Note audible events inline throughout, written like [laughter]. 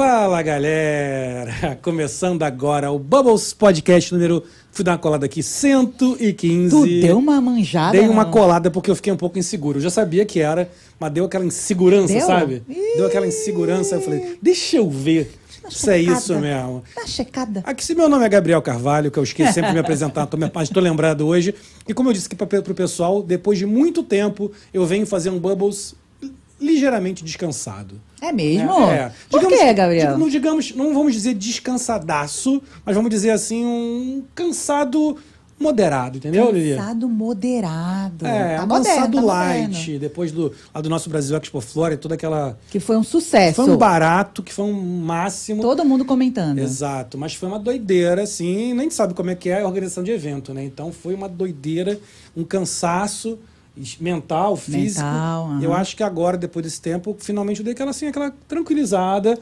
Fala galera! [laughs] Começando agora o Bubbles Podcast número. Fui dar uma colada aqui, 115. Tu deu uma manjada? Dei uma não? colada porque eu fiquei um pouco inseguro. Eu já sabia que era, mas deu aquela insegurança, Deu? sabe? Ih. Deu aquela insegurança. Eu falei, deixa eu ver. Uma Isso é isso mesmo. Uma checada. Aqui, se meu nome é Gabriel Carvalho, que eu esqueci sempre de me [laughs] apresentar, tô, me- estou lembrado hoje. E como eu disse aqui para o pessoal, depois de muito tempo, eu venho fazer um Bubbles ligeiramente descansado. É mesmo? É. Por Digamos- que, Gabriel? digo- não, digamos, não vamos dizer descansadaço, mas vamos dizer assim, um cansado moderado, entendeu, Lili? Cansado moderado. É, tá moderno, cansado tá light, moderno. depois do, do nosso Brasil Expo Flora, toda aquela... Que foi um sucesso. Foi um barato, que foi um máximo. Todo mundo comentando. Exato, mas foi uma doideira, assim, nem sabe como é que é a organização de evento, né? Então foi uma doideira, um cansaço mental, físico. Mental, aham. Eu acho que agora, depois desse tempo, finalmente eu dei aquela, assim, aquela tranquilizada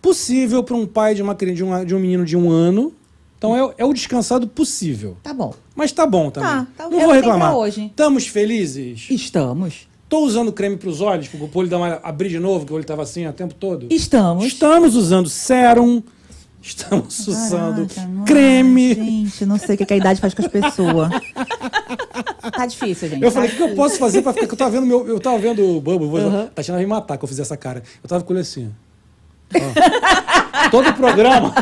possível para um pai de, uma, de, uma, de um menino de um ano. Então é, o- é o descansado possível. Tá bom. Mas tá bom também. Tá, tá- Não é vou reclamar. hoje. Estamos felizes? Estamos. Tô usando creme para os olhos, para o olho dar uma, abrir de novo, que o olho estava assim o tempo todo. Estamos. Estamos usando sérum, estamos usando Caraca, não- creme. Gente, não sei o que a idade faz com as pessoas. tá difícil, gente. Eu falei, tá o que eu posso fazer pra ficar. Eu tava vendo meu. Eu tava vendo o Bubble, Uhum. tá achando vai me matar que eu fizer essa cara. Eu tava com ele assim. ó. todo o programa,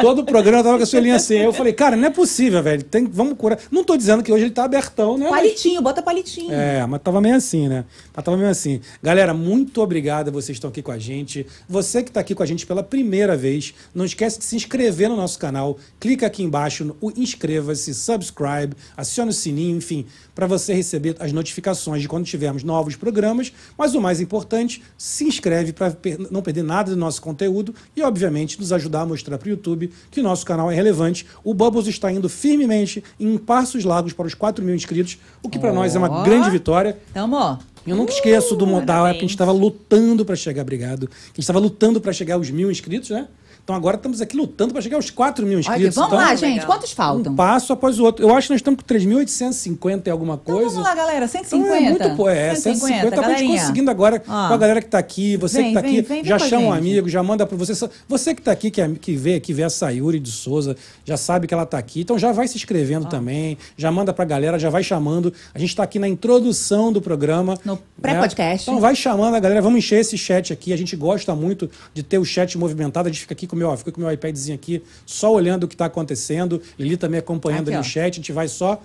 todo o programa tava com a sua linha assim. Eu falei, cara, não é possível, velho. Tem, vamos curar. Não tô dizendo que hoje ele tá abertão, né? mas- Palitinho, bota palitinho. É, mas tava meio assim, né? Mas tava meio assim. Galera, muito obrigado, vocês estão aqui com a gente. Você que está aqui com a gente pela primeira vez, não esquece de se inscrever no nosso canal. Clica aqui embaixo no inscreva-se, subscribe, acione o sininho, enfim, para você receber as notificações de quando tivermos novos programas. Mas o mais importante, se inscreve para não perder nada do nosso conteúdo e, obviamente, nos ajudar a mostrar para o YouTube que o nosso canal é relevante. O Bubbles está indo firmemente em passos largos para os 4 mil inscritos, o que para nós é uma grande vitória. Tamo. Eu nunca esqueço do mo- da hora que a gente estava lutando para chegar, obrigado. Que a gente estava lutando para chegar aos mil inscritos, né? Então agora estamos aqui lutando para chegar aos 4 mil Olha, inscritos. vamos então, lá, legal. gente. Quantos faltam? Um passo após o outro. Eu acho que nós estamos com 3.850 e alguma Então coisa. vamos lá, galera. Então 150. é muito, pô, é 150, tá galerinha. conseguindo agora Ó. com a galera que tá aqui, você Vem, que tá vem, aqui, vem, vem já a chama um gente. amigo, já manda para você. Você que tá aqui, que, é- que vê, que vê a Sayuri de Souza, já sabe que ela tá aqui, então já vai se inscrevendo também, já manda pra galera, já vai chamando. A gente tá aqui na introdução do programa. No né? pré-podcast. Então vai chamando a galera, vamos encher esse chat aqui. A gente gosta muito de ter o chat movimentado. A gente fica aqui com meu, ó, fica com o meu iPadzinho aqui, só olhando o que está acontecendo. Lili também acompanhando Aqui, ali ó. o chat. A gente vai só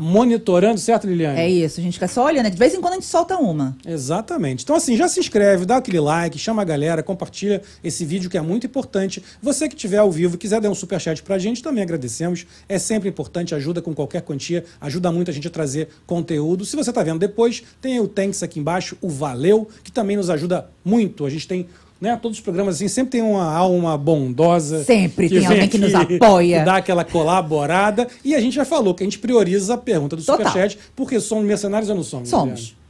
monitorando, certo, Liliane? É isso, a gente fica só olhando. De vez em quando a gente solta uma. Exatamente. Então, assim, já se inscreve, dá aquele like, chama a galera, compartilha esse vídeo que é muito importante. Você que estiver ao vivo, quiser dar um superchat pra gente, também agradecemos. É sempre importante, ajuda com qualquer quantia, ajuda muito a gente a trazer conteúdo. Se você tá vendo depois, tem o Thanks aqui embaixo, o Valeu, que também nos ajuda muito. A gente tem. Né, todos os programas assim, sempre tem uma alma bondosa. Sempre tem alguém que nos apoia. que dá aquela colaborada. E a gente já falou que a gente prioriza a pergunta do Total. superchat, porque somos mercenários ou não somos? Somos. Liliane?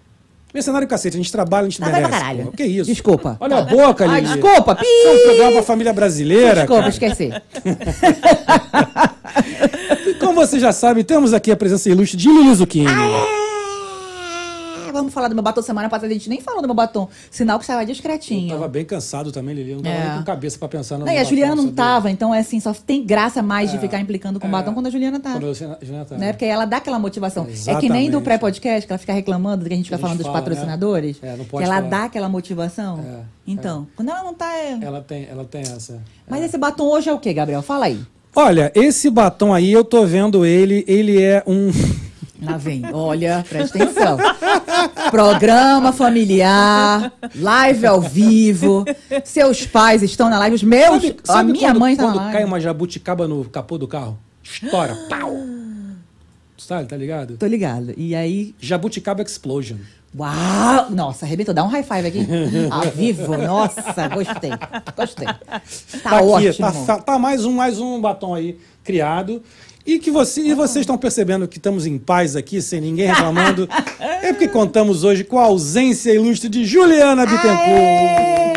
Mercenário cacete, a gente trabalha, a gente Trabalha merece. pra caralho. porra. Que isso? Desculpa. Olha a boca, Lili. desculpa. Pi! Isso é um programa pra família brasileira. Desculpa, cara. esqueci. [laughs] Como você já sabe, temos aqui a presença ilustre de Lili Zucchini. Ah, Vamos falar do meu batom. Semana passada a gente nem falou do meu batom. Sinal que estava Eu discretinho. tava bem cansado também, Lili. Eu não tava É. nem com cabeça pra pensar no Não, e a batom, Juliana não sabia? tava, então é assim, só tem graça mais de É, ficar implicando com é. batom quando a Juliana tá. Quando a Juliana tá. Né? Porque ela dá aquela motivação. É que nem do pré-podcast, que ela fica reclamando que a gente fica A gente falando dos fala, né? patrocinadores. É, não que pode ela falar. dá aquela motivação. É, então, quando ela não tá. É... Ela tem, ela tem essa. Mas esse batom hoje é o quê, Gabriel? Fala aí. Olha, esse batom aí, eu tô vendo ele, ele é um. [laughs] Lá vem. Olha, presta atenção. Programa familiar, live ao vivo. Seus pais estão na live, os meus. Sabe, a sabe minha quando, mãe tá quando na live. cai uma jabuticaba no capô do carro? Estoura, pau! Sabe, tá ligado? Tô ligado. E aí. Jabuticaba Explosion. Uau! Nossa, arrebentou. Dá um high five aqui. [laughs] Ao vivo. Nossa, gostei. Gostei. Tá, Tá, ótimo. aqui, tá, fa- tá mais um, mais um batom aí criado. E que você, e vocês estão percebendo que estamos em paz aqui, sem ninguém reclamando. [laughs] é porque contamos hoje com a ausência ilustre de Juliana Bittencourt. Aê!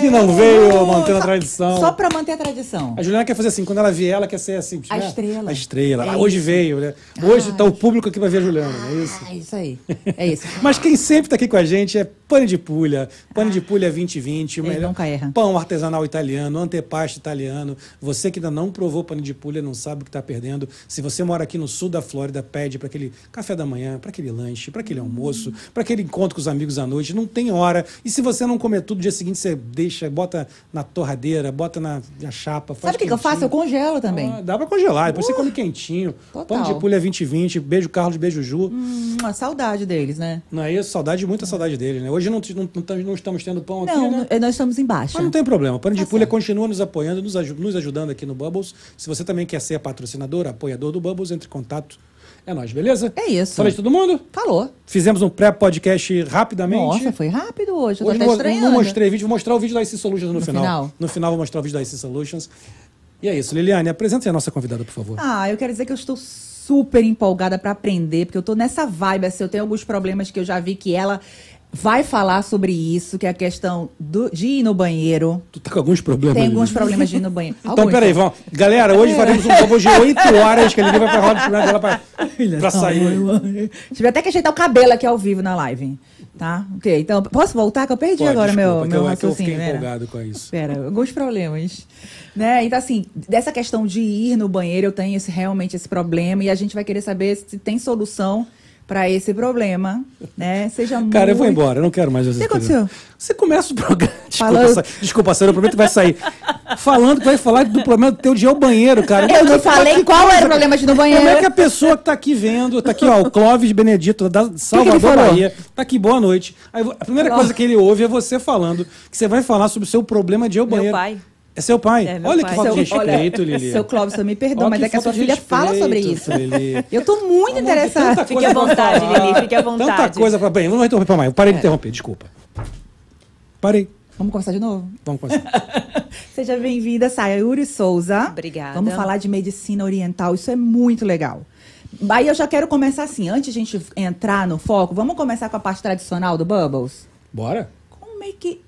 Que não veio mantendo a tradição. Só pra manter a tradição. A Juliana quer fazer assim, quando ela vier, ela quer ser assim. A né? estrela. A estrela. É Ah, Hoje isso. veio, né? Hoje tá o público aqui pra ver a Juliana, não é isso? Ah, isso aí. É isso. [laughs] Mas quem sempre está aqui com a gente é Pane de Pulha. Pane de Pulha 2020. o Ele melhor nunca erra. Pão artesanal italiano, antepasto italiano. Você que ainda não provou pane de pulha não sabe o que está perdendo. Se você mora aqui no sul da Flórida, pede para aquele café da manhã, para aquele lanche, para aquele almoço, para aquele encontro com os amigos à noite. Não tem hora. E se você não comer tudo, no dia seguinte você deixa, bota na torradeira, bota na, na chapa. Sabe o que, que eu faço? Eu congelo também. Ah, dá para congelar, depois você come quentinho. Total. Pão de pulha 2020, beijo Carlos, beijo Ju. Hum, a saudade deles, né? Não é isso? Saudade, muita saudade dele, né? Hoje não, não, não, não estamos tendo pão aqui, Não, né? nós estamos embaixo. Mas não tem problema. Pano de Tá Pulha certo. continua nos apoiando, nos, nos ajudando aqui no Bubbles. Se você também quer ser patrocinador, apoiador do Bubbles, entre em contato. É nóis, beleza? É isso. Falei de todo mundo? Falou. Fizemos um pré-podcast rapidamente. Nossa, foi rápido hoje. Eu tô Hoje até mo- estranhando. não mostrei vídeo, vou mostrar o vídeo da IC Solutions no, No final. final. No final vou mostrar o vídeo da IC Solutions. E é isso. Liliane, apresente a nossa convidada, por favor. Ah, eu quero dizer que eu estou super empolgada pra aprender, porque eu tô nessa vibe, assim, eu tenho alguns problemas que eu já vi que ela vai falar sobre isso, que é a questão do- de ir no banheiro. Tu tá com alguns problemas. Tem Lili? alguns problemas de ir no banheiro. [laughs] Então, Alguns, peraí, tá? vamos. Galera, hoje faremos um Bubbles de 8 horas que a Lili vai pra roda de dela pra, pra sair. Tive até que ajeitar o cabelo aqui ao vivo na live. Tá? Ok, então, posso voltar? Que eu perdi Pô, agora desculpa, meu, meu eu, é que eu raciocínio. fiquei né? empolgado com isso. Espera, alguns problemas. Né? Então, assim, dessa questão de ir no banheiro, eu tenho esse- realmente esse problema e a gente vai querer saber se tem solução para esse problema. Né? Seja [laughs] Cara, eu vou muito- embora, eu não quero mais essa O que aconteceu? Você começa o programa. [laughs] Desculpa, Falando- Sa- desculpa Sara, eu prometo que vai sair. Falando que vai falar do problema do teu dia ao banheiro, cara. Eu não Mas falei que qual coisa, era o problema de ir no Como é banheiro. que a pessoa que tá aqui vendo, tá aqui, ó, o Clóvis Benedito, da Salvador, falou? Bahia, tá aqui, boa noite. Aí, a primeira coisa que ele ouve é você falando que você vai falar sobre o seu problema de ir ao Meu banheiro. pai. É seu pai? É, Olha pai. que falta de Seu- olha, respeito, Lili. Seu Clóvis, me perdoa, mas que é que a sua de filha fala sobre isso. Lili. [laughs] Eu tô muito Tanta interessada. Fique à pra vontade. Lili, fique à Tanta vontade. coisa pra... Bem, vamos interromper mais. Eu parei de É. interromper, desculpa. Parei. Vamos conversar de novo? Vamos começar. [laughs] Seja bem-vinda, Sayuri Souza. Obrigada. Vamos falar de medicina oriental, isso é muito legal. Aí eu já quero começar assim, antes de a gente entrar no foco, vamos começar com a parte tradicional do Bubbles? Bora? Como é que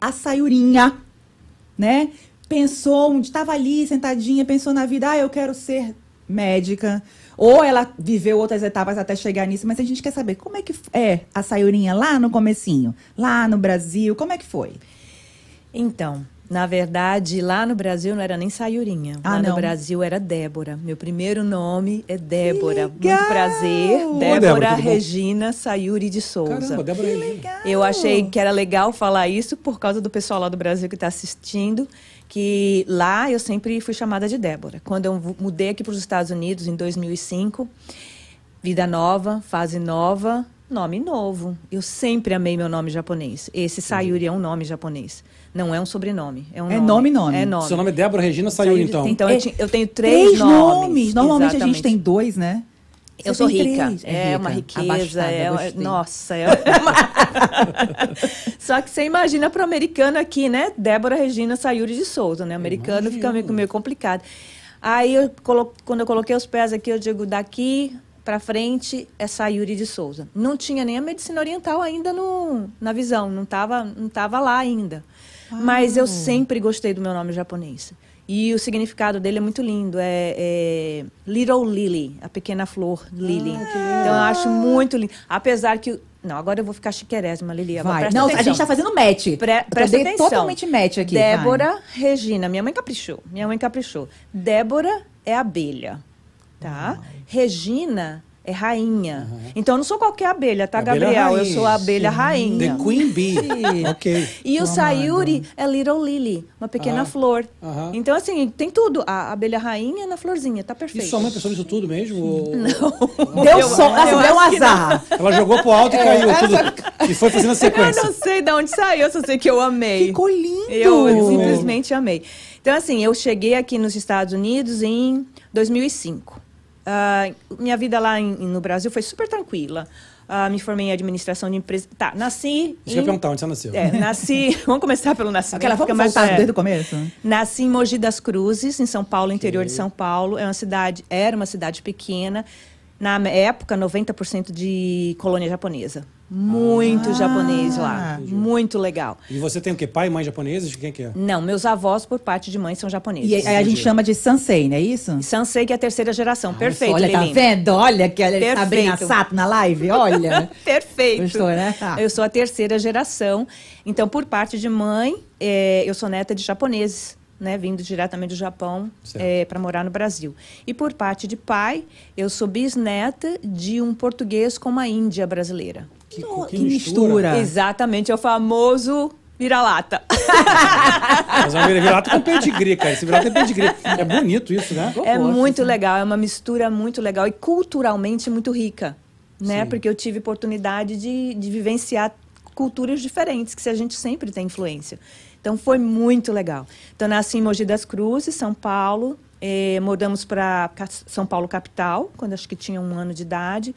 a Sayurinha, né, pensou, estava ali sentadinha, pensou na vida, ah, eu quero ser médica. Ou ela viveu outras etapas até chegar nisso, mas a gente quer saber como é que é a Sayurinha lá no comecinho, lá no Brasil, como é que foi? Então, na verdade, lá no Brasil não era nem Sayurinha. Ah, lá não. no Brasil era Débora. Meu primeiro nome é Débora. Que legal! Muito prazer. Oi, Débora, Débora? Regina Sayuri de Souza. Caramba, Débora Regina. Eu achei que era legal falar isso por causa do pessoal lá do Brasil que está assistindo, que lá eu sempre fui chamada de Débora. Quando eu mudei aqui para os Estados Unidos em 2005, vida nova, fase nova, nome novo. Eu sempre amei meu nome japonês. Esse Sayuri é um nome japonês, não é um sobrenome. É, um É nome, nome. É nome. Seu nome é Débora Regina Sayuri, então. Então, É, eu, tenho três, nomes. Normalmente a gente Exatamente. tem dois, né? Eu sou rica. três. É, uma rica. riqueza. Abastada, é, gostei. nossa, é uma... [laughs] Só que você imagina para o americano aqui, né? Débora Regina Sayuri de Souza, né? Americano fica meio, meio complicado. Aí, eu colo... quando eu coloquei os pés aqui, eu digo daqui para frente é Sayuri de Souza. Não tinha nem a medicina oriental ainda no... na visão, não estava não tava lá ainda. Mas eu sempre gostei do meu nome japonês. E o significado dele é muito lindo. É, é Little Lily, a pequena flor Lily. então eu acho muito lindo. Apesar que. Não, agora eu vou ficar chiquerésima, Lili. Agora Vai. Não, a atenção. gente tá fazendo match. Pre Eu presta dei atenção. totalmente match aqui. vai. Débora Regina. Minha mãe caprichou. Minha mãe caprichou. Débora é abelha, tá? Regina é rainha. Então eu não sou qualquer abelha, tá, Abelha Gabriel? Eu rainha. sou a abelha rainha. The Queen Bee. [laughs] ok. E o Tomado. Sayuri é Little Lily, uma pequena Ah, flor. aham. Então, assim, tem tudo. A abelha rainha na florzinha, tá E perfeito. sua mãe pensou nisso tudo mesmo? Ou- Deu Eu- som, assim, eu deu um azar. Ela jogou pro alto e caiu tudo. E foi fazendo a [laughs] Eu sequência. não sei de onde saiu, eu só sei que eu amei. Ficou lindo. Eu simplesmente amei. Então, assim, eu cheguei aqui nos Estados Unidos em 2005. Ah, minha vida lá em- no Brasil foi super tranquila. Ah, me formei em administração de empresa. Tá, nasci. Isso que eu em- perguntar, onde você nasceu? É, nasci. [laughs] [laughs] Vamos começar pelo nascimento. Aquela, fica vamos mais- voltar é. desde o começo? Nasci em Mogi das Cruzes, em São Paulo, interior de São Paulo. É uma cidade, era uma cidade pequena. Na época, 90% de colônia japonesa. Muito Ah. japonês lá. Entendi. Muito legal. E você tem o quê? Pai e mãe japoneses? Quem que é? Não, meus avós, por parte de mãe, são japoneses. E aí a gente chama de Sansei, não é isso? Sansei, que é a terceira geração. Perfeito, Olha, tá vendo? Olha que ela Perfeito. Sabrina Sato na live, olha. [laughs] Perfeito. Gostou, né? Tá. Eu sou a terceira geração. Então, por parte de mãe, é, eu sou neta de japoneses, né? Vindo diretamente do Japão Certo. para morar no Brasil. E por parte de pai, eu sou bisneta de um português com uma índia brasileira. Que, Oh, que mistura. Exatamente, é o famoso vira-lata. [laughs] Mas é um vira-lata com pedigree, cara. Esse vira-lata tem pedigree. É bonito isso, né? Eu é gosto, muito assim. legal, é uma mistura muito legal e culturalmente muito rica, né? Sim. Porque eu tive oportunidade de, de vivenciar culturas diferentes, que a gente sempre tem influência. Então foi muito legal. Então nasci em Mogi das Cruzes, São Paulo, eh, mudamos para São Paulo capital, quando acho que tinha um ano de idade.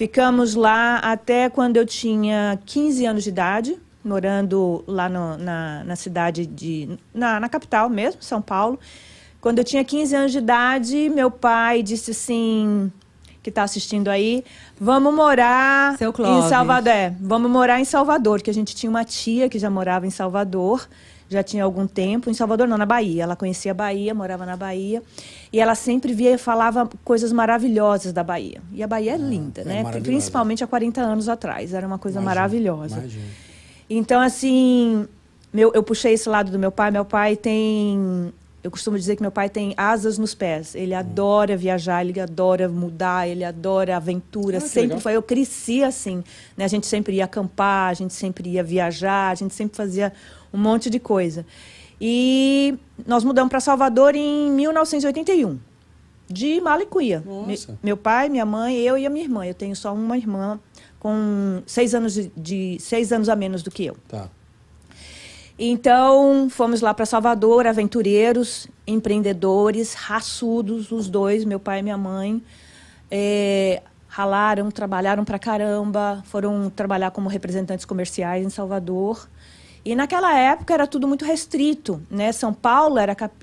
Ficamos lá até quando eu tinha 15 anos de idade, morando lá no- na, na cidade de. Na, na capital mesmo, São Paulo. Quando eu tinha 15 anos de idade, meu pai disse assim, que está assistindo aí, vamos morar em. Salvador. É, vamos morar em Salvador, que a gente tinha uma tia que já morava em Salvador, já tinha algum tempo, em Salvador não, na Bahia. Ela conhecia a Bahia, morava na Bahia, e ela sempre via e falava coisas maravilhosas da Bahia. E a Bahia é linda, é né? Principalmente há 40 anos atrás, era uma coisa Imagino, maravilhosa. imagino. Então, assim, meu, eu puxei esse lado do meu pai. Meu pai tem. Eu costumo dizer que meu pai tem asas nos pés. Ele adora viajar, ele adora mudar, ele adora aventura. Ah, sempre legal. foi. Eu cresci assim. Né? A gente sempre ia acampar, a gente sempre ia viajar, a gente sempre fazia um monte de coisa. E nós mudamos para Salvador em 1981, de Malicuia. Me- meu pai, minha mãe, eu e a minha irmã. Eu tenho só uma irmã com seis anos de, de- seis anos a menos do que eu. Tá. Então, fomos lá para Salvador, aventureiros, empreendedores, raçudos, os dois, meu pai e minha mãe. É, ralaram, trabalharam pra caramba, foram trabalhar como representantes comerciais em Salvador. E naquela época era tudo muito restrito, né? São Paulo era cap...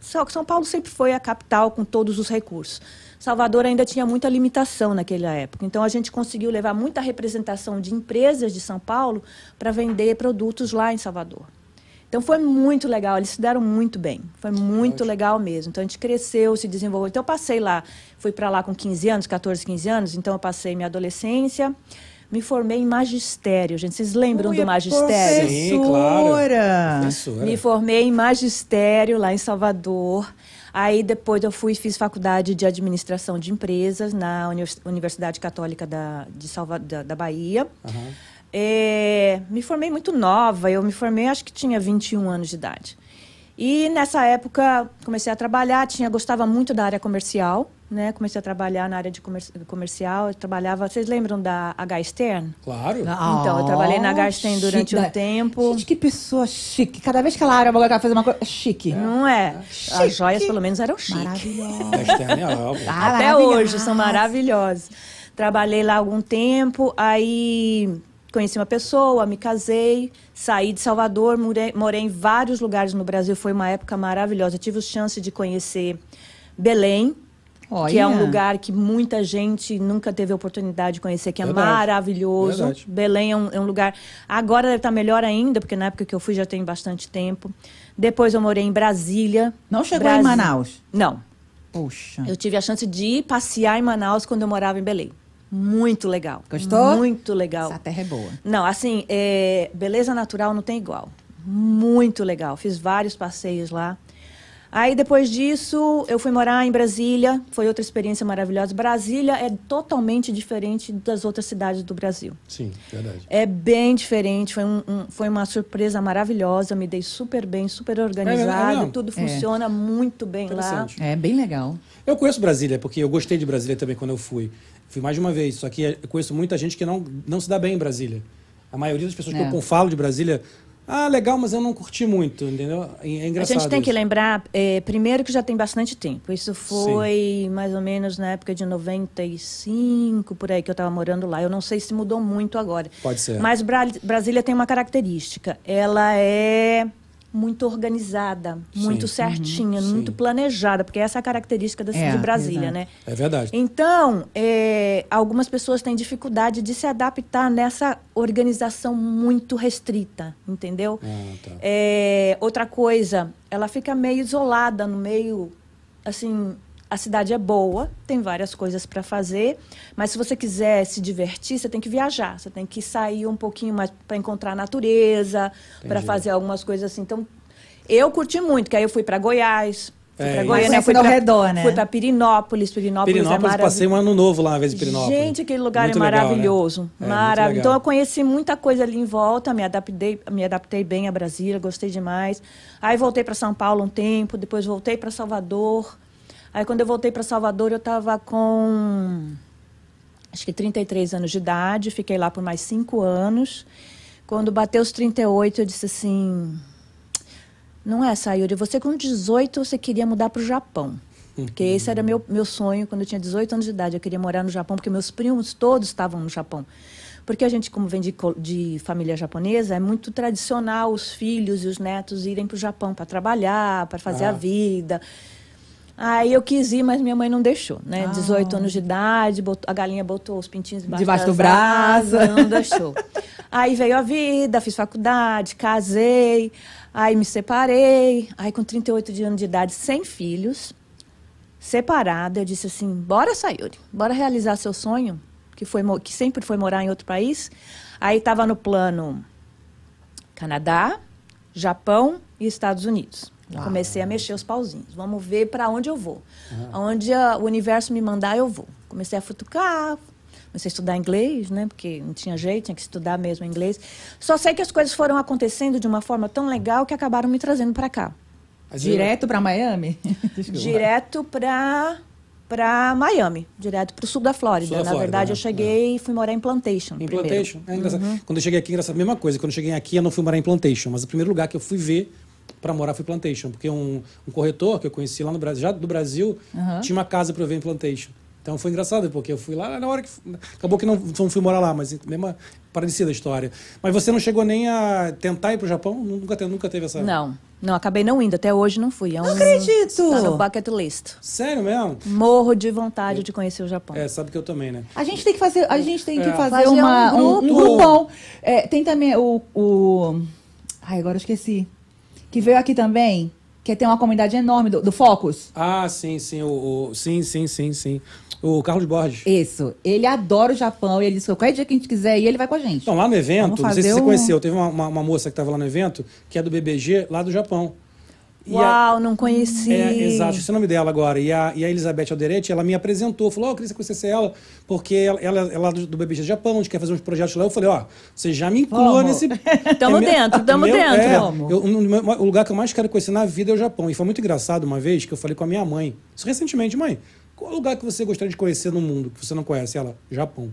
São Paulo sempre foi a capital com todos os recursos. Salvador ainda tinha muita limitação naquela época. Então a gente conseguiu levar muita representação de empresas de São Paulo para vender produtos lá em Salvador. Então foi muito legal, eles se deram muito bem. Foi muito Ótimo. legal mesmo. Então a gente cresceu, se desenvolveu. Então eu passei lá, fui para lá com 15 anos, 14, 15 anos, então eu passei minha adolescência, me formei em magistério. Gente, vocês lembram Ui, do magistério? Sim, claro. professora. Me formei em magistério lá em Salvador. Aí depois eu fui fiz faculdade de administração de empresas na Univers- Universidade Católica da, de Salva, da, da Bahia. Aham. É, me formei muito nova, eu me formei acho que tinha 21 anos de idade. E nessa época comecei a trabalhar, tinha gostava muito da área comercial, né? Comecei a trabalhar na área de comer- comercial, eu trabalhava, vocês lembram da H Stern? Claro. Então, eu trabalhei na Garsten chique. durante um Da- tempo. Gente, que pessoa chique. Cada vez que ela abre a boca, ela faz uma coisa. É chique. Não é? Chique. As joias pelo menos eram chiques. Pô. Ah, Até maravilhosa. hoje, são maravilhosos. Trabalhei lá algum tempo, aí conheci uma pessoa, me casei, saí de Salvador, morei, morei em vários lugares no Brasil, foi uma época maravilhosa. Eu tive a chance de conhecer Belém, que é um Olha. lugar que muita gente nunca teve a oportunidade de conhecer, que é Verdade. maravilhoso. Verdade. Belém é um, é um lugar. Agora deve estar melhor ainda, porque na época que eu fui já tem bastante tempo. Depois eu morei em Brasília. Não chegou Brasi- em Manaus. Não. Puxa. Eu tive a chance de passear em Manaus quando eu morava em Belém. Muito legal. Gostou? Muito legal. Essa terra é boa. Não, assim, é, beleza natural não tem igual. Muito legal. Fiz vários passeios lá. Aí depois disso, eu fui morar em Brasília. Foi outra experiência maravilhosa. Brasília é totalmente diferente das outras cidades do Brasil. Sim, verdade. É bem diferente, foi, um- um- foi uma surpresa maravilhosa, me dei super bem, super organizado, mesmo? tudo É. funciona muito bem lá. É bem legal. Eu conheço Brasília, porque eu gostei de Brasília também quando eu fui. Fui mais de uma vez, só que eu conheço muita gente que não, não se dá bem em Brasília. A maioria das pessoas É. que eu falo de Brasília, ah, legal, mas eu não curti muito, entendeu? É A engraçado. gente tem que isso. lembrar, é, primeiro que já tem bastante tempo. Isso foi mais ou menos na época de 95, por aí que eu estava morando lá. Eu não sei se mudou muito agora. Pode ser. Mas Bra- Brasília tem uma característica. Ela é muito organizada, muito Sim. certinha, Sim. muito planejada, porque essa é a característica da, É, de Brasília, exato. né? É verdade. Então, é, algumas pessoas têm dificuldade de se adaptar nessa organização muito restrita, entendeu? Ah, tá. É, outra coisa, ela fica meio isolada no meio, assim, a cidade é boa, tem várias coisas para fazer, mas se você quiser se divertir, você tem que viajar, você tem que sair um pouquinho mais para encontrar a natureza, para fazer algumas coisas assim. Então, eu curti muito, que aí eu fui para Goiás, fui É, para e- Goiânia, fui pra- redor, né? Fui para Pirinópolis, Pirinópolis, é Pirinópolis, maravilhoso. passei um ano novo lá, uma vez em Pirinópolis. Gente, aquele lugar Muito é legal, né? maravilhoso. É, Maravilhoso. Então eu conheci muita coisa ali em volta, me adaptei, me adaptei bem a Brasília, gostei demais. Aí voltei para São Paulo um tempo, depois voltei para Salvador. Aí quando eu voltei para Salvador, eu estava com acho que 33 anos de idade, fiquei lá por mais cinco anos. Quando bateu os 38, eu disse assim: Não é, Sayuri, você com 18 você queria mudar para o Japão. Porque esse era meu, meu sonho quando eu tinha 18 anos de idade. Eu queria morar no Japão, porque meus primos todos estavam no Japão. Porque a gente, como vem de, de família japonesa, é muito tradicional os filhos e os netos irem para o Japão para trabalhar, para fazer Ah. a vida. Aí eu quis ir, mas minha mãe não deixou, né? Ah. 18 anos de idade, botou- a galinha botou os pintinhos debaixo, Debaixo do braço. não deixou. Aí veio a vida, fiz faculdade, casei, aí me separei. Aí com 38 de anos de idade, sem filhos, separada, eu disse assim, bora Sayuri, bora realizar seu sonho, que, foi, que sempre foi morar em outro país. Aí estava no plano Canadá, Japão e Estados Unidos. Uau. Comecei a mexer os pauzinhos. Vamos ver para onde eu vou. Aonde a- o universo me mandar, eu vou. Comecei a futucar, comecei a estudar inglês, né? Porque não tinha jeito, tinha que estudar mesmo inglês. Só sei que as coisas foram acontecendo de uma forma tão legal que acabaram me trazendo para cá. Mas eu- Direto pra Miami? [laughs] Direto para para Miami, direto para o sul da Flórida. Sul da Na Flórida, verdade, né? eu cheguei e fui morar em Plantation. Em primeiro. Plantation. É engraçado. Uhum. Quando eu cheguei aqui, engraçado, a mesma coisa. Quando eu cheguei aqui, eu não fui morar em Plantation, mas o primeiro lugar que eu fui ver para morar foi Plantation, porque um, um corretor que eu conheci lá no Brasil, já do Brasil, Aham. tinha uma casa para eu ver em Plantation. Então foi engraçado, porque eu fui lá na hora que. Acabou que não, não fui morar lá, mas mesma parecida a história. Mas você não chegou nem a tentar ir pro Japão? Nunca, te- nunca teve essa. Não, não, acabei não indo. Até hoje não fui. É um, Não acredito! Tá no bucket list. Sério mesmo? Morro de vontade de conhecer o Japão. É, sabe que eu também, né? A gente tem que fazer, a gente tem que É. fazer, Fazer uma, um um, um grupo. grupão. É, tem também o, o. Ai, agora eu esqueci. Que veio aqui também, que tem uma comunidade enorme do, do Focus. Ah, sim, sim. O, o- sim, sim, sim, sim. O Carlos Borges. Isso. Ele adora o Japão e ele disse que qualquer dia que a gente quiser ir, ele vai com a gente. Então, lá no evento, não sei se você um- conheceu, teve uma, uma, uma moça que estava lá no evento, que é do BBG, lá do Japão. E a- Uau, não conheci. É, exato, esse é o nome dela agora. E a, e a Elizabeth Alderete, ela me apresentou, falou, ó, eu queria que você conhecesse ela, porque ela, ela, ela é do, BBG Japão, a gente quer fazer uns projetos lá. Eu falei, ó, você já me inclua Vamos. nesse... [laughs] Tamo é dentro, tamo meu- dentro. é, eu- um- o lugar que eu mais quero conhecer na vida é o Japão. E foi muito engraçado uma vez que eu falei com a minha mãe, isso recentemente, mãe, qual é o lugar que você gostaria de conhecer no mundo, que você não conhece? Ela, Japão.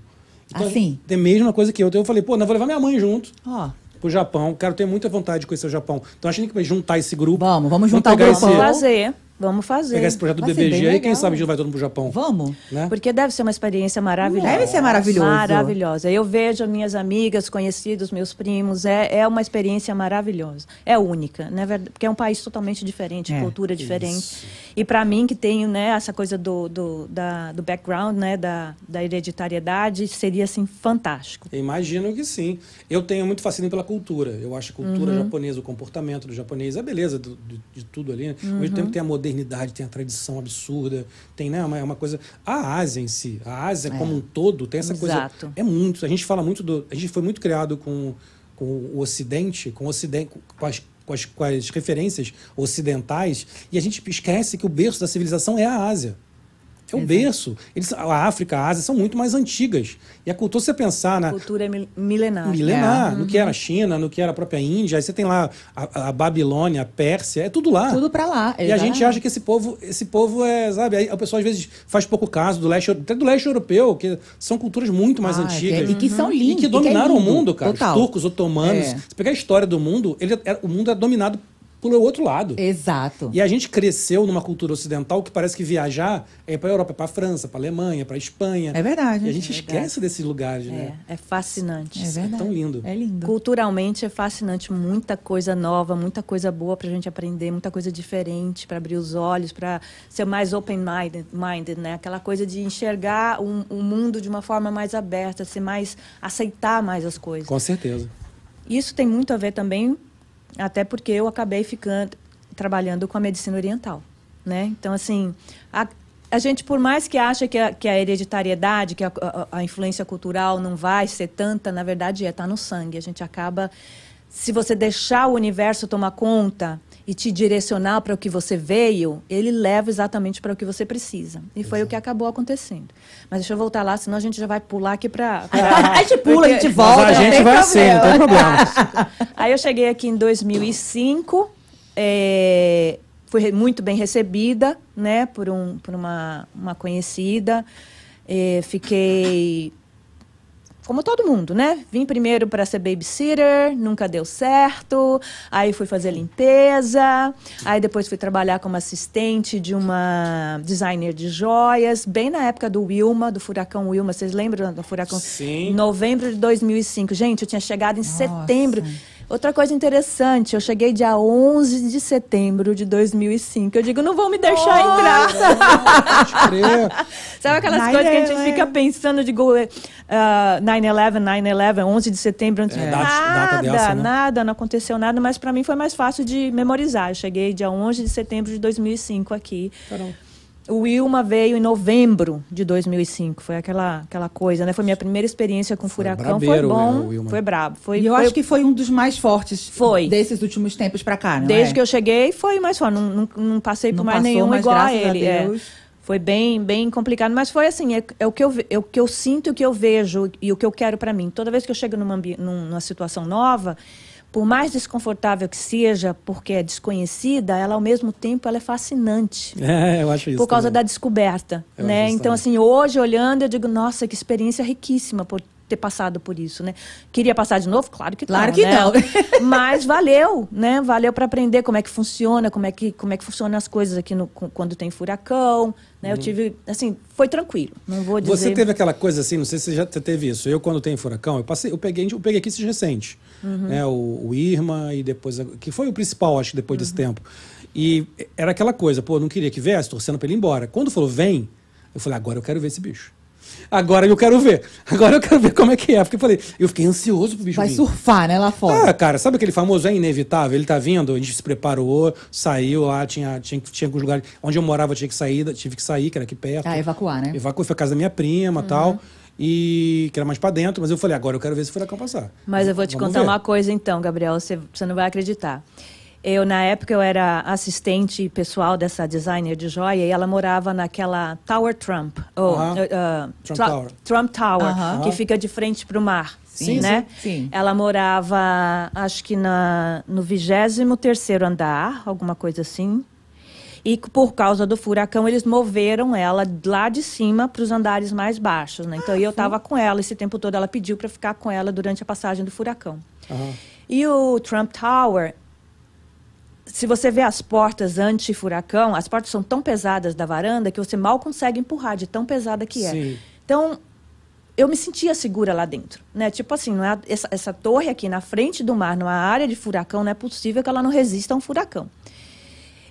Assim? Tem a mesma coisa que eu. Então eu falei, pô, não, vou levar minha mãe junto Ó, pro Japão. Quero ter muita vontade de conhecer o Japão. Então a gente tem que juntar esse grupo. Vamos, vamos juntar o pegar grupão. Vamos fazer, vamos fazer. pegar esse projeto do Vai ser BBG aí, quem sabe a gente vai todo mundo pro Japão. vamos? Né? Porque deve ser uma experiência maravilhosa. Deve ser maravilhoso. Maravilhosa. Eu vejo minhas amigas, conhecidos, meus primos, é, é uma experiência maravilhosa. É única, né? Porque é um país totalmente diferente, É. cultura diferente. E para mim, que tenho né, essa coisa do, do, da, do background, né, da, da hereditariedade, seria assim fantástico. Eu imagino que sim. Eu tenho muito fascínio pela cultura. Eu acho a cultura Uhum. japonesa, o comportamento do japonês, a beleza do- do- de tudo ali. Né? Ao Uhum. mesmo tempo que tem a modernidade, tem a tradição absurda, tem né, uma, uma coisa. A Ásia em si, a Ásia como um todo, tem essa coisa. Exato. É muito. A gente fala muito do. A gente foi muito criado com, com o Ocidente, com o Ocidente, com as, com, as, com as referências ocidentais, e a gente esquece que o berço da civilização é a Ásia. É o Exato. berço. Eles, a África, a Ásia são muito mais antigas. E a cultura, se você pensar na, Cultura é mil- milenar. milenar, É. no que era a China, no que era a própria Índia, aí você tem lá a, a Babilônia, a Pérsia, é tudo lá. Tudo pra lá. E a gente acha que esse povo, esse povo é, sabe, aí a pessoa às vezes faz pouco caso do leste, até do leste europeu, que são culturas muito mais Ah, antigas. E que são E lindos. que dominaram o mundo, cara. Total. Os turcos, otomanos. É. Se pegar a história do mundo, ele era- o mundo é dominado cultura é o outro lado. Exato. E a gente cresceu numa cultura ocidental que parece que viajar é para Europa, para França, para Alemanha, para Espanha. É verdade. E a gente É verdade. esquece desses lugares, É, né? é fascinante. É Isso é verdade. tão lindo. É lindo. Culturalmente é fascinante, muita coisa nova, muita coisa boa pra gente aprender, muita coisa diferente para abrir os olhos, para ser mais open-minded, minded, né? Aquela coisa de enxergar o, o mundo de uma forma mais aberta, ser mais aceitar mais as coisas. Com certeza. Isso tem muito a ver também, até porque eu acabei ficando trabalhando com a medicina oriental, né? Então assim, a, a gente por mais que acha que a, que a hereditariedade, que a, a- a influência cultural não vai ser tanta, na verdade é, tá no sangue. A gente acaba se você deixar o universo tomar conta e te direcionar para o que você veio, ele leva exatamente para o que você precisa. E foi o que acabou acontecendo. Mas deixa eu voltar lá, senão a gente já vai pular aqui para [laughs] a gente pula, a gente volta. Mas a gente vai assim, não tem problema. [laughs] Aí eu cheguei aqui em 2005, é, fui muito bem recebida, né, por, um, por uma, uma conhecida. É, fiquei como todo mundo, né? Vim primeiro para ser babysitter, nunca deu certo. Aí fui fazer limpeza. Aí depois fui trabalhar como assistente de uma designer de joias, bem na época do Wilma, do furacão Wilma. Vocês lembram do furacão? Sim. Novembro de 2005. Gente, eu tinha chegado em setembro. Outra coisa interessante, eu cheguei dia 11 de setembro de 2005. Eu digo, não vão me deixar entrar. Pode crer. [laughs] Sabe aquelas 9/11. coisas que a gente fica pensando, digo, uh, 9-11, 9-11, 11 de setembro. antes- É, data- nada, data dessa, né? nada, não aconteceu nada, mas para mim foi mais fácil de memorizar. Eu cheguei dia 11 de setembro de 2005 aqui. Caramba. O Wilma veio em novembro de 2005. Foi aquela, aquela coisa, né? Foi minha primeira experiência com furacão. Foi brabeiro, bom, né, o Wilma. foi brabo. Foi, E eu foi- acho que foi um dos mais fortes Foi. desses últimos tempos pra cá, não Desde é? que eu cheguei, foi mais forte. Não, não, não passei por Não mais passou, nenhum mas igual a graças a ele. é. Deus. Foi bem, bem complicado, mas foi assim, é, é o que eu, é o que eu sinto, o que eu vejo e o que eu quero para mim. Toda vez que eu chego numa, numa situação nova, por mais desconfortável que seja, porque é desconhecida, ela ao mesmo tempo ela é fascinante. É, eu acho isso. por causa também. da descoberta, Eu né? Então assim, hoje olhando, eu digo, nossa, que experiência riquíssima ter passado por isso, né? Queria passar de novo? Claro que Claro não, que né? não. [laughs] Mas valeu, né? Valeu para aprender como é que funciona, como é que como é que funcionam as coisas aqui no, quando tem furacão, né? Eu tive, assim, foi tranquilo. Não vou dizer Uhum. Você teve aquela coisa assim, não sei se você já teve isso. Eu, quando tem furacão, eu passei, eu peguei, eu peguei aqui esses recentes. Uhum. Né? O, o Irma e depois. a- Que foi o principal, acho, depois Uhum. desse tempo. E era aquela coisa, pô, não queria que viesse, torcendo pra ele ir embora. Quando falou, vem, eu falei, agora eu quero ver esse bicho. Agora eu quero ver. Agora eu quero ver como é que é. Porque eu falei, eu fiquei ansioso pro bicho Vai vir. surfar, né, lá Ah, fora. cara, sabe aquele famoso é inevitável? Ele tá vindo, a gente se preparou, saiu lá, tinha, tinha, tinha alguns lugares. Onde eu morava, eu tinha que sair, tive que sair, que era aqui perto. Ah, evacuar, né? Evacuei, foi a casa da minha prima e tal. E que era mais pra dentro, mas eu falei, agora eu quero ver esse furacão passar. Mas eu vou te Vamos contar ver. uma coisa então, Gabriel, você, você não vai acreditar. Eu, na época, eu era assistente pessoal dessa designer de joia e ela morava naquela Tower Trump. ou, Aham. uh, uh, Trump Tra- Tower. Trump Tower, Aham. que fica de frente para o mar. Sim, né? sim, sim. Ela morava, acho que na, no 23 andar, alguma coisa assim. E por causa do furacão, eles moveram ela lá de cima para os andares mais baixos. Né? Então eu estava com ela esse tempo todo. Ela pediu para ficar com ela durante a passagem do furacão. Aham. E o Trump Tower, se você vê as portas anti-furacão, as portas são tão pesadas da varanda que você mal consegue empurrar, de tão pesada que é. Sim. Então, eu me sentia segura lá dentro, né? Tipo assim, não é, essa, essa torre aqui na frente do mar, numa área de furacão, não é possível que ela não resista a um furacão.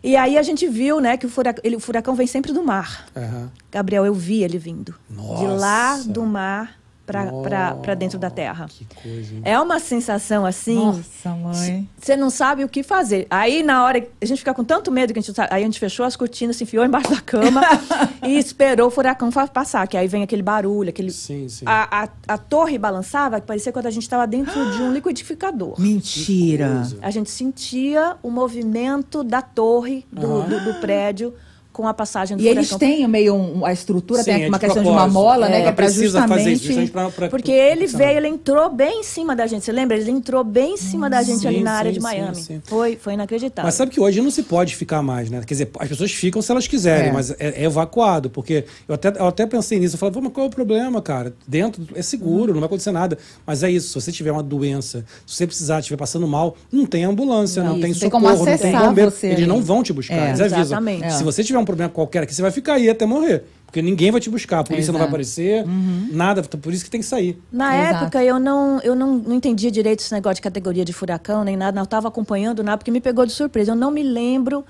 E aí a gente viu, né, que o furacão, ele, o furacão vem sempre do mar. Aham. Gabriel, eu vi ele vindo. De lá Nossa. do mar para dentro da terra. Que coisa, hein? É uma sensação assim. Nossa, mãe. Você não sabe o que fazer. Aí, na hora, a gente fica com tanto medo que a gente não sabe. Aí a gente fechou as cortinas, se enfiou embaixo da cama [laughs] e esperou o furacão passar. Que aí vem aquele barulho, aquele. Sim, sim. A, a, a torre balançava, que parecia quando a gente estava dentro de um [gasps] liquidificador. Mentira. A gente sentia o movimento da torre, do, do, do prédio, com a passagem do E eles furacão. têm meio um- a estrutura, Sim, tem é uma questão de uma mola, né? É, Que é fazer justamente... pra, pra- Porque ele pra- veio, ele entrou bem em cima da gente. Você lembra? Ele entrou bem em cima da gente Sim, ali na área sim, de Miami. sim. Foi, foi inacreditável. Mas sabe que hoje não se pode ficar mais, né? Quer dizer, as pessoas ficam se elas quiserem, É. mas é, é evacuado. Porque eu até, eu até pensei nisso. Eu falei, "Pô, mas qual é o problema, cara? Dentro é seguro, não vai acontecer nada. Mas é isso, se você tiver uma doença, se você precisar, estiver passando mal, não tem ambulância, não, Não, tem socorro, como não tem acessar bombeiro. você Eles ali. não vão te buscar, É. eles avisam. Exatamente. É. Se você tiver um problema qualquer aqui, você vai ficar aí até morrer. Porque ninguém vai te buscar, a polícia não vai Exato. aparecer, nada. Por isso que tem que sair. Na Exato. época, eu não, eu não, não entendia direito esse negócio de categoria de furacão, nem nada. Não estava acompanhando nada, porque me pegou de surpresa. Eu não me lembro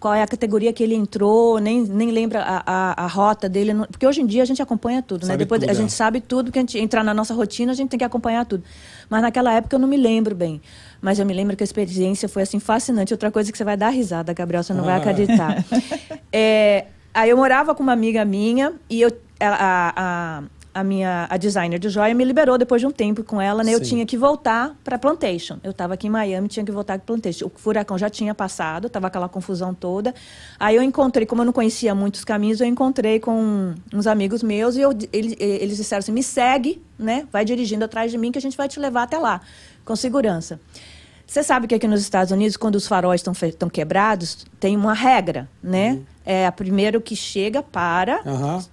qual é a categoria que ele entrou, nem, nem lembro a, a, a rota dele. Porque hoje em dia a gente acompanha tudo, né? Sabe Depois tudo, a é. gente sabe tudo, porque a gente entrar na nossa rotina, a gente tem que acompanhar tudo. Mas naquela época eu não me lembro bem. Mas eu me lembro que a experiência foi assim fascinante. Outra coisa que você vai dar risada, Gabriel, você não vai Ah. acreditar. [laughs] É, aí eu morava com uma amiga minha e eu, a, a, a minha a designer de joia me liberou depois de um tempo com ela, né? Eu Sim. tinha que voltar para Plantation. Eu estava aqui em Miami, tinha que voltar para Plantation. O furacão já tinha passado, estava aquela confusão toda. Aí eu encontrei, como eu não conhecia muitos caminhos, eu encontrei com uns amigos meus e eu, eles, eles disseram assim: me segue, né? Vai dirigindo atrás de mim que a gente vai te levar até lá, com segurança. Você sabe que aqui nos Estados Unidos, quando os faróis estão quebrados, tem uma regra, né? É a primeiro que chega para,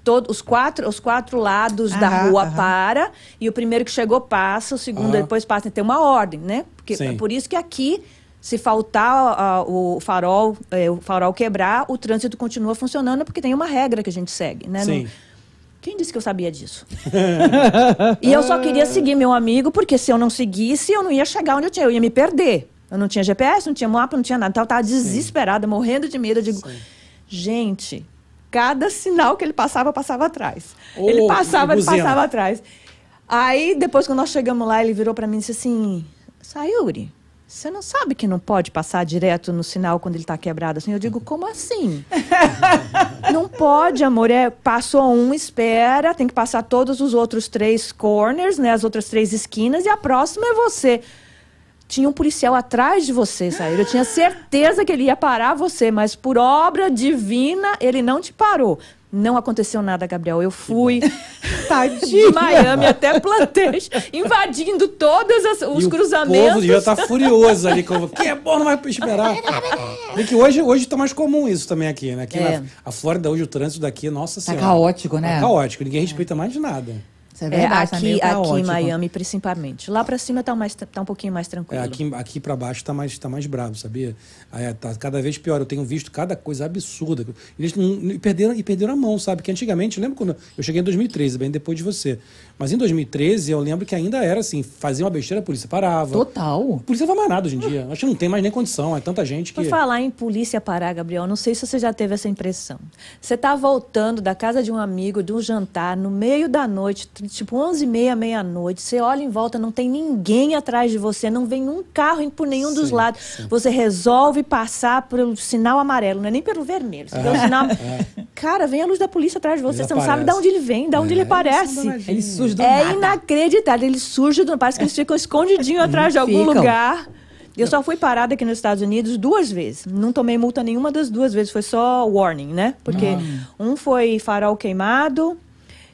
todo, os, quatro, os quatro lados da Aham, rua para, e o primeiro que chegou passa, o segundo depois passa. Tem uma ordem, né? Porque, Sim. é por isso que aqui, se faltar ah, o farol, eh, o farol quebrar, o trânsito continua funcionando, porque tem uma regra que a gente segue, né? Sim. Não- quem disse que eu sabia disso? [laughs] e eu só queria seguir meu amigo, porque se eu não seguisse, eu não ia chegar onde eu tinha, eu ia me perder. Eu não tinha GPS, não tinha mapa, não tinha nada. Então eu estava desesperada, morrendo de medo. Eu digo, gente, cada sinal que ele passava, eu passava atrás. Ô, ele passava, ele passava atrás. Aí, depois que nós chegamos lá, ele virou para mim e disse assim: Sayuri, você não sabe que não pode passar direto no sinal quando ele está quebrado assim? Eu digo, como assim? [laughs] não pode, amor. É, passou um, espera, tem que passar todos os outros três corners, né? As outras três esquinas, e a próxima é você. Tinha um policial atrás de você, Sayuri. Eu tinha certeza que ele ia parar você, mas por obra divina, ele não te parou. Não aconteceu nada, Gabriel. Eu fui [laughs] de. Miami até Plantation, invadindo todos os e cruzamentos. O povo devia estar furioso ali. Como, que é bom, não vai esperar. E que hoje, hoje tá mais comum isso também aqui, né? Aqui É. na, a Flórida, hoje o trânsito daqui, nossa Tá senhora. caótico, né? Tá caótico. Ninguém respeita mais de nada. É É, verdade, tá aqui, meio aqui em. Miami, principalmente. Lá pra cima tá, mais, tá um pouquinho mais É, tranquilo. aqui, aqui para baixo tá mais, tá mais bravo, sabia? É, tá cada vez pior. Eu tenho visto cada coisa absurda. Eles não, perderam, e perderam a mão, sabe? Que antigamente, lembra quando eu cheguei em 2013, bem depois de você. Mas em 2013, eu lembro que ainda era assim: fazia uma besteira, a polícia parava. Total. A polícia não faz mais nada hoje em dia. Acho que não tem mais nem condição. É tanta gente que. Por falar em polícia parar, Gabriel, não sei se você já teve essa impressão. Você tá voltando da casa de um amigo, de um jantar, no meio da noite, tipo 11 e meia, meia-noite, você olha em volta, não tem ninguém atrás de você, não vem um carro por nenhum dos Sim, lados. sim. Você resolve passar pelo sinal amarelo, não é nem pelo vermelho. Você vê o sinal... Cara, vem a luz da polícia atrás de você, Eles você não sabe de onde ele vem, de onde É, ele aparece. Ele surge do É nada. inacreditável. Eles surgem, do... parece que eles ficam escondidinhos [laughs] atrás de algum Ficam. lugar. Eu só fui parada aqui nos Estados Unidos duas vezes. Não tomei multa nenhuma das duas vezes, foi só warning, né? Porque um foi farol queimado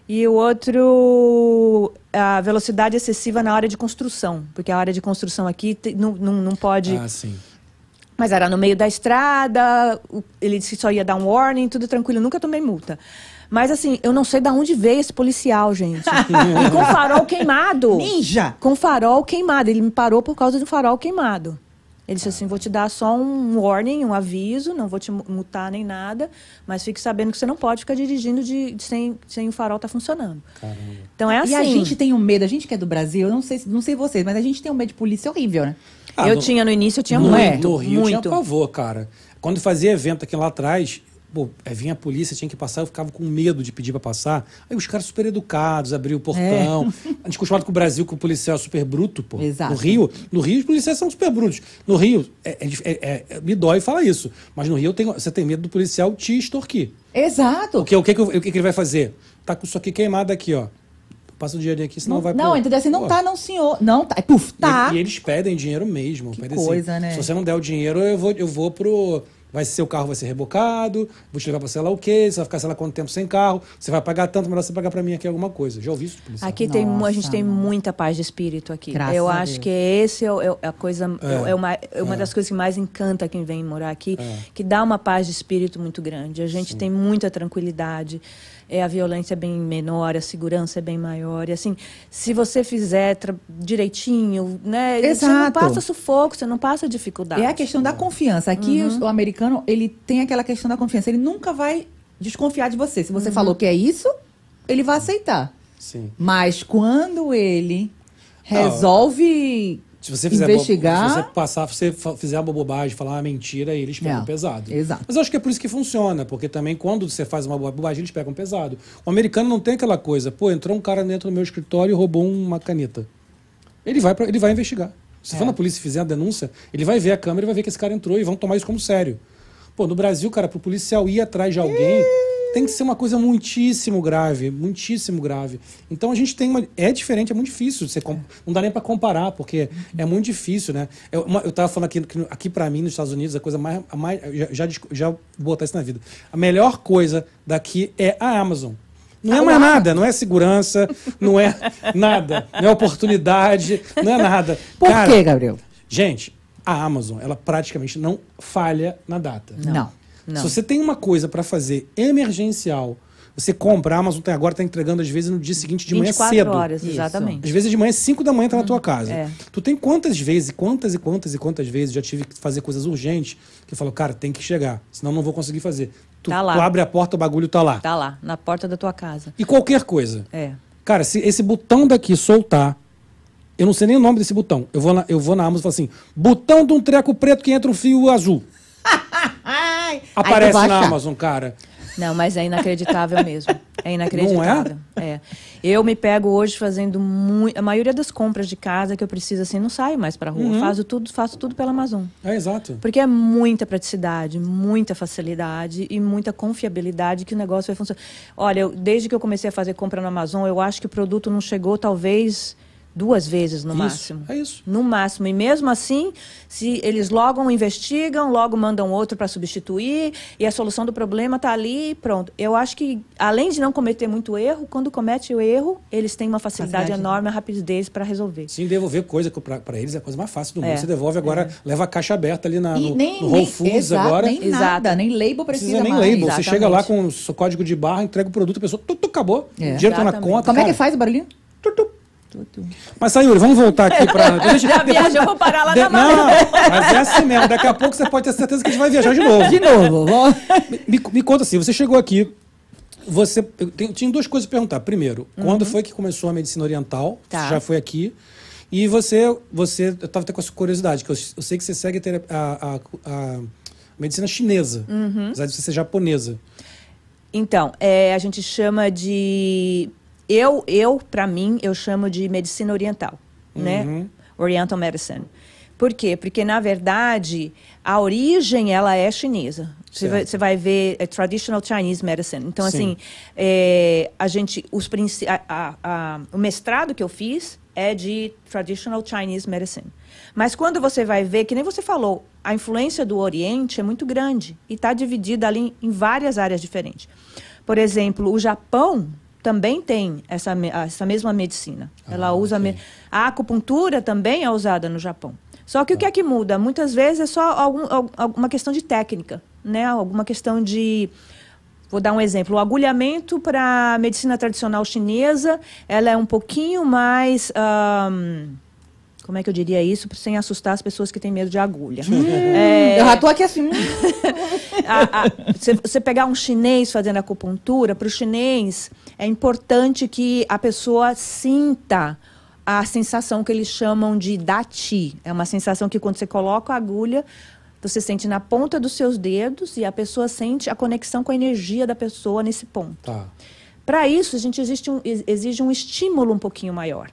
e o outro a velocidade excessiva na área de construção. Porque a área de construção aqui não, não, não pode. Ah, sim. Mas era no meio da estrada, ele disse que só ia dar um warning, tudo tranquilo, nunca tomei multa. Mas assim, eu não sei de onde veio esse policial, gente. e com farol queimado. Ninja! Com farol queimado. Ele me parou por causa de um farol queimado. Ele disse assim: vou te dar só um warning, um aviso, não vou te mu- multar nem nada, mas fique sabendo que você não pode ficar dirigindo de, de- sem, sem o farol estar funcionando. Caramba. Então é assim. E a gente tem um medo, a gente que é do Brasil, eu não sei, se- não sei vocês, mas a gente tem um medo de polícia horrível, né? Ah, eu no- tinha no início, eu tinha no, muito. No Rio muito. tinha pavor, cara. Quando fazia evento aqui lá atrás, pô, é, vinha a polícia, tinha que passar, eu ficava com medo de pedir pra passar. Aí os caras super educados, abriam o portão. [laughs] A gente acostumado com o Brasil, que o policial é super bruto, pô. Exato. No Rio, no Rio os policiais são super brutos. No Rio, é, é é- é- me dói falar isso. Mas no Rio tenho- você tem medo do policial te extorquir. Exato. O que, o, que, que o que que ele vai fazer? Tá com isso aqui queimado aqui, ó. Passa o dinheirinho aqui, senão Não, vai não pro- entendeu? Assim, não Pô. tá, não, senhor. Não tá. Puf, tá. E, e eles pedem dinheiro mesmo. pedem coisa, né? Se você não der o dinheiro, eu vou, eu vou pro, vai ser o carro vai ser rebocado, vou te levar para sei lá o quê, você vai ficar sei lá quanto tempo sem carro, você vai pagar tanto, melhor você pagar para mim aqui alguma coisa. Já ouvi isso de policial? Aqui tem, mu- a gente Nossa, tem muita paz de espírito aqui. Graças eu a acho Deus. que esse é, o- é a coisa, É, é, uma, é uma das coisas que mais encanta quem vem morar aqui, É. que dá uma paz de espírito muito grande. A gente tem muita tranquilidade, é, a violência é bem menor, a segurança é bem maior. E assim, se você fizer direitinho, né, você não Exato. passa sufoco, você não passa dificuldade. É a questão da confiança. Aqui Uhum. o, o americano, ele tem aquela questão da confiança. Ele nunca vai desconfiar de você. Se você Uhum. falou que é isso, ele vai aceitar. Sim. Mas quando ele resolve Se você fizer investigar, se você passar, se você fizer uma bobagem, falar uma mentira, eles pegam É, pesado. exato. Mas eu acho que é por isso que funciona, porque também quando você faz uma bo- bobagem, eles pegam pesado. O americano não tem aquela coisa, pô, entrou um cara dentro do meu escritório e roubou uma caneta. Ele vai, pra, ele vai investigar. Se É. for na polícia e fizer a denúncia, ele vai ver a câmera e vai ver que esse cara entrou e vão tomar isso como sério. Pô, no Brasil, cara, pro policial ir atrás de alguém, tem que ser uma coisa muitíssimo grave, muitíssimo grave. Então a gente tem uma. É diferente, é muito difícil. Você com- Não dá nem para comparar, porque é muito difícil, né? Eu, uma- eu tava falando aqui, que aqui para mim, nos Estados Unidos, a coisa mais. a mais já, já, já vou botar isso na vida. A melhor coisa daqui é a Amazon. Não é mais nada, não é segurança, não é nada, não é oportunidade, não é nada. Por Cara, quê, Gabriel? Gente, a Amazon, ela praticamente não falha na data. Não. Não. Se você tem uma coisa para fazer emergencial, você compra, a Amazon tem, agora está entregando às vezes no dia seguinte de manhã 24 cedo. horas, Isso. exatamente. Às vezes de manhã, 5 da manhã, tá na tua casa. é. Tu tem quantas vezes, quantas e quantas e quantas vezes já tive que fazer coisas urgentes que eu falo, cara, tem que chegar, senão não vou conseguir fazer. Tu, Tá lá. tu abre a porta, o bagulho tá lá. Tá lá, na porta da tua casa. E qualquer coisa. É. Cara, se esse botão daqui soltar, eu não sei nem o nome desse botão. Eu vou na, eu vou na Amazon e falo assim: botão de um treco preto que entra um fio azul. Ai, Aparece na achar. Amazon, cara. Não, mas é inacreditável [laughs] mesmo. É inacreditável. Não é? Eu me pego hoje fazendo muito. A maioria das compras de casa que eu preciso, assim, não saio mais pra Uhum. rua. Faço tudo, faço tudo pela Amazon. É exato. Porque é muita praticidade, muita facilidade e muita confiabilidade que o negócio vai funcionar. Olha, eu- desde que eu comecei a fazer compra no Amazon, eu acho que o produto não chegou talvez duas vezes no Isso, máximo. é isso. No máximo. E mesmo assim, se eles logo investigam, logo mandam outro para substituir e a solução do problema está ali e pronto. Eu acho que, além de não cometer muito erro, quando comete o erro, eles têm uma facilidade, Facilidade. enorme, a rapidez para resolver. Sim, devolver coisa pra eles é a coisa mais fácil do mundo. É, Você devolve agora, leva a caixa aberta ali na, no, nem, no Whole nem- Foods exato, agora. nem Exato. nada, nem label Não precisa, precisa nem mais. label. Você chega lá com o seu código de barra, entrega o produto, a pessoa, tu, tu, acabou. É. O dinheiro tá na conta. Como é cara. que faz o barulhinho? Tu, tu. Mas, Sayuri, vamos voltar aqui pra. [laughs] depois a gente- Já viajou, eu vou parar lá de- na Não, mas é assim mesmo. Daqui a pouco você pode ter certeza que a gente vai viajar de [laughs] novo. De novo. Me, me conta assim, você chegou aqui, você eu tinha duas coisas a perguntar. Primeiro, quando foi que começou a medicina oriental? Uhum. Tá. Você já foi aqui. E você, você eu estava até com essa curiosidade, que eu, eu sei que você segue a- a- a medicina chinesa, Uhum. apesar de você ser japonesa. Então, é, a gente chama de. Eu, eu para mim, eu chamo de medicina oriental, né? Uhum. Oriental medicine. Por quê? Porque, na verdade, a origem, ela é chinesa. Você vai, você vai ver é, traditional Chinese medicine. Então, Sim. assim, é, a gente, os princ- a- a- a- o mestrado que eu fiz é de traditional Chinese medicine. Mas quando você vai ver, que nem você falou, a influência do Oriente é muito grande e está dividida ali em várias áreas diferentes. Por exemplo, o Japão também tem essa, essa mesma medicina. Ela Ah, usa a ok. me- a acupuntura também é usada no Japão. Só que o que é que muda? Muitas vezes é só algum, al- alguma questão de técnica, né? Alguma questão de Vou dar um exemplo. O agulhamento para a medicina tradicional chinesa, ela é um pouquinho mais. ahn, como é que eu diria isso? Sem assustar as pessoas que têm medo de agulha. [laughs] É, Eu já tô aqui assim. [laughs] a- a- se você pegar um chinês fazendo acupuntura, para o chinês é importante que a pessoa sinta a sensação que eles chamam de dati. É uma sensação que quando você coloca a agulha, você sente na ponta dos seus dedos e a pessoa sente a conexão com a energia da pessoa nesse ponto. Tá. Para isso, a gente existe um, ex- exige um estímulo um pouquinho maior.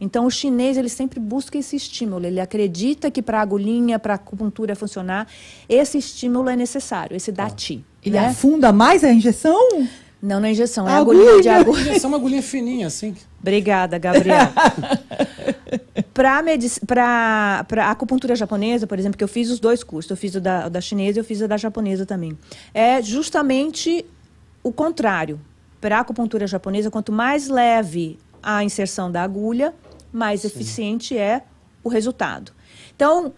Então, o chinês ele sempre busca esse estímulo. Ele acredita que para a agulhinha, para a acupuntura funcionar, esse estímulo é necessário, esse dati. Ele né? afunda mais a injeção? Não na injeção, é A agulhinha de agulha. agulha. É só uma agulhinha fininha, assim. Obrigada, Gabriel. [laughs] Para para acupuntura japonesa, por exemplo, que eu fiz os dois cursos, eu fiz o da, o da chinesa e eu fiz o da japonesa também. É justamente o contrário. Para acupuntura japonesa, quanto mais leve a inserção da agulha, mais Sim. eficiente é o resultado. Então,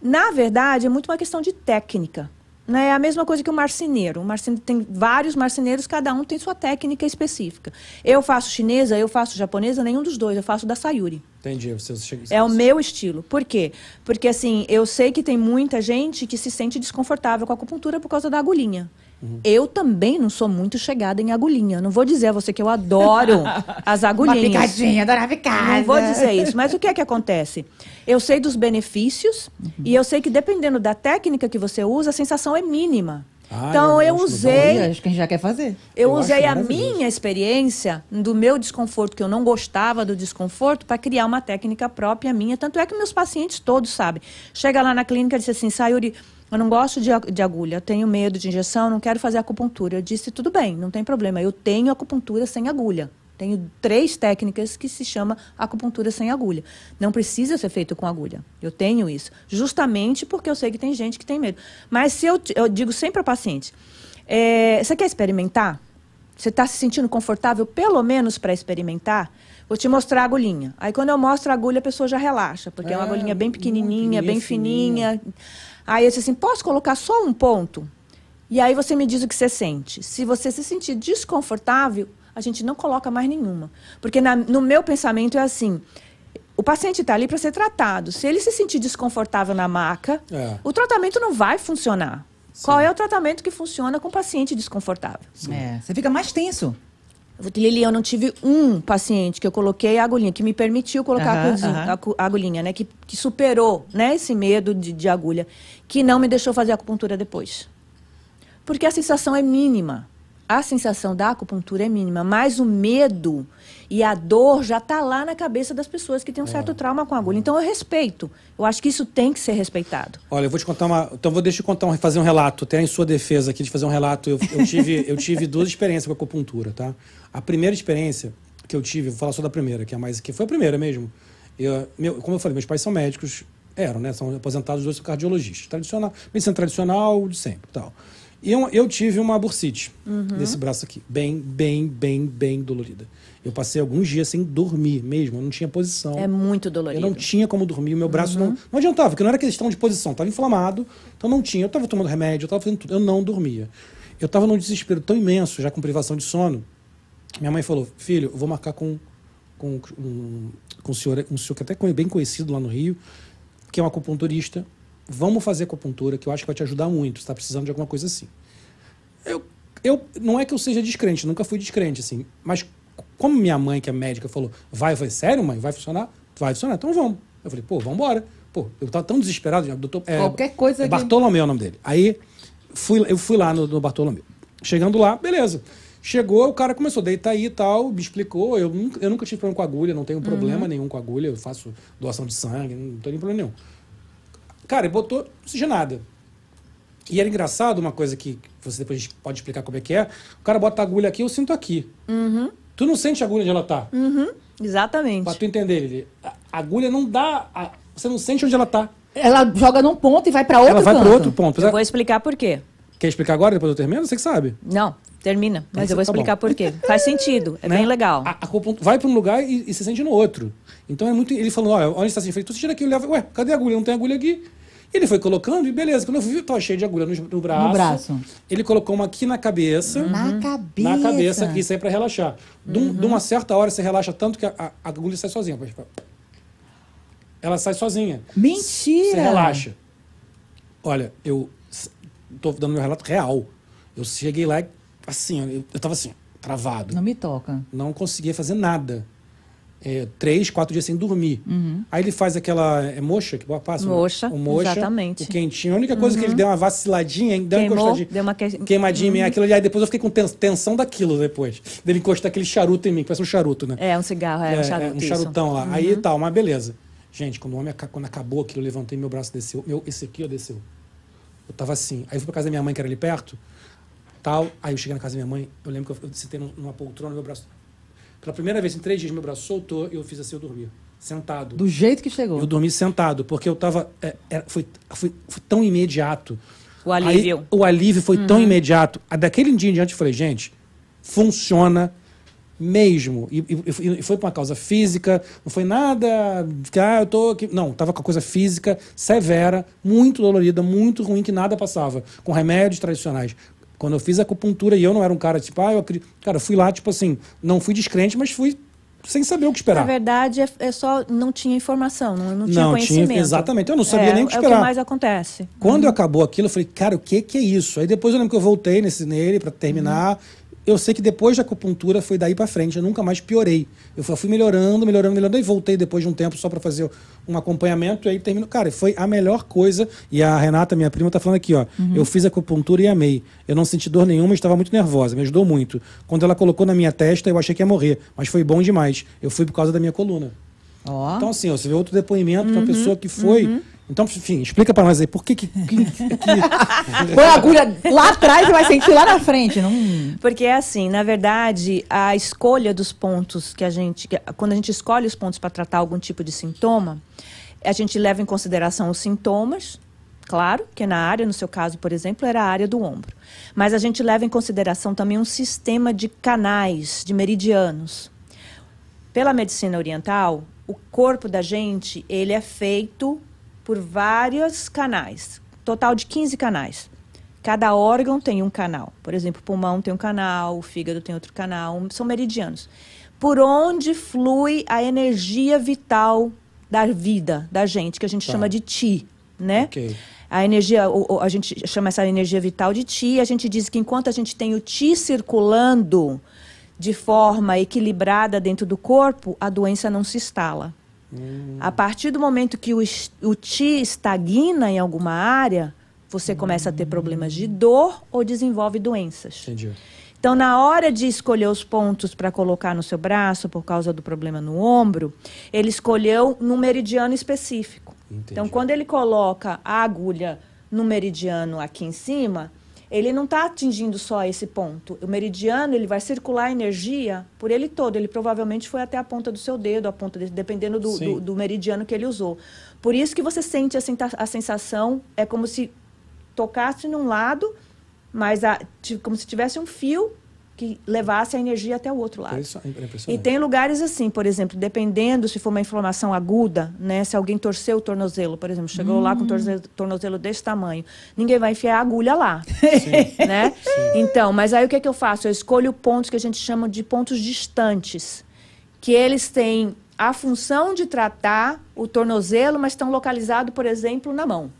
na verdade, é muito uma questão de técnica. Né? É a mesma coisa que o marceneiro. O marceneiro tem vários marceneiros, cada um tem sua técnica específica. Eu faço chinesa, eu faço japonesa, nenhum dos dois. Eu faço da Sayuri. Entendi. Você, você, é o meu estilo. Por quê? Porque, assim, eu sei que tem muita gente que se sente desconfortável com a acupuntura por causa da agulhinha. Uhum. Eu também não sou muito chegada em agulhinha. Não vou dizer a você que eu adoro [laughs] as agulhinhas. Uma picadinha, adorava picada. Não vou dizer isso. Mas o que é que acontece? Eu sei dos benefícios uhum. e eu sei que dependendo da técnica que você usa, a sensação é mínima. Ah, então eu, eu usei. Acho que a gente já quer fazer. Eu, eu usei a minha experiência do meu desconforto, que eu não gostava do desconforto, para criar uma técnica própria minha. Tanto é que meus pacientes todos sabem. Chega lá na clínica e diz assim, Sayuri, eu não gosto de, de agulha, eu tenho medo de injeção, não quero fazer acupuntura. Eu disse, tudo bem, não tem problema. Eu tenho acupuntura sem agulha. Tenho três técnicas que se chama acupuntura sem agulha. Não precisa ser feito com agulha. Eu tenho isso. Justamente porque eu sei que tem gente que tem medo. Mas se eu, eu digo sempre ao paciente, é, você quer experimentar? Você está se sentindo confortável, pelo menos para experimentar? Vou te mostrar a agulhinha. Aí quando eu mostro a agulha, a pessoa já relaxa, porque é, é uma agulhinha bem pequenininha, bem fininha. fininha. Aí eu disse assim, posso colocar só um ponto? E aí você me diz o que você sente. Se você se sentir desconfortável, a gente não coloca mais nenhuma. Porque na, no meu pensamento é assim, o paciente está ali para ser tratado. Se ele se sentir desconfortável na maca, é. o tratamento não vai funcionar. Sim. Qual é o tratamento que funciona com o paciente desconfortável? É, você fica mais tenso. Lili, eu não tive um paciente que eu coloquei a agulhinha, que me permitiu colocar uhum, a, agulhinha, né? Que, que superou né, esse medo de, de agulha, que não me deixou fazer acupuntura depois. Porque a sensação é mínima. A sensação da acupuntura é mínima, mas o medo e a dor já está lá na cabeça das pessoas que têm um certo é. trauma com a agulha. Então eu respeito. Eu acho que isso tem que ser respeitado. Olha, eu vou te contar uma. Então vou deixar eu contar um, fazer um relato, até em sua defesa aqui de fazer um relato. Eu, eu tive, [laughs] eu tive duas experiências com a acupuntura, tá? A primeira experiência que eu tive, vou falar só da primeira, que é mais que foi a primeira mesmo. Eu, meu, como eu falei, meus pais são médicos, eram, né? São aposentados, dois são cardiologistas. Tradicional, medicina tradicional de sempre, tal. E eu, eu tive uma bursite uhum. nesse braço aqui, bem, bem, bem, bem dolorida. Eu passei alguns dias sem dormir mesmo, eu não tinha posição. É muito dolorido. Eu não tinha como dormir, o meu braço uhum. não, não adiantava, porque não era questão de posição, estava inflamado, então não tinha. Eu estava tomando remédio, eu estava fazendo tudo, eu não dormia. Eu estava num desespero tão imenso, já com privação de sono. Minha mãe falou: Filho, eu vou marcar com, com um, com um senhor, um senhor que é até bem conhecido lá no Rio, que é um acupunturista. Vamos fazer acupuntura, que eu acho que vai te ajudar muito. Você está precisando de alguma coisa assim. Eu, eu, não é que eu seja descrente, nunca fui descrente, assim. Mas como minha mãe, que é médica, falou: Vai, falei: Sério, mãe? Vai funcionar? Vai funcionar, então vamos. Eu falei: Pô, vamos embora. Pô, eu estava tão desesperado. Doutor, é, Qualquer coisa. É Bartolomeu é o nome dele. Aí fui, eu fui lá no, no Bartolomeu. Chegando lá, beleza. Chegou, o cara começou a deitar aí e tal, me explicou. Eu nunca, eu nunca tive problema com agulha, não tenho problema uhum. nenhum com agulha. Eu faço doação de sangue, não tenho problema nenhum. Cara, ele botou oxigenada. E era engraçado uma coisa que você depois pode explicar como é que é. O cara bota a agulha aqui, eu sinto aqui. Uhum. Tu não sente a agulha onde ela tá? Uhum. Exatamente. Pra tu entender, ele. A agulha não dá. A, você não sente onde ela tá. Ela joga num ponto e vai para outro Ela vai para outro ponto. Eu vou explicar por quê. Quer explicar agora, depois eu termino? Você que sabe. Não. Termina, mas eu vou tá explicar tá por quê. Faz sentido, é né? bem legal. A, a, vai para um lugar e, e, se sente no outro. Então é muito. Ele falou: olha, onde está assim? Falei, tu tira aqui, leva. Ué, cadê a agulha? Não tem agulha aqui. Ele foi colocando e beleza. Quando eu vi, tava cheio de agulha no, no, braço. No braço. Ele colocou uma aqui na cabeça. Uhum. Na cabeça. Na cabeça, que isso aí é para relaxar. De, uhum. de, uma certa hora você relaxa tanto que a, a, a agulha sai sozinha. Ela sai sozinha. Mentira! Você relaxa. Olha, eu tô dando meu relato real. Eu cheguei lá e assim, eu, eu tava assim, travado. Não me toca. Não conseguia fazer nada. É, três, quatro dias sem dormir. Uhum. Aí ele faz aquela. É moxa que passa? Moxa. O moxa. Exatamente. O quentinho. A única coisa uhum. que ele deu uma vaciladinha, deu Queimou, uma encostadinha. Deu uma que... Queimadinha uhum. em mim, aquilo ali. Aí depois eu fiquei com tensão daquilo depois. Dele encostar aquele charuto em mim, que parece um charuto, né? É, um cigarro, é, é um charuto. É, um charutão lá. Aí uhum. tal, mas beleza. Gente, quando o homem quando acabou aquilo, eu levantei, meu braço desceu. Meu, esse aqui, ó, desceu. Eu tava assim. Aí eu fui pra casa da minha mãe, que era ali perto tal. Aí eu cheguei na casa da minha mãe, eu lembro que eu, eu sentei numa poltrona, meu braço. Pela primeira vez em três dias, meu braço soltou e eu fiz assim, eu dormia. sentado. Do jeito que chegou. Eu dormi sentado, porque eu tava. é, era- foi, foi, foi tão imediato. O alívio. Aí, o alívio foi tão imediato. Daquele dia em diante eu falei, gente, funciona mesmo. E, e- e foi por uma causa física, não foi nada que, ah, eu tô aqui. Não, tava com a coisa física severa, muito dolorida, muito ruim, que nada passava, com remédios tradicionais. Quando eu fiz a acupuntura, e eu não era um cara tipo, ah, eu acredito. Cara, eu fui lá, tipo assim, não fui descrente, mas fui sem saber o que Na esperar. verdade, é, é só não tinha informação, não, não tinha conhecimento. exatamente, eu não sabia é, nem o que É o esperar. que mais acontece. Quando acabou aquilo, eu falei, cara, o que, que é isso? Aí depois eu lembro que eu voltei nesse, nele pra terminar. Eu sei que depois da acupuntura foi daí pra frente, eu nunca mais piorei. Eu fui melhorando, melhorando, melhorando, e voltei depois de um tempo só pra fazer um acompanhamento, e aí terminou. Cara, foi a melhor coisa. E a Renata, minha prima, tá falando aqui, ó. Eu fiz acupuntura e amei. Eu não senti dor nenhuma, estava muito nervosa, me ajudou muito. Quando ela colocou na minha testa, eu achei que ia morrer, mas foi bom demais. Eu fui por causa da minha coluna. Ó. Então, assim, ó, você vê outro depoimento de uma pessoa que foi. Então, enfim, explica pra nós aí, por que que. que- que- [laughs] Põe a agulha lá atrás e vai sentir lá na frente. Não... Porque é assim, na verdade, a escolha dos pontos que a gente. que- Quando a gente escolhe os pontos para tratar algum tipo de sintoma, a gente leva em consideração os sintomas, claro, que na área, no seu caso, por exemplo, era a área do ombro. Mas a gente leva em consideração também um sistema de canais, de meridianos. Pela medicina oriental, o corpo da gente, ele é feito por vários canais, total de 15 canais. Cada órgão tem um canal. Por exemplo, o pulmão tem um canal, o fígado tem outro canal, são meridianos. Por onde flui a energia vital da vida da gente, que a gente Tá. chama de ti, né? Ok. A energia, a gente chama essa energia vital de ti. A gente diz que enquanto a gente tem o ti circulando de forma equilibrada dentro do corpo, a doença não se instala. A partir do momento que o, ti estagna em alguma área, você começa a ter problemas de dor ou desenvolve doenças. Entendi. Então, na hora de escolher os pontos para colocar no seu braço por causa do problema no ombro, ele escolheu num meridiano específico. Entendi. Então, quando ele coloca a agulha no meridiano aqui em cima, ele não está atingindo só esse ponto. O meridiano ele vai circular a energia por ele todo. Ele provavelmente foi até a ponta do seu dedo, a ponta desse, dependendo do, do, do meridiano que ele usou. Por isso que você sente a, a sensação, é como se tocasse num lado, mas a- como se tivesse um fio que levasse a energia até o outro lado. E tem lugares assim, por exemplo, dependendo se for uma inflamação aguda, né? Se alguém torceu o tornozelo, por exemplo, chegou lá com o tornozelo, tornozelo desse tamanho, ninguém vai enfiar a agulha lá, [laughs] né? Então, mas aí o que, é que eu faço? Eu escolho pontos que a gente chama de pontos distantes, que eles têm a função de tratar o tornozelo, mas estão localizados, por exemplo, na mão,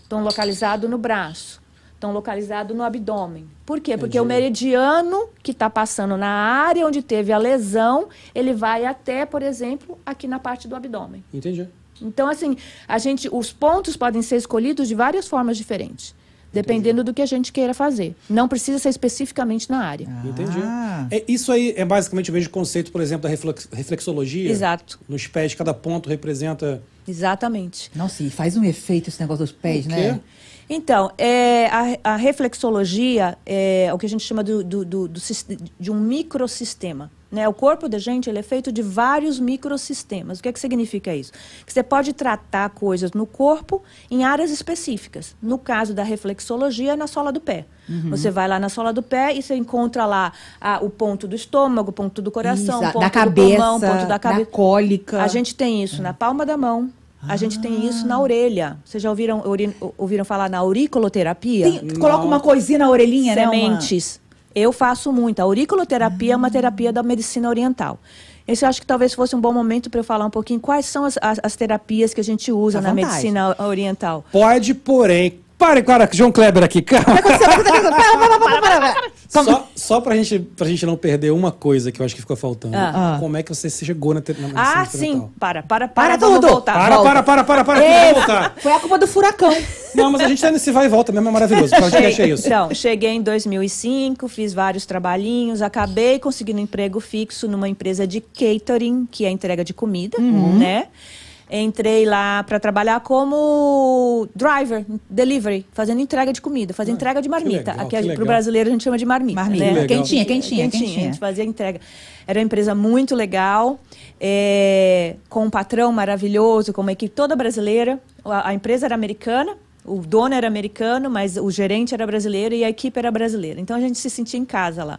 estão localizados no braço, estão localizados no abdômen. Por quê? Porque o Entendi. meridiano que está passando na área onde teve a lesão, ele vai até, por exemplo, aqui na parte do abdômen. Entendi. Então, assim, a gente, os pontos podem ser escolhidos de várias formas diferentes, dependendo do que a gente queira fazer. Não precisa ser especificamente na área. Entendi. Ah. É, isso aí é basicamente o mesmo conceito, por exemplo, da reflex- reflexologia. Exato, Nos pés, cada ponto representa. exatamente. Nossa, e faz um efeito esse negócio dos pés, O quê? né? Então, é, a, a reflexologia é o que a gente chama do, do- do- do de um microsistema. Né? O corpo da gente ele é feito de vários microsistemas. O que, é que significa isso? Que você pode tratar coisas no corpo em áreas específicas. No caso da reflexologia, é na sola do pé. Você vai lá na sola do pé e você encontra lá ah, o ponto do estômago, o ponto do coração, Isso, o ponto da do cabeça, pulmão, o ponto da da cabeça. cólica. A gente tem isso na palma da mão. A gente tem isso na orelha. Vocês já ouviram, ouviram falar na auriculoterapia? Tem- coloca uma coisinha na orelhinha, né? uma- Sementes. Eu faço muito. A auriculoterapia é uma terapia da medicina oriental. Esse eu acho que talvez fosse um bom momento para eu falar um pouquinho quais são as, as- as terapias que a gente usa À na vontade. medicina oriental. Pode, porém. Pare, cara, João Kleber aqui, calma. Para, para, para, para, para. Só, só pra, gente, pra gente não perder uma coisa que eu acho que ficou faltando. Ah. Ah. Como é que você se chegou na, na medicina Ah, sim. Para, para, Para para. tudo. voltar. Para, volta. para, para, para, para, para, voltar. Foi a culpa do furacão. Não, mas a gente tá nesse vai e volta mesmo, é maravilhoso. Podcast é isso. Então, cheguei em 2005, fiz vários trabalhinhos, acabei conseguindo um emprego fixo numa empresa de catering, que é entrega de comida, né? Entrei lá para trabalhar como driver, delivery, fazendo entrega de comida, fazendo entrega de marmita. legal, Aqui para o brasileiro a gente chama de marmita. Marmita. né? Que legal. Quentinha, quentinha, A quentinha. gente fazia entrega. Era uma empresa muito legal, é, com um patrão maravilhoso, com uma equipe toda brasileira. A, a empresa era americana, o dono era americano, mas o gerente era brasileiro e a equipe era brasileira. Então a gente se sentia em casa lá.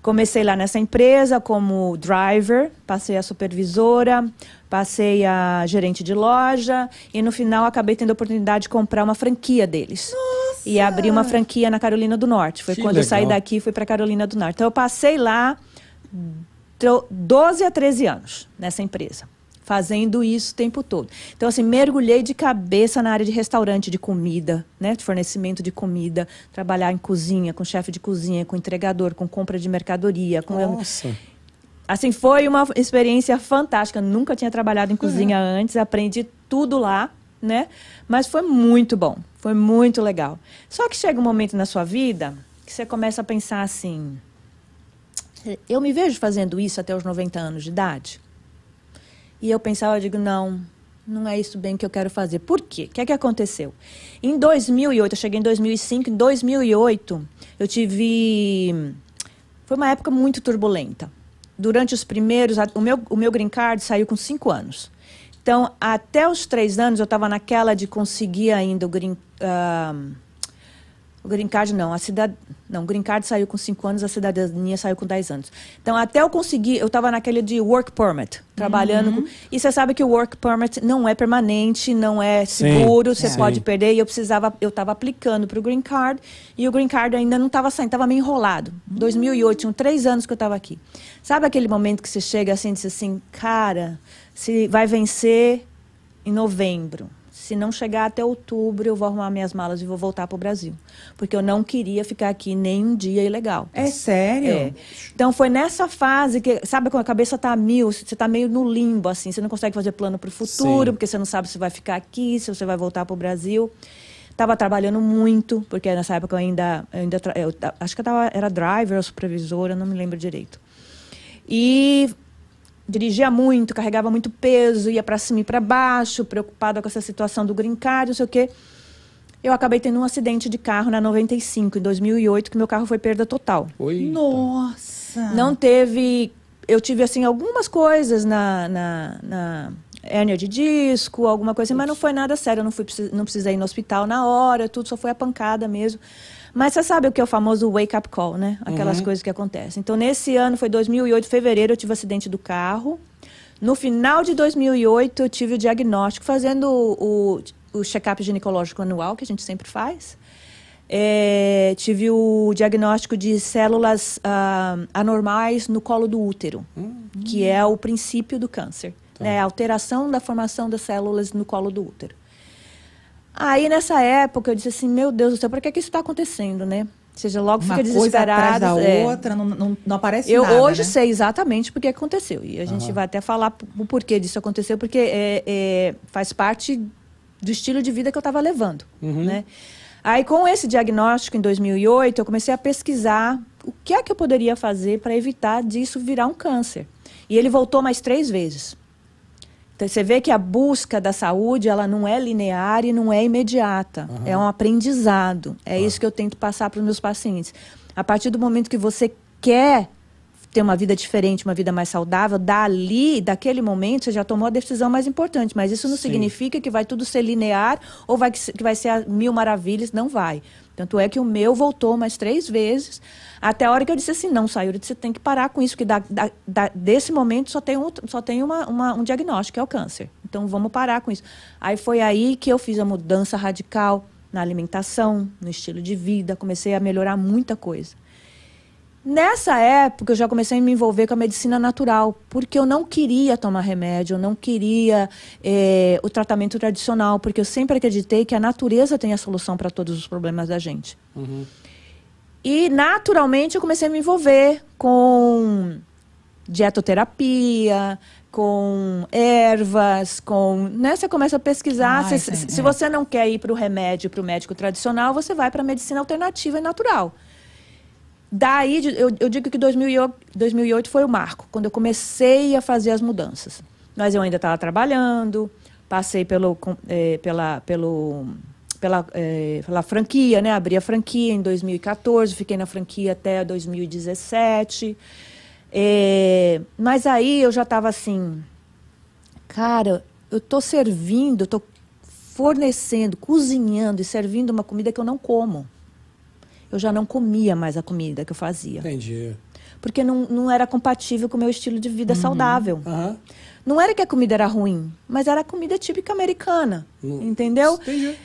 Comecei lá nessa empresa como driver, passei a supervisora, passei a gerente de loja e no final acabei tendo a oportunidade de comprar uma franquia deles. E abri uma franquia na Carolina do Norte. Foi Que quando eu saí legal. daqui e fui para Carolina do Norte. Então eu passei lá tro- 12 a 13 anos nessa empresa, fazendo isso o tempo todo. Então, assim, mergulhei de cabeça na área de restaurante, de comida, né? De fornecimento de comida, trabalhar em cozinha, com chefe de cozinha, com entregador, com compra de mercadoria. Com... Nossa. Assim, foi uma experiência fantástica. Nunca tinha trabalhado em cozinha antes, aprendi tudo lá, né? Mas foi muito bom, foi muito legal. Só que chega um momento na sua vida que você começa a pensar assim: eu me vejo fazendo isso até os 90 anos de idade? E eu pensava, eu digo, não, não é isso bem que eu quero fazer. Por quê? O que é que aconteceu? Em 2008, eu cheguei em 2005, em 2008, eu tive... Foi uma época muito turbulenta. Durante os primeiros... O meu, o meu green card saiu com cinco anos. Então, até os três anos, eu estava naquela de conseguir ainda o green... ah, o green card não, a cidade, não, o green card saiu com 5 anos, a cidadania saiu com 10 anos. Então, até eu conseguir, eu estava naquele de work permit, trabalhando com, e você sabe que o work permit não é permanente, não é Sim, seguro, você sim. pode perder, e eu precisava, eu estava aplicando para o green card, e o green card ainda não estava saindo, estava meio enrolado. 2008, tinham três anos que eu estava aqui. Sabe aquele momento que você chega assim e diz assim, cara, se vai vencer em novembro. Se não chegar até outubro, eu vou arrumar minhas malas e vou voltar para o Brasil. Porque eu não queria ficar aqui nem um dia ilegal. É sério? É. Então foi nessa fase que, sabe, quando a cabeça tá mil, você tá meio no limbo, assim, você não consegue fazer plano para o futuro, Sim. porque você não sabe se vai ficar aqui, se você vai voltar para o Brasil. Tava trabalhando muito, porque nessa época eu ainda, eu ainda eu acho que eu tava, era driver ou supervisora, não me lembro direito. E dirigia muito, carregava muito peso, ia para cima e para baixo, preocupada com essa situação do green card, não sei o quê. Eu acabei tendo um acidente de carro na 95, em 2008, que meu carro foi perda total. Oi. Nossa. Não teve. Eu tive, assim, algumas coisas na, na, na hérnia de disco, alguma coisa mas não foi nada sério. Eu não, fui, não precisei ir no hospital na hora, tudo, só foi a pancada mesmo. Mas você sabe o que é o famoso wake-up call, né? Aquelas coisas que acontecem. Então, nesse ano, foi 2008, fevereiro, eu tive um acidente do carro. No final de 2008, eu tive o diagnóstico, fazendo o, o, o check-up ginecológico anual, que a gente sempre faz. É, tive o diagnóstico de células ah, anormais no colo do útero, que é o princípio do câncer. Né? A alteração da formação das células no colo do útero. Aí, nessa época, eu disse assim, meu Deus do céu, por que, que isso está acontecendo, né? Ou seja, logo Uma fica coisa atrás desesperado. da é. outra, não, não, não aparece Eu nada, hoje né? sei exatamente porque aconteceu. E a gente Aham. vai até falar o porquê disso aconteceu, porque é, é, faz parte do estilo de vida que eu estava levando. Uhum. Né? Aí, com esse diagnóstico em 2008, eu comecei a pesquisar o que é que eu poderia fazer para evitar disso virar um câncer. E ele voltou mais três vezes. Então, você vê que a busca da saúde, ela não é linear e não é imediata. É um aprendizado. É isso que eu tento passar para os meus pacientes. A partir do momento que você quer ter uma vida diferente, uma vida mais saudável, dali, daquele momento, você já tomou a decisão mais importante. Mas isso não Sim. significa que vai tudo ser linear ou vai, que vai ser a mil maravilhas. Não vai. Tanto é que o meu voltou mais três vezes, até a hora que eu disse assim, não, Sayuri, você tem que parar com isso, que da, da- desse momento só tem, um, só tem uma, uma- um diagnóstico, que é o câncer. Então, vamos parar com isso. Aí foi aí que eu fiz a mudança radical na alimentação, no estilo de vida, comecei a melhorar muita coisa. Nessa época, eu já comecei a me envolver com a medicina natural, porque eu não queria tomar remédio, eu não queria eh, o tratamento tradicional, porque eu sempre acreditei que a natureza tem a solução para todos os problemas da gente. Uhum. E, naturalmente, eu comecei a me envolver com dietoterapia, com ervas, com. Né? Você começa a pesquisar. Ai, se, sim, se é. você não quer ir para o remédio, para o médico tradicional, você vai para a medicina alternativa e natural. Daí, eu, eu digo que 2008, 2008 foi o marco, quando eu comecei a fazer as mudanças. Mas eu ainda estava trabalhando, passei pelo, eh, pela, pelo, pela, eh, pela franquia, né? Abri a franquia em 2014, fiquei na franquia até 2017. Eh, mas aí eu já estava assim, cara, eu tô servindo, tô fornecendo, cozinhando e servindo uma comida que eu não como. Eu já não comia mais a comida que eu fazia. Entendi. Porque não, não era compatível com o meu estilo de vida saudável. Aham. Não era que a comida era ruim, mas era a comida típica americana. Entendeu? Entendi.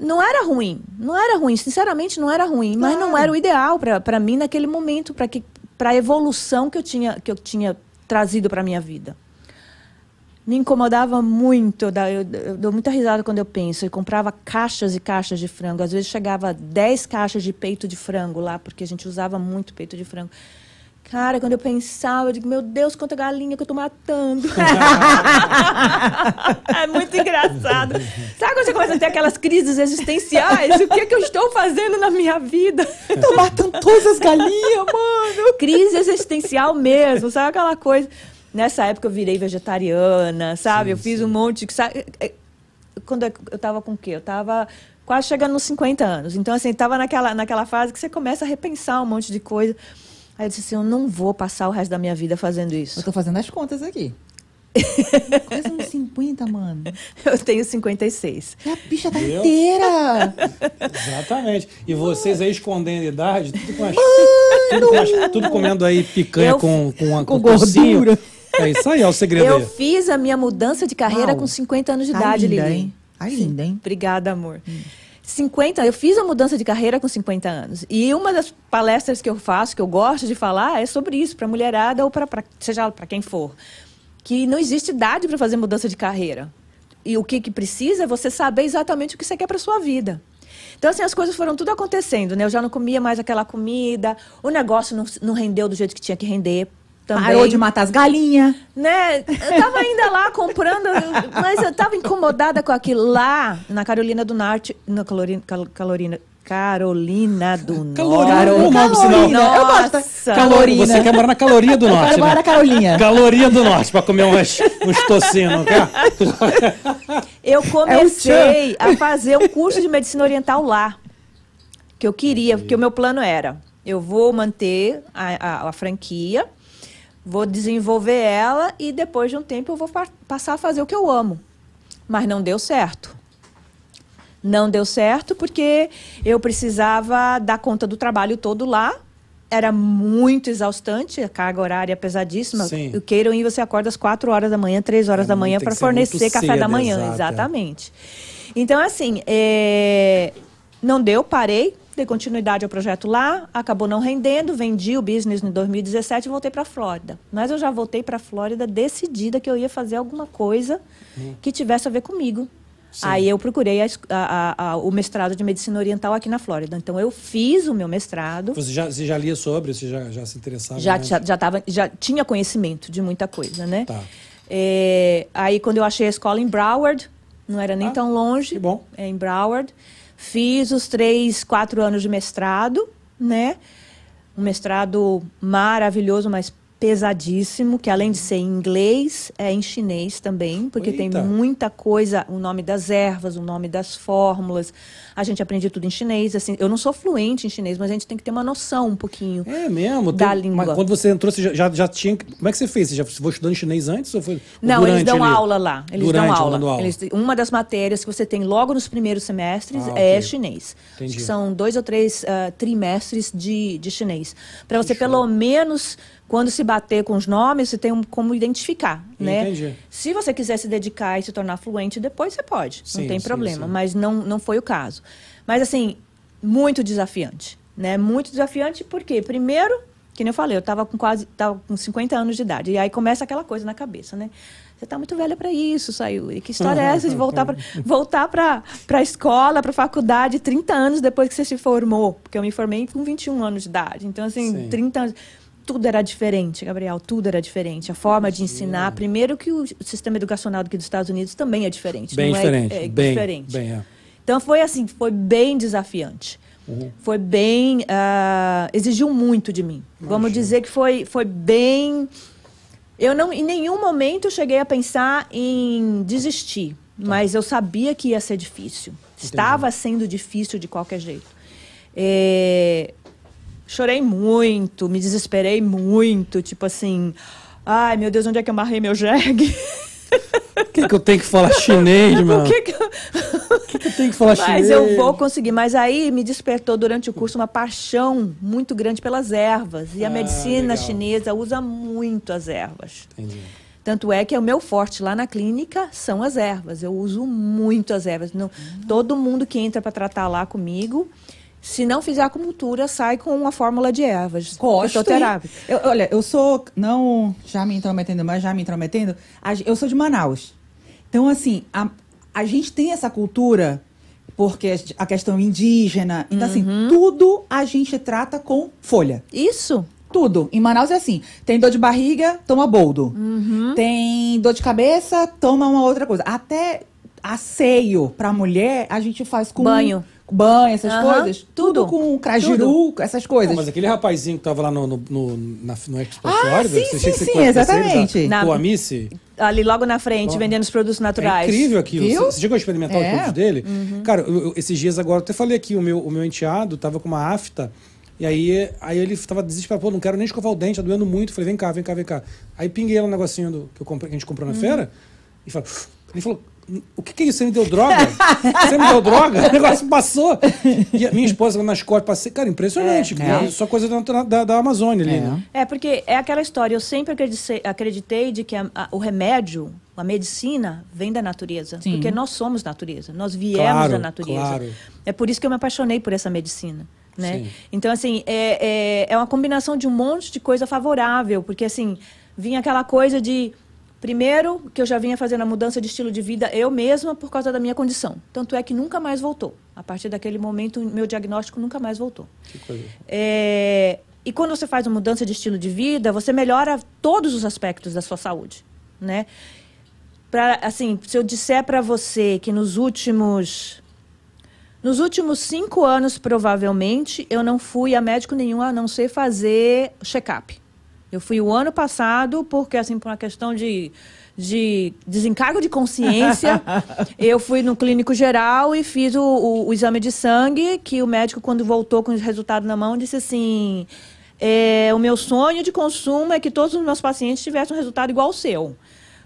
Não era ruim, não era ruim, sinceramente não era ruim, mas não era o ideal para mim naquele momento, para a evolução que eu tinha que eu tinha trazido para minha vida. Me incomodava muito, eu, da- eu- eu dou muita risada quando eu penso. Eu comprava caixas e caixas de frango, às vezes chegava a 10 caixas de peito de frango lá, porque a gente usava muito peito de frango. Cara, quando eu pensava, eu digo, meu Deus, quanta galinha que eu tô matando. [laughs] é muito engraçado. Sabe quando você começa a ter aquelas crises existenciais? O que, é que eu estou fazendo na minha vida? Tô matando todas as galinhas, mano. Crise existencial mesmo, sabe aquela coisa? Nessa época eu virei vegetariana, sabe? eu fiz um monte de. Sabe? é, Quando eu eu tava com o quê? Eu tava quase chegando nos 50 anos. Então, assim, tava naquela, naquela fase que você começa a repensar um monte de coisa. Aí eu disse assim: eu não vou passar o resto da minha vida fazendo Eu isso. tô fazendo as contas aqui. Quase uns 50, mano. Eu tenho 56. E a bicha tá Viu? inteira. Exatamente. E vocês aí escondendo a idade, tudo, com as, tudo, com as- tudo comendo aí picanha Eu- com, com, a- com com gordura. É isso aí, é o segredo Eu aí. fiz a minha mudança de carreira Uau. com 50 anos de Tá idade, linda, Lili. hein? Tá linda, hein? Obrigada, amor. 50, eu fiz a mudança de carreira com 50 anos. E uma das palestras que eu faço, que eu gosto de falar, é sobre isso, para mulherada ou para seja para quem for. Que não existe idade para fazer mudança de carreira. E o que, que precisa é você saber exatamente o que você quer para sua vida. Então, assim, as coisas foram tudo acontecendo, né? Eu já não comia mais aquela comida, o negócio não, não rendeu do jeito que tinha que render. Também Parou de matar as galinhas. né? Eu tava ainda lá comprando, mas eu tava incomodada com aquilo lá na Carolina do Norte, na Calorina, Cal- Calorina, Carolina do Norte. Calorina, bom nome, sinal. Calorina. Eu gosto. Nossa. Calorina. Você quer morar na caloria do Eu norte, quero morar na né? Carolinha. Caloria do norte, pra comer uns tocinhos, não quer? Eu É comecei a fazer um curso de medicina oriental lá. Que eu queria, porque o meu plano era: eu vou manter a, a- a franquia, vou desenvolver ela e depois de um tempo eu vou pa- passar a fazer o que eu amo. Mas não deu certo. Não deu certo porque eu precisava dar conta do trabalho todo lá. Era muito exaustante, a carga horária pesadíssima. Sim. O queiram ir, você acorda às 4 horas da manhã, 3 horas É, da manhã para fornecer café da cedo, manhã. exato, é. Exatamente. Então, assim, é, não deu, parei, dei continuidade ao projeto lá, acabou não rendendo, vendi o business em 2017 e voltei para a Flórida. Mas eu já voltei para a Flórida decidida que eu ia fazer alguma coisa que tivesse a ver comigo. Hum. Sim. Aí eu procurei a a- a- a- o mestrado de medicina oriental aqui na Flórida. Então eu fiz o meu mestrado. Você já, você já lia sobre, você já, já se interessava? Já, né? já, já, tava, já tinha conhecimento de muita coisa, né? Tá. É, aí quando eu achei a escola em Broward, não era nem Ah, tão longe. que bom. É em Broward. Fiz os três, quatro anos de mestrado, né? Um mestrado maravilhoso, mas pesadíssimo, que além de ser em inglês, é em chinês também, porque Eita. tem muita coisa, o nome das ervas, o nome das fórmulas. A gente aprende tudo em chinês, assim. Eu não sou fluente em chinês, mas a gente tem que ter uma noção um pouquinho. É mesmo? Da Tem- língua. Mas quando você entrou, você já, já, tinha. Como é que você fez? Você já foi estudando chinês antes ou foi Não, durante eles dão ali? aula lá. Eles Durante, dão aula. aula. Eles- uma das matérias que você tem logo nos primeiros semestres Ah, é ok. chinês. Entendi. São dois ou três ah, trimestres de, de chinês. Para você, pelo menos, quando se bater com os nomes, você tem um- como identificar. Né? Entendi. Se você quiser se dedicar e se tornar fluente depois, você pode. Sim, não tem sim, problema. sim. Mas não, não foi o caso. Mas, assim, muito desafiante. Né? Muito desafiante porque, primeiro, que nem eu falei, eu estava com quase tava com 50 anos de idade. E aí começa aquela coisa na cabeça, né? Você está muito velha para isso, Sayuri. Que história é essa de voltar para [laughs] voltar para a escola, para a faculdade, 30 anos depois que você se formou? Porque eu me formei com 21 anos de idade. Então, assim, Sim. 30 anos. Tudo era diferente, Gabriel, tudo era diferente. A forma de ensinar, primeiro que o sistema educacional aqui dos Estados Unidos também é diferente. Bem é- diferente. É, bem, diferente. Bem, é. Então foi assim, foi bem desafiante. Uhum. Foi bem. ah, exigiu muito de mim. Vamos dizer que foi, foi bem. Eu não, em nenhum momento, cheguei a pensar em desistir. mas eu sabia que ia ser difícil. Estava sendo difícil de qualquer jeito. É, Chorei muito, me desesperei muito, tipo assim, ai meu Deus, onde é que eu amarrei meu jegue? Por que, que eu tenho que falar chinês, [laughs] mano? Por que, que eu... Que, que eu tenho que falar Mas chinês? eu vou conseguir. Mas aí me despertou durante o curso uma paixão muito grande pelas ervas. E a Ah, medicina legal. chinesa usa muito as ervas. Entendi. Tanto é que o meu forte lá na clínica são as ervas. Eu uso muito as ervas. Não, Todo mundo que entra para tratar lá comigo, se não fizer acupuntura, sai com uma fórmula de ervas. Gosto. Eu- olha, eu sou, não já me intrometendo, mas já me intrometendo, a eu sou de Manaus. Então, assim, a, a gente tem essa cultura, porque a a questão indígena, então, assim, Uhum. tudo a gente trata com folha. Isso. Tudo. Em Manaus é assim: tem dor de barriga, toma boldo. Uhum. Tem dor de cabeça, toma uma outra coisa. Até asseio pra mulher, a gente faz com. Banho. Banho, essas Aham, coisas. Tudo, tudo. com crajiru, essas coisas. Não, mas aquele rapazinho que tava lá no, no, no, na, no Expo Ah, Flórida, sim, você sim, tinha que sim, exatamente. Na- O Amice. Ali logo na frente, vendendo os produtos É naturais. incrível aquilo. Viu? Você, você chegou a experimentar os É. produtos dele? Uhum. Cara, eu- eu- esses dias agora, eu até falei aqui, o meu, o meu enteado tava com uma afta, e aí, aí ele tava desesperado, pô, não quero nem escovar o dente, tá doendo muito. Falei, vem cá, vem cá, vem cá. Aí pinguei lá um negocinho do, que, eu comprei, que a gente comprou Uhum. na feira, e falou, ele falou, o que que é isso? Você me deu droga? Você me deu droga? O negócio passou. E a minha esposa nas costas, passei, cara, impressionante. É. É. Só coisa da, da, da Amazônia ali, É. né? É, porque é aquela história, eu sempre acreditei, acreditei de que a- a- o remédio, a medicina, vem da natureza. Sim. Porque nós somos natureza, nós viemos Claro, da natureza. claro. É por isso que eu me apaixonei por essa medicina. Né? Sim. Então, assim, é, é, é uma combinação de um monte de coisa favorável, porque, assim, vinha aquela coisa de. Primeiro, que eu já vinha fazendo a mudança de estilo de vida eu mesma por causa da minha condição. Tanto é que nunca mais voltou. A partir daquele momento, meu diagnóstico nunca mais voltou. Que coisa. É, e quando você faz uma mudança de estilo de vida, você melhora todos os aspectos da sua saúde, né? Pra, assim, se eu disser para você que nos últimos nos últimos cinco anos, provavelmente, eu não fui a médico nenhum a não ser fazer check-up. Eu fui o ano passado, porque, assim, por uma questão de, de desencargo de consciência, [laughs] eu fui no clínico geral e fiz o, o- o exame de sangue, que o médico, quando voltou com o resultado na mão, disse assim: é, o meu sonho de consumo é que todos os meus pacientes tivessem um resultado igual ao seu.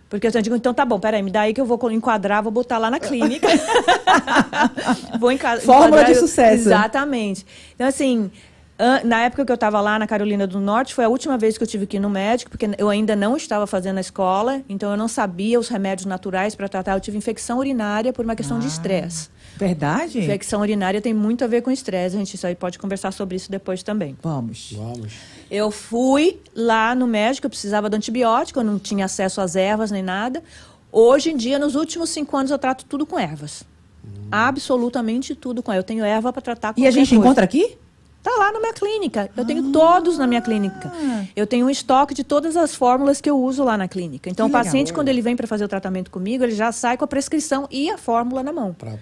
Porque eu digo, então tá bom, peraí, me dá aí que eu vou enquadrar, vou botar lá na clínica. [laughs] vou enca- Fórmula enquadrar. de sucesso. Exatamente. Então, assim, na época que eu estava lá na Carolina do Norte, foi a última vez que eu tive que ir no médico, porque eu ainda não estava fazendo a escola, então eu não sabia os remédios naturais para tratar. Eu tive infecção urinária por uma questão de Ah. estresse. Verdade? Infecção urinária tem muito a ver com estresse. A gente isso aí pode conversar sobre isso depois também. Vamos. Vamos. Eu fui lá no médico, eu precisava de antibiótico, eu não tinha acesso às ervas nem nada. Hoje em dia, nos últimos cinco anos, eu trato tudo com ervas. Absolutamente tudo com erva. Eu tenho erva para tratar com E a gente encontra aqui? Tá lá na minha clínica. Eu tenho todos na minha clínica. Eu tenho um estoque de todas as fórmulas que eu uso lá na clínica. Então, Que o paciente, legal. quando ele vem para fazer o tratamento comigo, ele já sai com a prescrição e a fórmula na mão Pra-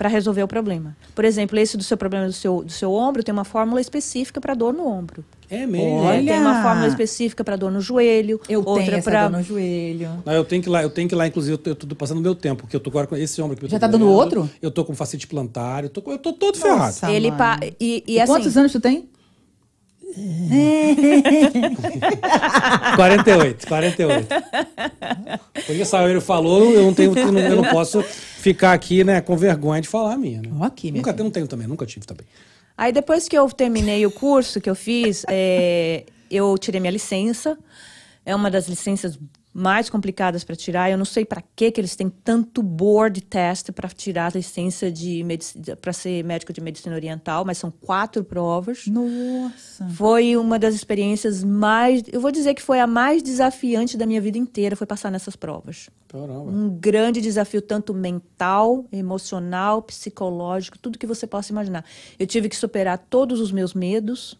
para resolver o problema. Por exemplo, esse do seu problema do seu, do seu ombro tem uma fórmula específica para dor no ombro. É mesmo. Olha. Tem uma fórmula específica para dor no joelho, Eu outra para dor no joelho. Não, eu tenho que ir lá, eu tenho que ir lá, inclusive, eu tô, eu tô passando meu tempo, porque eu tô agora com esse ombro que eu tô Já tá dando outro? Eu tô com facete plantar, eu tô, com- eu tô todo Nossa. ferrado. Ele pa- e, e E assim, quantos anos tu tem? 48, 48. Porque o Saúl falou, eu não tenho, eu não, posso ficar aqui, né, com vergonha de falar a minha, né? Aqui, nunca, filha. não tenho também, nunca tive também. Aí depois que eu terminei o curso que eu fiz, é, eu tirei minha licença. É uma das licenças mais complicadas para tirar. Eu não sei para que que eles têm tanto board test para tirar a licença de para ser médico de medicina oriental, mas são quatro provas. Nossa. Foi uma das experiências mais, eu vou dizer que foi a mais desafiante da minha vida inteira, foi passar nessas provas. Caramba. Um grande desafio, tanto mental, emocional, psicológico, tudo que você possa imaginar. Eu tive que superar todos os meus medos,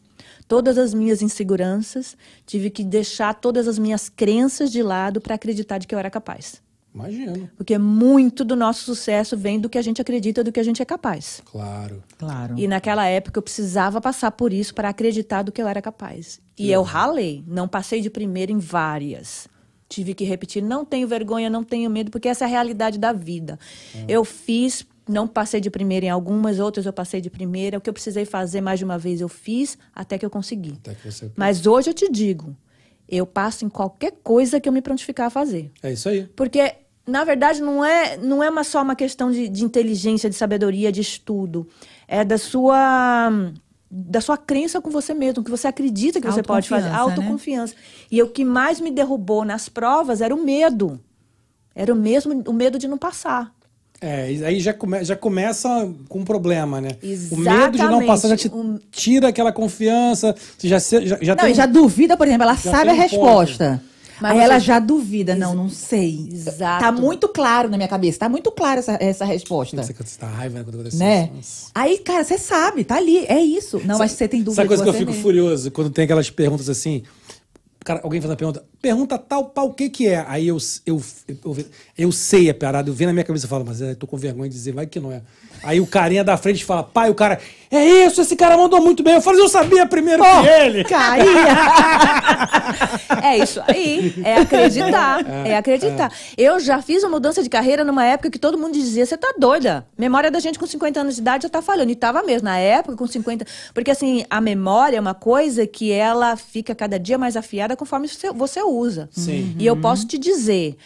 todas as minhas inseguranças, tive que deixar todas as minhas crenças de lado para acreditar de que eu era capaz. Imagino. Porque muito do nosso sucesso vem do que a gente acredita, do que a gente é capaz. Claro. Claro. E naquela época eu precisava passar por isso para acreditar do que eu era capaz. E eu ralei, não passei de primeira em várias. tive que repetir. Não tenho vergonha, não tenho medo, porque essa é a realidade da vida. Eu fiz, não passei de primeira em algumas, outras eu passei de primeira. O que eu precisei fazer mais de uma vez eu fiz, até que eu consegui. Até que você... Mas hoje eu te digo, eu passo em qualquer coisa que eu me prontificar a fazer. É isso aí. Porque, na verdade, não é, não é uma, só uma questão de, de inteligência, de sabedoria, de estudo. É da sua da sua crença com você mesmo, que você acredita que você pode fazer. Autoconfiança, né? Autoconfiança. E o que mais me derrubou nas provas era o medo. Era o mesmo o medo de não passar. É, e aí já, come, já começa com um problema, né? O medo de não Exatamente. passar já te Um- tira aquela confiança. Você já, já, já Não, tem já duvida, por exemplo, ela sabe a um resposta. Mas Aí ela já duvida. Não, não sei. Exato. Tá muito claro na minha cabeça. Tá muito claro essa, essa resposta. Você, você tá raiva né, quando acontece Né? isso. Aí, cara, você sabe, tá ali. É isso. Não, mas você tem dúvida Sabe a coisa que eu você fico mesmo. furioso? Quando tem aquelas perguntas assim. Cara, alguém faz uma pergunta, pergunta tal, pau, o que que é? Aí eu, eu, eu, eu sei a parada, eu venho na minha cabeça e falo, mas eu tô com vergonha de dizer, vai que não é. Aí o carinha da frente fala, pai, o cara, é isso, esse cara mandou muito bem. Eu falo, eu sabia primeiro que ele. Caía. [laughs] É isso aí. É acreditar. É, acreditar. Eu já fiz uma mudança de carreira numa época que todo mundo dizia: você tá doida. Memória da gente com 50 anos de idade já tá falhando. E tava mesmo. Na época, com 50. Porque assim, a memória é uma coisa que ela fica cada dia mais afiada conforme você, você usa. Sim. E eu posso te dizer.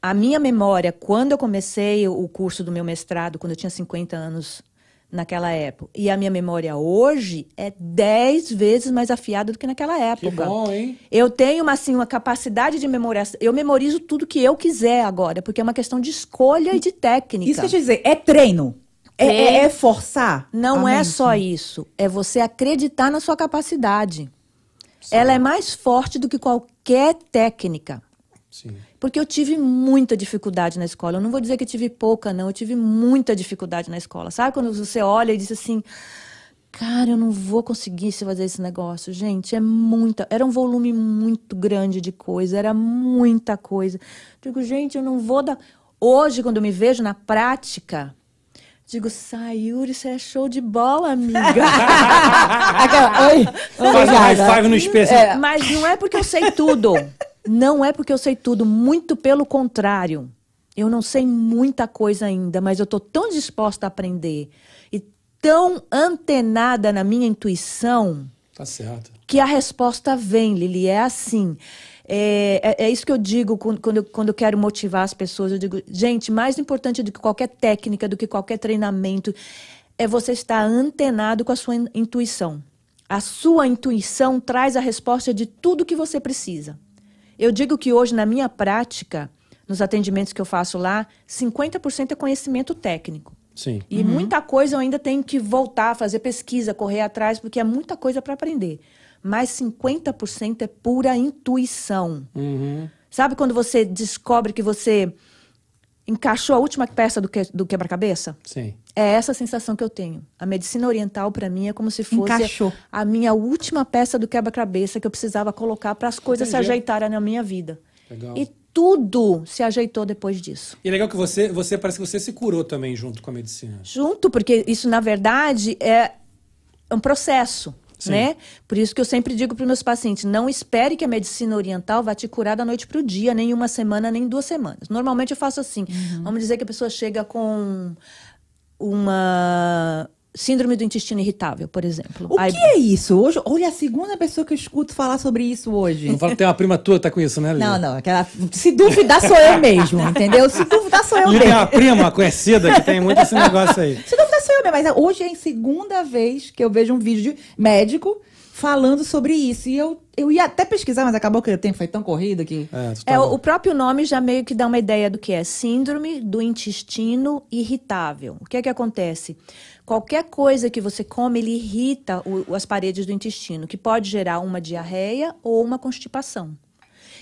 A minha memória, quando eu comecei o curso do meu mestrado, quando eu tinha 50 anos naquela época, e a minha memória hoje é 10 vezes mais afiada do que naquela época. Que bom, hein? Eu tenho uma, assim, uma capacidade de memorização. Eu memorizo tudo que eu quiser agora, porque é uma questão de escolha e de técnica. Isso que eu te dizer, é treino. É, é- Treino. é forçar. Não a é mente. só isso. É você acreditar na sua capacidade. Ela é mais forte do que qualquer técnica. Sim. Porque eu tive muita dificuldade na escola. Eu não vou dizer que eu tive pouca, não. Eu tive muita dificuldade na escola. Sabe quando você olha e diz assim: Cara, eu não vou conseguir se fazer esse negócio. Gente, é muita. Era um volume muito grande de coisa. Era muita coisa. Digo, gente, eu não vou dar. Hoje, quando eu me vejo na prática. Digo, Sayuri, você é show de bola, amiga. [laughs] Aquela, oi, Faz um high five no especial. Mas não é porque eu sei tudo. Não é porque eu sei tudo. Muito pelo contrário. Eu não sei muita coisa ainda, mas eu estou tão disposta a aprender e tão antenada na minha intuição Tá certo. que a resposta vem, Lili. É assim. É, é, é isso que eu digo quando, quando, eu, quando eu quero motivar as pessoas. Eu digo, gente, mais importante do que qualquer técnica, do que qualquer treinamento, é você estar antenado com a sua in- intuição. A sua intuição traz a resposta de tudo que você precisa. Eu digo que hoje, na minha prática, nos atendimentos que eu faço lá, 50% é conhecimento técnico. Sim. E muita coisa eu ainda tenho que voltar, fazer pesquisa, correr atrás, porque é muita coisa para aprender. Mas 50% é pura intuição. Uhum. Sabe quando você descobre que você encaixou a última peça do, que, do quebra-cabeça? Sim. É essa a sensação que eu tenho. A medicina oriental, para mim, é como se fosse Encaixou. a minha última peça do quebra-cabeça que eu precisava colocar para as coisas se Entendi. ajeitarem na minha vida. Legal. E tudo se ajeitou depois disso. E é legal que você, você parece que você se curou também junto com a medicina. junto, porque isso, na verdade, é um processo. Sim. Né? Por isso que eu sempre digo para os meus pacientes: não espere que a medicina oriental vá te curar da noite para o dia, nem uma semana, nem duas semanas. Normalmente eu faço assim. Vamos dizer que a pessoa chega com uma síndrome do intestino irritável, por exemplo. O Aí- que é isso? Hoje, olha, a segunda pessoa que eu escuto falar sobre isso hoje. Não fala que tem uma prima tua que tá com isso, né, Lili? Não, não, aquela. Se duvidar, sou eu mesmo, entendeu? Se duvidar, sou eu tem mesmo. uma prima conhecida que tem muito esse negócio aí. Se duvidar, sou eu mesmo. Mas hoje é a segunda vez que eu vejo um vídeo de médico falando sobre isso. E eu, eu ia até pesquisar, mas acabou que o tempo foi tão corrido que. É, tá É, o o próprio nome já meio que dá uma ideia do que é síndrome do intestino irritável. O que é que acontece? Qualquer coisa que você come, ele irrita o- as paredes do intestino, que pode gerar uma diarreia ou uma constipação.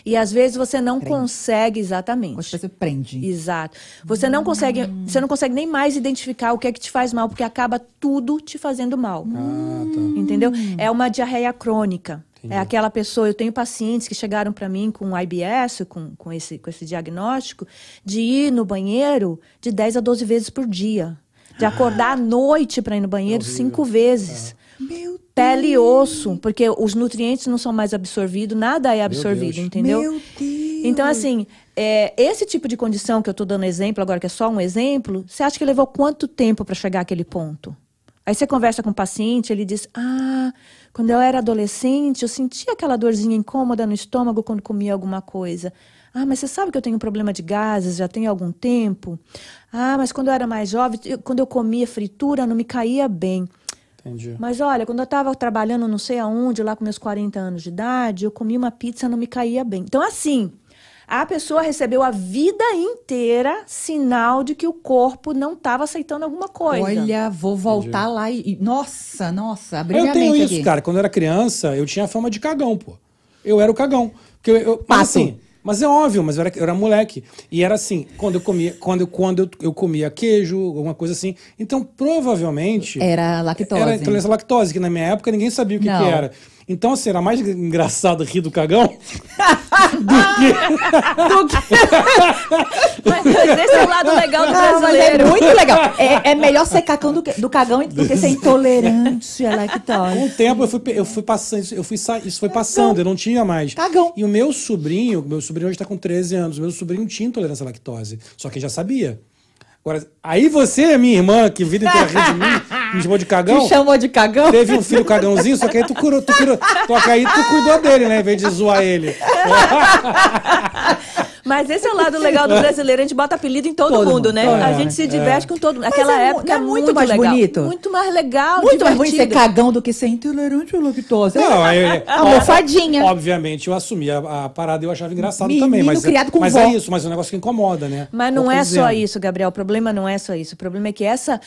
E às vezes você não consegue exatamente. Você prende. Exato. Você não consegue, você não consegue nem mais identificar o que é que te faz mal, porque acaba tudo te fazendo mal. Ah, tá. Entendeu? É uma diarreia crônica. Entendi. É aquela pessoa, eu tenho pacientes que chegaram para mim com IBS, com, com, esse, com esse diagnóstico, de ir no banheiro de 10 a 12 vezes por dia. De acordar à noite para ir no banheiro cinco vezes. Meu Pele e osso, porque os nutrientes não são mais absorvidos, nada é absorvido, entendeu? Meu Deus. Então, assim, é, esse tipo de condição que eu estou dando exemplo agora, que é só um exemplo, você acha que levou quanto tempo para chegar àquele ponto? Aí você conversa com o paciente, ele diz: Ah, quando eu era adolescente, eu sentia aquela dorzinha incômoda no estômago quando comia alguma coisa. Ah, mas você sabe que eu tenho um problema de gases já tem algum tempo? Ah, mas quando eu era mais jovem, eu- quando eu comia fritura, não me caía bem. Entendi. Mas olha, quando eu estava trabalhando não sei aonde, lá com meus 40 anos de idade, eu comi uma pizza, não me caía bem. Então, assim, a pessoa recebeu a vida inteira sinal de que o corpo não estava aceitando alguma coisa. Olha, vou voltar lá e, Nossa, nossa, abriu Eu minha tenho mente isso, aqui. cara. Quando eu era criança, eu tinha fama de cagão, pô. Eu era o cagão. Porque eu, eu- mas assim, mas é óbvio, mas eu era, eu era moleque. E era assim, quando eu comia, quando, eu- quando eu, eu comia queijo, alguma coisa assim. Então, provavelmente. Era lactose. Era intolerância à lactose, que na minha época ninguém sabia o que, que era. Então, assim, era mais engraçado rir do cagão [laughs] Mas, [laughs] mas esse é o lado legal do Ah, é brasileiro. muito legal. É, é melhor ser cacão do, que, do cagão do que ser [laughs] intolerante à lactose. Com o tempo eu fui, eu fui passando, isso- eu fui isso foi passando, eu não tinha mais. Cagão. E o meu sobrinho, meu sobrinho hoje tá com 13 anos, meu sobrinho tinha intolerância à lactose, só que já sabia. Agora, aí você, minha irmã, que vida inteira de mim, me chamou de cagão, Te chamou de cagão? teve um filho cagãozinho, só que aí tu curou, tu curou, só que aí tu cuidou dele, né, em vez de zoar ele. [laughs] Mas esse é o lado legal do brasileiro, a gente bota apelido em todo, Todo mundo, mundo, né? todo a gente se diverte com todo mundo. Aquela é época não é muito mais legal. bonito? Muito mais legal, Muito mais bonito ser divertido. cagão do que ser intolerante à lactose. Não, aí, A [laughs] mofadinha. Obviamente eu assumi a, a parada e eu achava engraçado Menino também, mas, é- criado com mas vó. é isso, mas é um negócio que incomoda, né? Mas não é só isso, Gabriel. O problema não é só isso. O problema é que essa.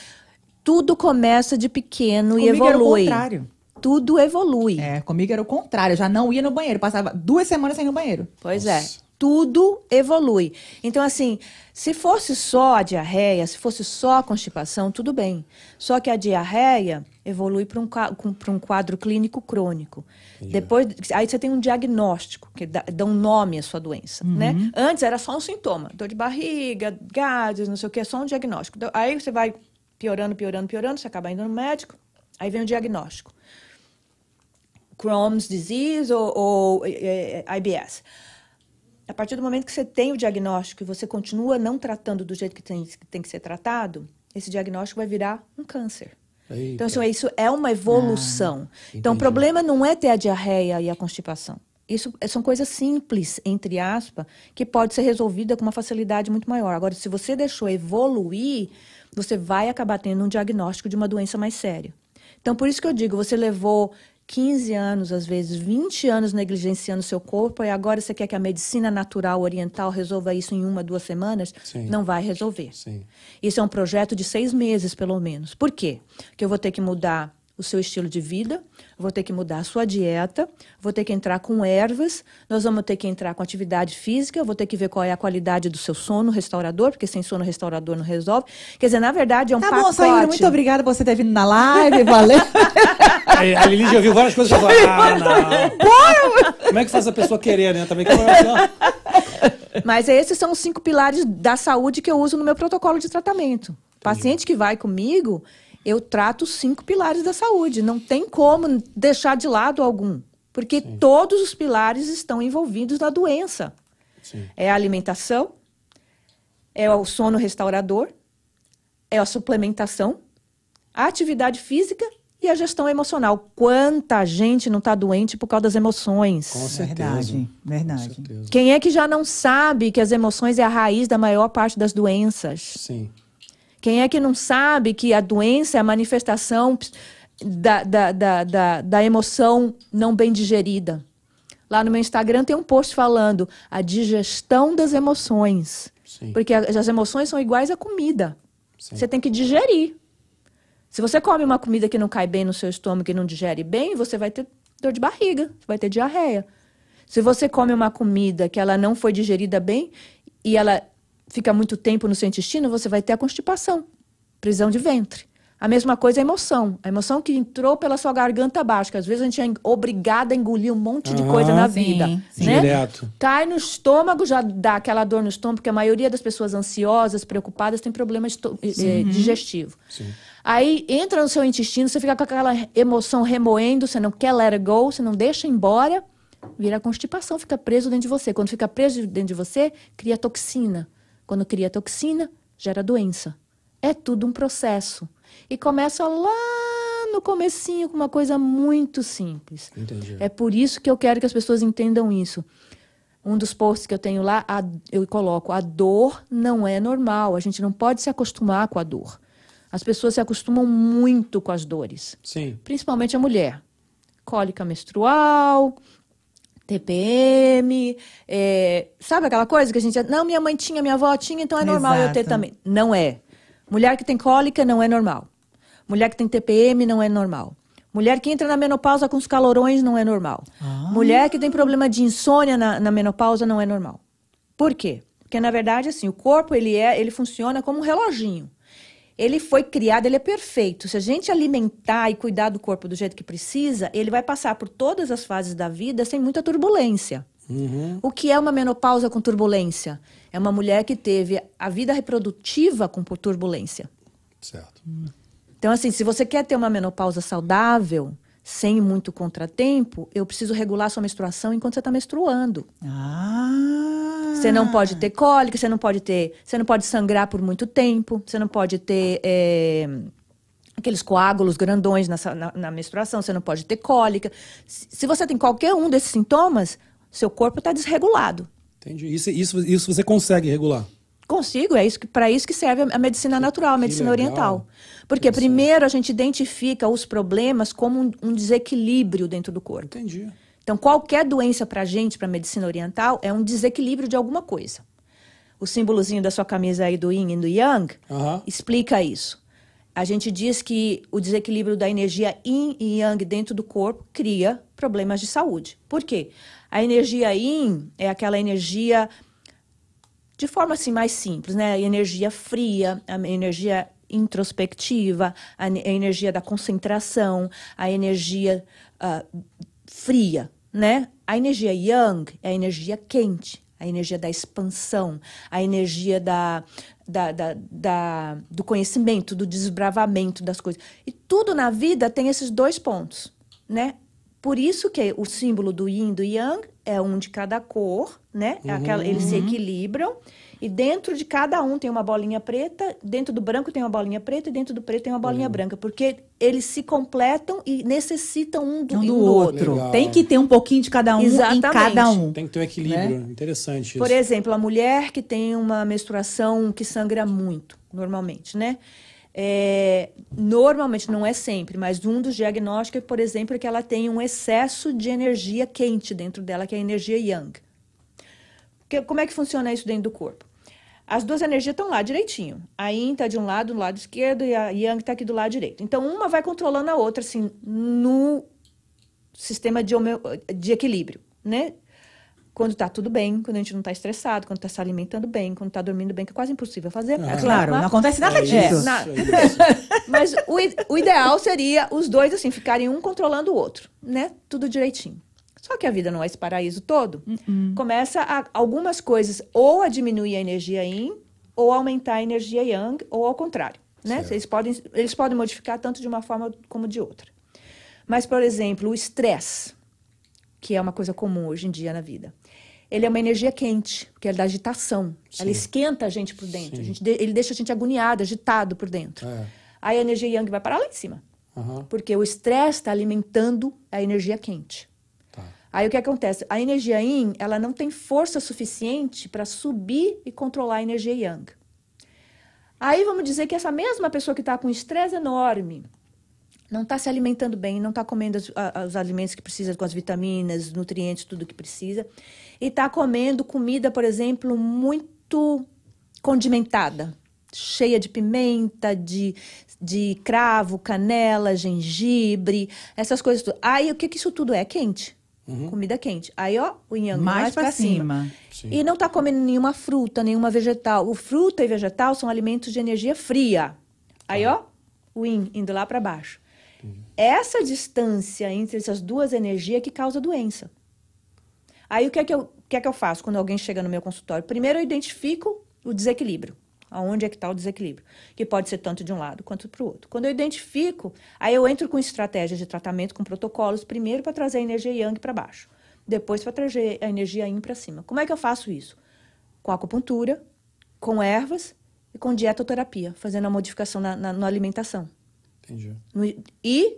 Tudo começa de pequeno e Comigo era o evolui. contrário. Tudo evolui. É, comigo era o contrário. Eu já não ia no banheiro. Passava duas semanas sem ir no banheiro. Pois Nossa. é. Tudo evolui. Então, assim, se fosse só a diarreia, se fosse só a constipação, tudo bem. Só que a diarreia evolui para um, pra um quadro clínico crônico. Depois, aí você tem um diagnóstico, que dá, dá um nome à sua doença, né? Antes era só um sintoma. Dor de barriga, gases, não sei o que, só um diagnóstico. Então, Aí você vai piorando, piorando, piorando, você acaba indo no médico, aí vem o diagnóstico. Crohn's disease ou, ou eh, eh, IBS. A partir do momento que você tem o diagnóstico e você continua não tratando do jeito que tem, que tem que ser tratado, esse diagnóstico vai virar um câncer. Eita. Então, isso, isso é uma evolução. então, o problema não é ter a diarreia e a constipação. Isso é- são coisas simples, entre aspas, que pode ser resolvida com uma facilidade muito maior. Agora, se você deixou evoluir, você vai acabar tendo um diagnóstico de uma doença mais séria. Então, por isso que eu digo, você levou 15 anos, às vezes 20 anos negligenciando seu corpo e agora você quer que a medicina natural oriental resolva isso em uma, duas semanas? Sim. Não vai resolver. Sim. Isso é um projeto de seis meses, pelo menos. Por quê? Porque eu vou ter que mudar o seu estilo de vida, vou ter que mudar a sua dieta, vou ter que entrar com ervas, nós vamos ter que entrar com atividade física, vou ter que ver qual é a qualidade do seu sono restaurador, porque sem sono restaurador não resolve. Quer dizer, na verdade, é um Tá pacote. bom, Sayuri, muito obrigada por você ter vindo na live, valeu. Aí, [laughs] a Lili já ouviu várias coisas e falou: Ah, não. Como é que faz a pessoa querer, né? Também que Mas esses são os cinco pilares da saúde que eu uso no meu protocolo de tratamento. Paciente que vai comigo, eu trato os cinco pilares da saúde. Não tem como deixar de lado algum. Porque todos os pilares estão envolvidos na doença. Sim. É a alimentação, é o sono restaurador, é a suplementação, a atividade física e a gestão emocional. Quanta gente não está doente por causa das emoções? Com certeza. Verdade, verdade. Com certeza. Quem é que já não sabe que as emoções é a raiz da maior parte das doenças? Sim. Quem é que não sabe que a doença é a manifestação da, da, da, da, da emoção não bem digerida? Lá no meu Instagram tem um post falando a digestão das emoções. Sim. Porque as emoções são iguais à comida. Sim. Você tem que digerir. Se você come uma comida que não cai bem no seu estômago e não digere bem, você vai ter dor de barriga, vai ter diarreia. Se você come uma comida que ela não foi digerida bem e ela fica muito tempo no seu intestino, você vai ter a constipação, prisão de ventre. A mesma coisa é a emoção. A emoção que entrou pela sua garganta abaixo, que às vezes a gente é obrigada a engolir um monte de Aham. coisa na Sim, vida. sim. Né? Direto. Cai no estômago, já dá aquela dor no estômago, porque a maioria das pessoas ansiosas, preocupadas, tem problema esto- eh, digestivo. Aí entra no seu intestino, você fica com aquela emoção remoendo, você não quer let it go, você não deixa embora, vira constipação, fica preso dentro de você. Quando fica preso dentro de você, cria toxina. Quando cria toxina, gera doença. É tudo um processo. E começa lá no comecinho com uma coisa muito simples. Entendi. É por isso que eu quero que as pessoas entendam isso. Um dos posts que eu tenho lá, a- eu coloco: a dor não é normal. A gente não pode se acostumar com a dor. As pessoas se acostumam muito com as dores, Sim. principalmente a mulher. Cólica menstrual, TPM, é, sabe aquela coisa que a gente. Não, minha mãe tinha, minha avó tinha, então é normal eu ter Exato. também. Não é. Mulher que tem cólica não é normal. Mulher que tem TPM não é normal. Mulher que entra na menopausa com os calorões não é normal. Mulher que tem problema de insônia na, na menopausa não é normal. Por quê? Porque na verdade assim, o corpo ele é, ele funciona como um reloginho. Ele foi criado, ele é perfeito. Se a gente alimentar e cuidar do corpo do jeito que precisa, ele vai passar por todas as fases da vida sem muita turbulência. O que é uma menopausa com turbulência? É uma mulher que teve a vida reprodutiva com turbulência. Certo. Então, assim, se você quer ter uma menopausa saudável, sem muito contratempo, eu preciso regular sua menstruação enquanto você está menstruando. Ah. Você não pode ter cólica, você não pode ter, você não pode sangrar por muito tempo, você não pode ter é, aqueles coágulos grandões nessa- na, na menstruação, você não pode ter cólica. Se, você tem qualquer um desses sintomas, seu corpo está desregulado. Entendi. Isso, isso, isso você consegue regular. Consigo, é isso para isso que serve a- medicina natural, a medicina oriental. Porque primeiro a gente identifica os problemas como um, um desequilíbrio dentro do corpo. Entendi. Então, qualquer doença para a gente, para a medicina oriental, é um desequilíbrio de alguma coisa. O símbolozinho da sua camisa aí do Yin e do Yang Aham. explica isso. A gente diz que o desequilíbrio da energia Yin e Yang dentro do corpo cria problemas de saúde. Por quê? A energia Yin é aquela energia de forma assim mais simples, né? A energia fria, a energia introspectiva, a, a energia da concentração, a energia ah, fria, né? A energia yang é a energia quente, a energia da expansão, a energia da, da, da- da- do conhecimento, do desbravamento das coisas. E tudo na vida tem esses dois pontos, né? Por isso que o símbolo do yin e do yang é um de cada cor, né? É aquela- eles se equilibram. E dentro de cada um tem uma bolinha preta, dentro do branco tem uma bolinha preta e dentro do preto tem uma bolinha branca. Porque eles se completam e necessitam um do, Um do outro. Legal. Tem que ter um pouquinho de cada um Exatamente. em cada um. Tem que ter um equilíbrio. Interessante isso. Por exemplo, a mulher que tem uma menstruação que sangra muito, normalmente, né? É, normalmente, não é sempre, mas um dos diagnósticos, por exemplo, é que ela tem um excesso de energia quente dentro dela, que é a energia yang. Que- como é que funciona isso dentro do corpo? As duas energias estão lá direitinho. A yin está de um lado, do lado esquerdo, e a yang está aqui do lado direito. Então, uma vai controlando a outra, assim, no sistema de, de equilíbrio, né? Quando tá tudo bem, quando a gente não tá estressado, quando tá se alimentando bem, quando tá dormindo bem, que é quase impossível fazer. Ah. Claro, não acontece nada É disso. isso, na- é isso. [laughs] Mas o, o ideal seria os dois, assim, ficarem um controlando o outro, né? Tudo direitinho. Só que a vida não é esse paraíso todo. Começa a, algumas coisas ou a diminuir a energia yin, ou aumentar a energia yang, ou ao contrário, né? Certo. Eles podem, eles podem modificar tanto de uma forma como de outra. Mas, por exemplo, o estresse, que é uma coisa comum hoje em dia na vida. Ele é uma energia quente, que é da agitação. Ela esquenta a gente por dentro. Sim. Gente ele deixa a gente agoniado, agitado por dentro. É. Aí a energia yang vai parar lá em cima. Aham. Porque o estresse está alimentando a energia quente. Tá. Aí o que acontece? A energia yin, ela não tem força suficiente para subir e controlar a energia yang. Aí vamos dizer que essa mesma pessoa que está com estresse enorme, não está se alimentando bem, não está comendo a- os alimentos que precisa, com as vitaminas, nutrientes, tudo que precisa, e está comendo comida, por exemplo, muito condimentada, cheia de pimenta, de, de cravo, canela, gengibre, essas coisas. tudo. Aí o que, que isso tudo é? Quente. Comida quente. Aí, ó, o yang Mais mais, pra para cima. cima. E não está comendo nenhuma fruta, nenhuma vegetal. O fruta e vegetal são alimentos de energia fria. Aí, ó, o yin indo lá para baixo. Essa distância entre essas duas energias que causa doença. Aí o que é que eu, o que é que eu faço quando alguém chega no meu consultório? Primeiro eu identifico o desequilíbrio. Aonde é que está o desequilíbrio? Que pode ser tanto de um lado quanto para o outro. Quando eu identifico, aí eu entro com estratégias de tratamento, com protocolos, primeiro para trazer a energia yang para baixo. depois para trazer a energia yin para cima. Como é que eu faço isso? Com acupuntura, com ervas e com dietoterapia, fazendo a modificação na, na, na alimentação. Entendi. No- e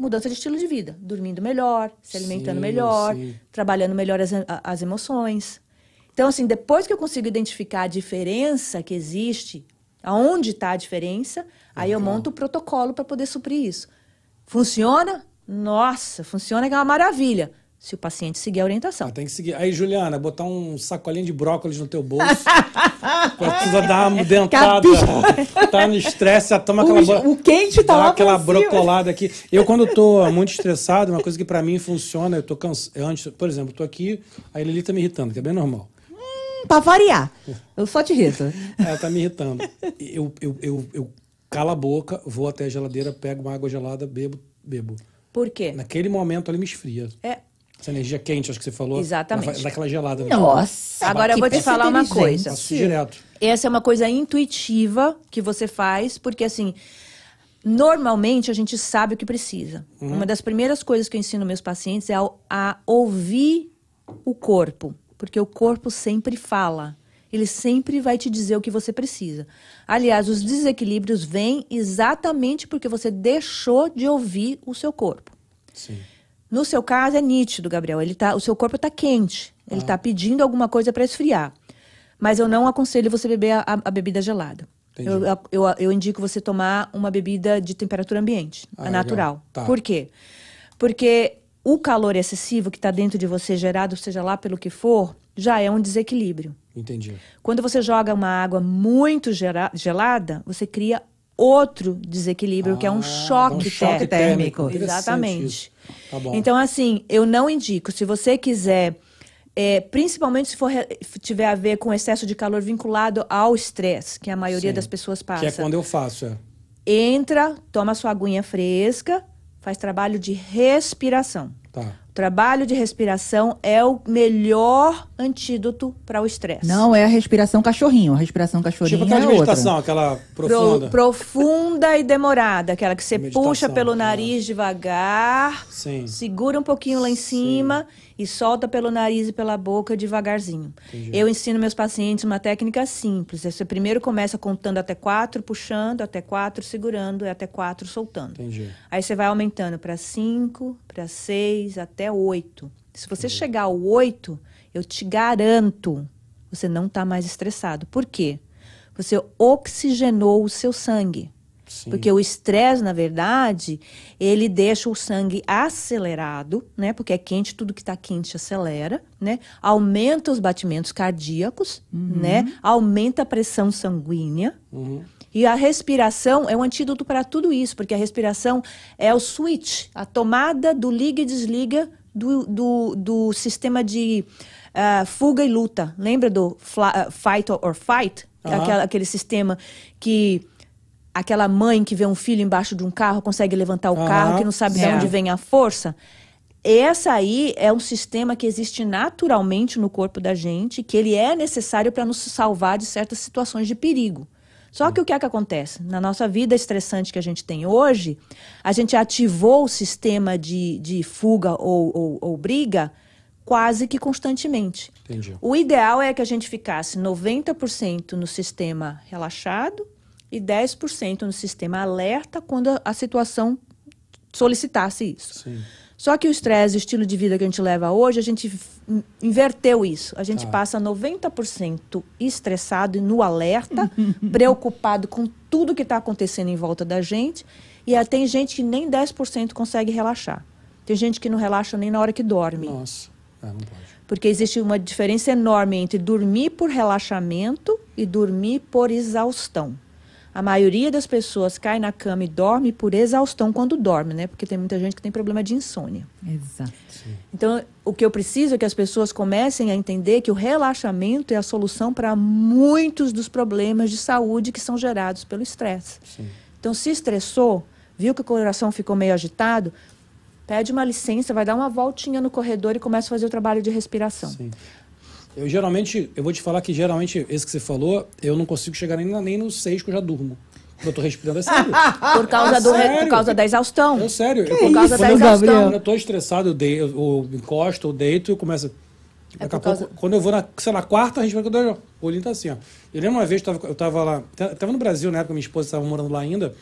mudança de estilo de vida, dormindo melhor, se alimentando Sim, aí sim. trabalhando melhor as, as emoções. Então, assim, depois que eu consigo identificar a diferença que existe, aonde está a diferença, aí eu monto o protocolo para poder suprir isso. Funciona? Nossa, funciona que é uma maravilha. Se o paciente seguir a orientação. Ah, tem que seguir. Aí, Juliana, botar um sacolinho de brócolis no teu bolso. [laughs] Precisa dar uma dentada. [laughs] tá no estresse, toma aquela... O, o quente tá Dá lá aquela brocolada aqui. Eu, quando tô muito estressado, uma coisa que pra mim funciona, eu tô cansado. Antes, por exemplo, tô aqui, a Lili tá me irritando, que é bem normal. Pra variar. Eu só te irrito. [laughs] Ela tá me irritando. Eu, eu, eu, eu calo a boca, vou até a geladeira, pego uma água gelada, bebo, bebo. Por quê? Naquele momento ali me esfria. É, Essa energia quente, acho que você falou. Exatamente. ela vai- Dá aquela gelada. né? Nossa. Agora eu vou te falar uma coisa. Faço direto. Essa é uma coisa intuitiva que você faz, porque assim, normalmente a gente sabe o que precisa. Uma das primeiras coisas que eu ensino meus pacientes é a, a ouvir o corpo, porque o corpo sempre fala. Ele sempre vai te dizer o que você precisa. Aliás, os desequilíbrios vêm exatamente porque você deixou de ouvir o seu corpo. Sim. No seu caso é nítido, Gabriel. Ele tá, o seu corpo está quente. Ele está pedindo alguma coisa para esfriar. Mas eu não aconselho você beber a, a- a bebida gelada. Eu, eu, eu indico você tomar uma bebida de temperatura ambiente, Ah, a natural. Tá. Por quê? Porque o calor excessivo que está dentro de você, gerado, seja lá pelo que for, já é um desequilíbrio. Entendi. Quando você joga uma água muito gelada, você cria outro desequilíbrio, que é Ah, um dá choque, um choque térmico. Interessante Exatamente. Tá bom. Então, assim, eu não indico. Se você quiser, é, principalmente se for tiver a ver com excesso de calor vinculado ao estresse, que a maioria Sim. das pessoas passa. Que é quando eu faço, é. Entra, toma sua aguinha fresca, faz trabalho de respiração. Tá. Trabalho de respiração é o melhor antídoto para o estresse. Não é a respiração cachorrinho. A respiração cachorrinho Tipo aquela é de meditação, outra. aquela Pro- profunda. profunda e demorada, aquela que você Meditação, puxa pelo é. nariz devagar, Sim. segura um pouquinho lá em cima e solta pelo nariz e pela boca devagarzinho. Entendi. Eu ensino meus pacientes uma técnica simples. Você primeiro começa contando até quatro, puxando, até quatro, segurando, e até quatro, soltando. Entendi. Aí você vai aumentando para cinco, para seis, até oito. Se você chegar ao oito, eu te garanto, você não está mais estressado. Por quê? Você oxigenou o seu sangue. Sim. Porque o estresse, na verdade, ele deixa o sangue acelerado, né? Porque é quente, tudo que está quente acelera, né? Aumenta os batimentos cardíacos, né? Aumenta a pressão sanguínea. Uhum. E a respiração é um antídoto para tudo isso, porque a respiração é o switch, a tomada do liga e desliga do, do, do sistema de ah, fuga e luta. Lembra do fla- ah, fight or fight? Aham. Aquela- aquele sistema que aquela mãe que vê um filho embaixo de um carro consegue levantar o Aham. carro, que não sabe de É. onde vem a força. Essa aí é um sistema que existe naturalmente no corpo da gente, que ele é necessário para nos salvar de certas situações de perigo. Só que o que é que acontece? Na nossa vida estressante que a gente tem hoje, a gente ativou o sistema de, de fuga ou, ou, ou briga quase que constantemente. Entendi. O ideal é que a gente ficasse 90% no sistema relaxado e 10% no sistema alerta quando a- situação solicitasse isso. Sim. Só que o estresse, o estilo de vida que a gente leva hoje, a gente inverteu isso. A gente Tá. passa 90% estressado e no alerta, [laughs] preocupado com tudo que está acontecendo em volta da gente. E tem gente que nem 10% consegue relaxar. Tem gente que não relaxa nem na hora que dorme. Nossa. É, não pode. Porque existe uma diferença enorme entre dormir por relaxamento e dormir por exaustão. A maioria das pessoas cai na cama e dorme por exaustão quando dorme, né? Porque tem muita gente que tem problema de insônia. Exato. Então, o que eu preciso é que as pessoas comecem a entender que o relaxamento é a solução para muitos dos problemas de saúde que são gerados pelo estresse. Sim. Então, se estressou, viu que o coração ficou meio agitado, pede uma licença, vai dar uma voltinha no corredor e começa a fazer o trabalho de respiração. Sim. Eu geralmente, eu vou te falar que geralmente, esse que você falou, eu não consigo chegar nem, nem no 6 que eu já durmo. Eu tô respirando, é sério. [laughs] Por causa, É do, sério? por causa da exaustão. É sério. Eu, Por causa quando, da eu, exaustão. quando eu tô estressado, eu, dei, eu, eu encosto, eu deito e eu começo. Daqui a É por pouco, causa- quando eu vou na, sei lá, quarta respiração, o olhinho tá assim, ó. Eu lembro uma vez, eu tava, eu tava lá, eu tava no Brasil, na época, minha esposa estava morando lá ainda.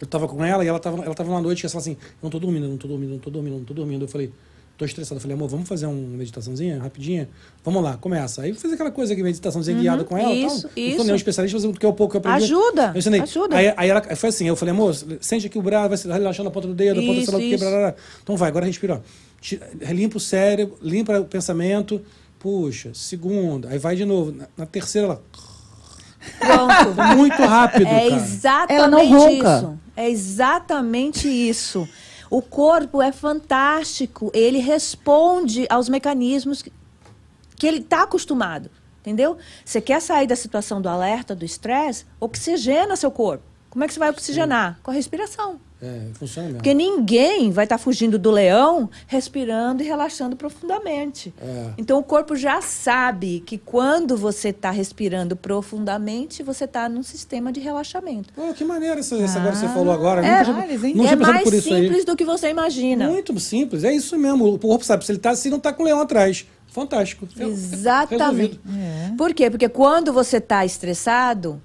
Eu tava com ela e ela tava, ela tava na noite e ela falou assim: Eu não tô dormindo, eu não tô dormindo, eu não tô dormindo, eu não tô dormindo. Eu falei: Tô estressado. Eu falei: Amor, vamos fazer uma meditaçãozinha rapidinha? Vamos lá, começa. Aí eu fiz aquela coisa aqui, meditaçãozinha guiada com ela. Uhum. isso, tal. Não isso. sou nenhum especialista, mas o que é o pouco que eu aprendi. Ajuda, Eu ensinei. ajuda. Aí, aí ela foi assim: Eu falei: Amor, sente aqui o braço, vai se relaxando a ponta do dedo, a ponta do que, isso. blá, blá, blá. Então vai, agora respira. Ó. Limpa o cérebro, limpa o pensamento. Puxa, segunda. Aí vai de novo. Na, na terceira, ela. Pronto. Muito rápido, É cara. exatamente Ela não ronca. isso. É exatamente isso. O corpo é fantástico. Ele responde aos mecanismos que, que ele está acostumado. Entendeu? Você quer sair da situação do alerta, do estresse? Oxigena seu corpo. Como é que você vai oxigenar? Com a respiração. É, funciona mesmo. Porque ninguém vai estar fugindo do leão respirando e relaxando profundamente. É. Então o corpo já sabe que quando você está respirando profundamente, você está num sistema de relaxamento. Pô, que maneiro isso, isso agora você falou agora. É, eles, hein? não é mais por isso simples aí. do que você imagina. Muito simples, é isso mesmo. O corpo sabe, se ele tá, se não tá com o leão atrás. Fantástico. Exatamente. É. Por quê? Porque quando você está estressado,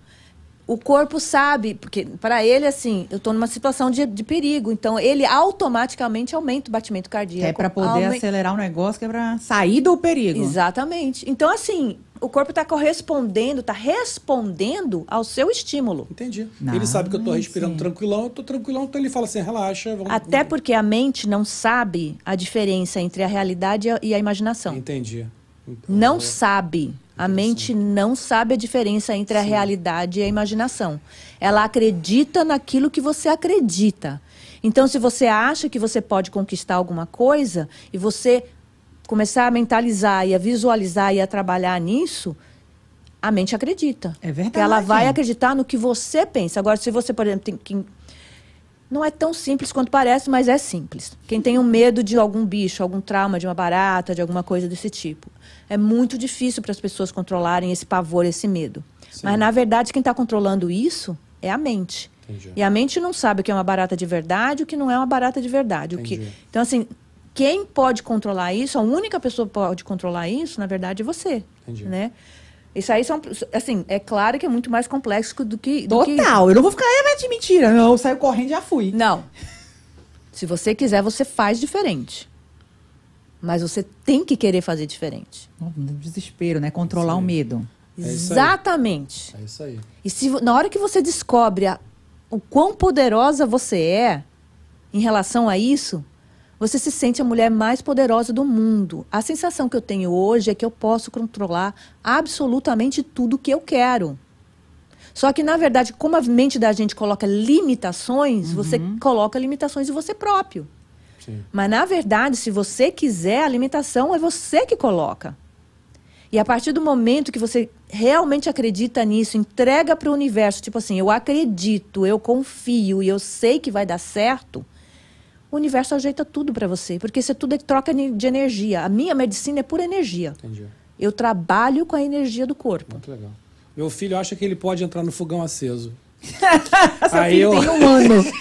o corpo sabe, porque para ele, assim, eu estou numa situação de, de perigo, então ele automaticamente aumenta o batimento cardíaco. É pra poder Aume- acelerar o negócio, que é pra sair do perigo. Exatamente. Então, assim, o corpo está correspondendo, está respondendo ao seu estímulo. Entendi. Não, ele sabe que eu tô respirando sim. tranquilão, eu tô tranquilão, então ele fala assim, relaxa. Vamos, Até porque a mente não sabe a diferença entre a realidade e a- e a imaginação. Entendi. Não sabe. A mente não sabe a diferença entre a realidade e a imaginação. Ela acredita naquilo que você acredita. Então, se você acha que você pode conquistar alguma coisa e você começar a mentalizar e a visualizar e a trabalhar nisso, a mente acredita. É verdade. Ela vai acreditar no que você pensa. Agora, se você, por exemplo, tem que não é tão simples quanto parece, mas é simples. Quem tem um medo de algum bicho, algum trauma de uma barata, de alguma coisa desse tipo, é muito difícil para as pessoas controlarem esse pavor, esse medo. Sim. Mas na verdade, quem está controlando isso é a mente. Entendi. E a mente não sabe o que é uma barata de verdade, e o que não é uma barata de verdade. O que... Então, assim, quem pode controlar isso, a única pessoa que pode controlar isso, na verdade, é você. Entendi. Né? Isso aí são, assim, é claro que é muito mais complexo do que. do que- Total. Eu não vou ficar, é de mentira. Não, eu saio correndo e já fui. não. Se você quiser, você faz diferente. Mas você tem que querer fazer diferente. Desespero, né? Controlar o medo. É. Exatamente. É isso aí. E se, na hora que você descobre a- o quão poderosa você é em relação a isso, você se sente a mulher mais poderosa do mundo. A sensação que eu tenho hoje é que eu posso controlar absolutamente tudo que eu quero. Só que, na verdade, como a mente da gente coloca limitações, você coloca limitações em você próprio. Sim. Mas, na verdade, se você quiser, a limitação é você que coloca. E a partir do momento que você realmente acredita nisso, entrega para o universo, tipo assim, eu acredito, eu confio e eu sei que vai dar certo, o universo ajeita tudo para você. Porque isso é tudo é troca de energia. A minha medicina é pura energia. Entendi. Eu trabalho com a energia do corpo. Muito legal. Meu filho acha que ele pode entrar no fogão aceso. [laughs] Seu Aí filho eu- tem um ano. [laughs]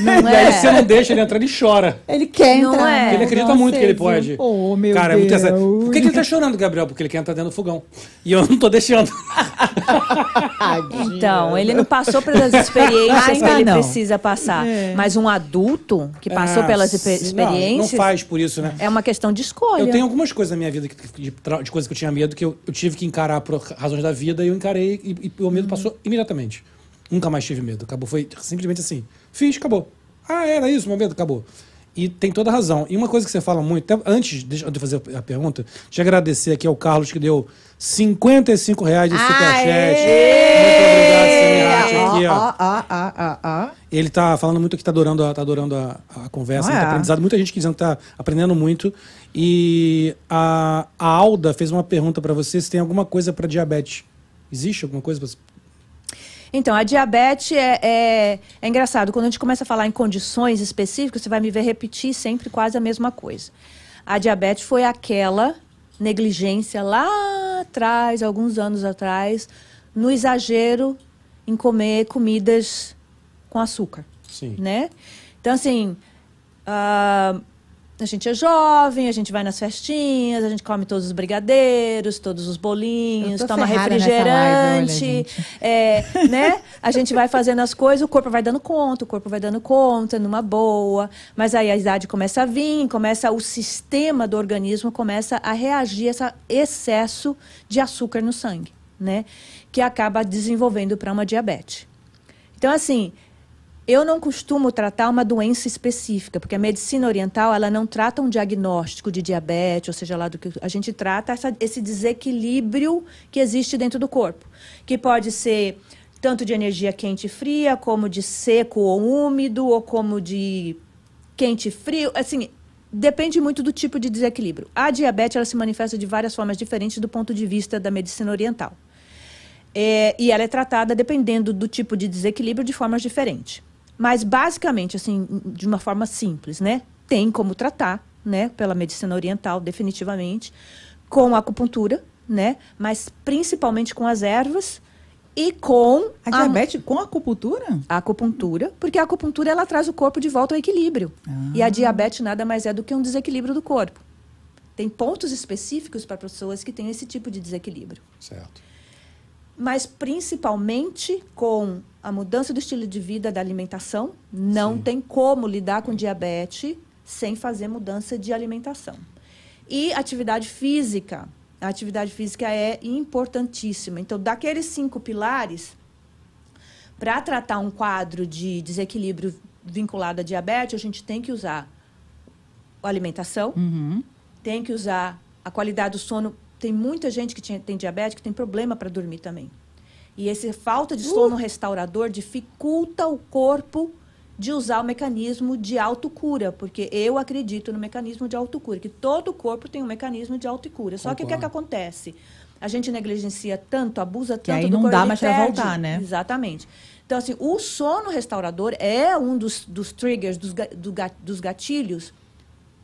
Não E aí você é? não deixa ele entrar, ele chora. Ele quer Não entrar. é. Ele acredita fogão muito que ele pode. Oh, meu Cara, é muito Deus. Por que, que ele tá chorando, Gabriel? Porque ele quer entrar dentro do fogão. E eu não tô deixando. [laughs] Então, ele não passou pelas experiências que ele não. precisa passar. É. Mas um adulto que passou Ah, pelas exper- sim, não, experiências Não, faz por isso, né? é uma questão de escolha. Eu tenho algumas coisas na minha vida, que- de, de coisas que eu tinha medo, que eu, eu tive que encarar por razões da vida, e eu encarei e, e o medo passou imediatamente. Nunca mais tive medo. Acabou, foi simplesmente assim. Fiz, acabou. Ah, era isso, meu medo, acabou. E tem toda a razão. E uma coisa que você fala muito, até antes de fazer a pergunta, de agradecer aqui ao Carlos, que deu 55 reais de superchat. Muito obrigado, aqui, ó. Ó, ó, ó, ó, ó. Ele tá falando muito que tá adorando a, tá adorando a, a conversa, Ah, muito é. aprendizado. Muita gente dizendo que tá aprendendo muito. E a, a Alda fez uma pergunta para você se tem alguma coisa para diabetes. Existe alguma coisa? Pra... Então, a diabetes é, é, é engraçado. Quando a gente começa a falar em condições específicas, você vai me ver repetir sempre quase a mesma coisa. A diabetes foi aquela negligência lá atrás, alguns anos atrás, no exagero em comer comidas com açúcar, Sim. né? Então, assim, ah, a gente é jovem, a gente vai nas festinhas, a gente come todos os brigadeiros, todos os bolinhos, toma nessa live, olha, refrigerante, é, né? A gente vai fazendo as coisas, o corpo vai dando conta, o corpo vai dando conta, numa boa. Mas aí a idade começa a vir, começa o sistema do organismo começa a reagir a esse excesso de açúcar no sangue, né? Que acaba desenvolvendo para uma diabetes. Então, assim, eu não costumo tratar uma doença específica, porque a medicina oriental ela não trata um diagnóstico de diabetes, ou seja lá do que a gente trata essa- esse desequilíbrio que existe dentro do corpo, que pode ser tanto de energia quente e fria, como de seco ou úmido, ou como de quente e frio, assim, depende muito do tipo de desequilíbrio. A diabetes ela se manifesta de várias formas diferentes do ponto de vista da medicina oriental. É, e ela é tratada dependendo do tipo de desequilíbrio de formas diferentes. Mas basicamente, assim, de uma forma simples, né? Tem como tratar, né? Pela medicina oriental, definitivamente, com a acupuntura, né? Mas principalmente com as ervas e com A diabetes com acupuntura? a acupuntura, porque a acupuntura ela traz o corpo de volta ao equilíbrio. E a diabetes nada mais é do que um desequilíbrio do corpo. Tem pontos específicos para pessoas que têm esse tipo de desequilíbrio Certo. mas principalmente com a mudança do estilo de vida, da alimentação. Não tem como lidar com diabetes sem fazer mudança de alimentação. E atividade física. A atividade física é importantíssima. Então, daqueles cinco pilares, para tratar um quadro de desequilíbrio vinculado à diabetes, a gente tem que usar a alimentação, Uhum. tem que usar a qualidade do sono. Tem muita gente que tem diabetes que tem problema para dormir também. E essa falta de sono restaurador dificulta o corpo de usar o mecanismo de autocura, porque eu acredito no mecanismo de autocura, que todo corpo tem um mecanismo de autocura. Só que o que, é que acontece? A gente negligencia tanto, abusa tanto aí do não corpo, dá mais perde. voltar, né? Exatamente. Então, assim, o sono restaurador é um dos, dos triggers, dos, do dos gatilhos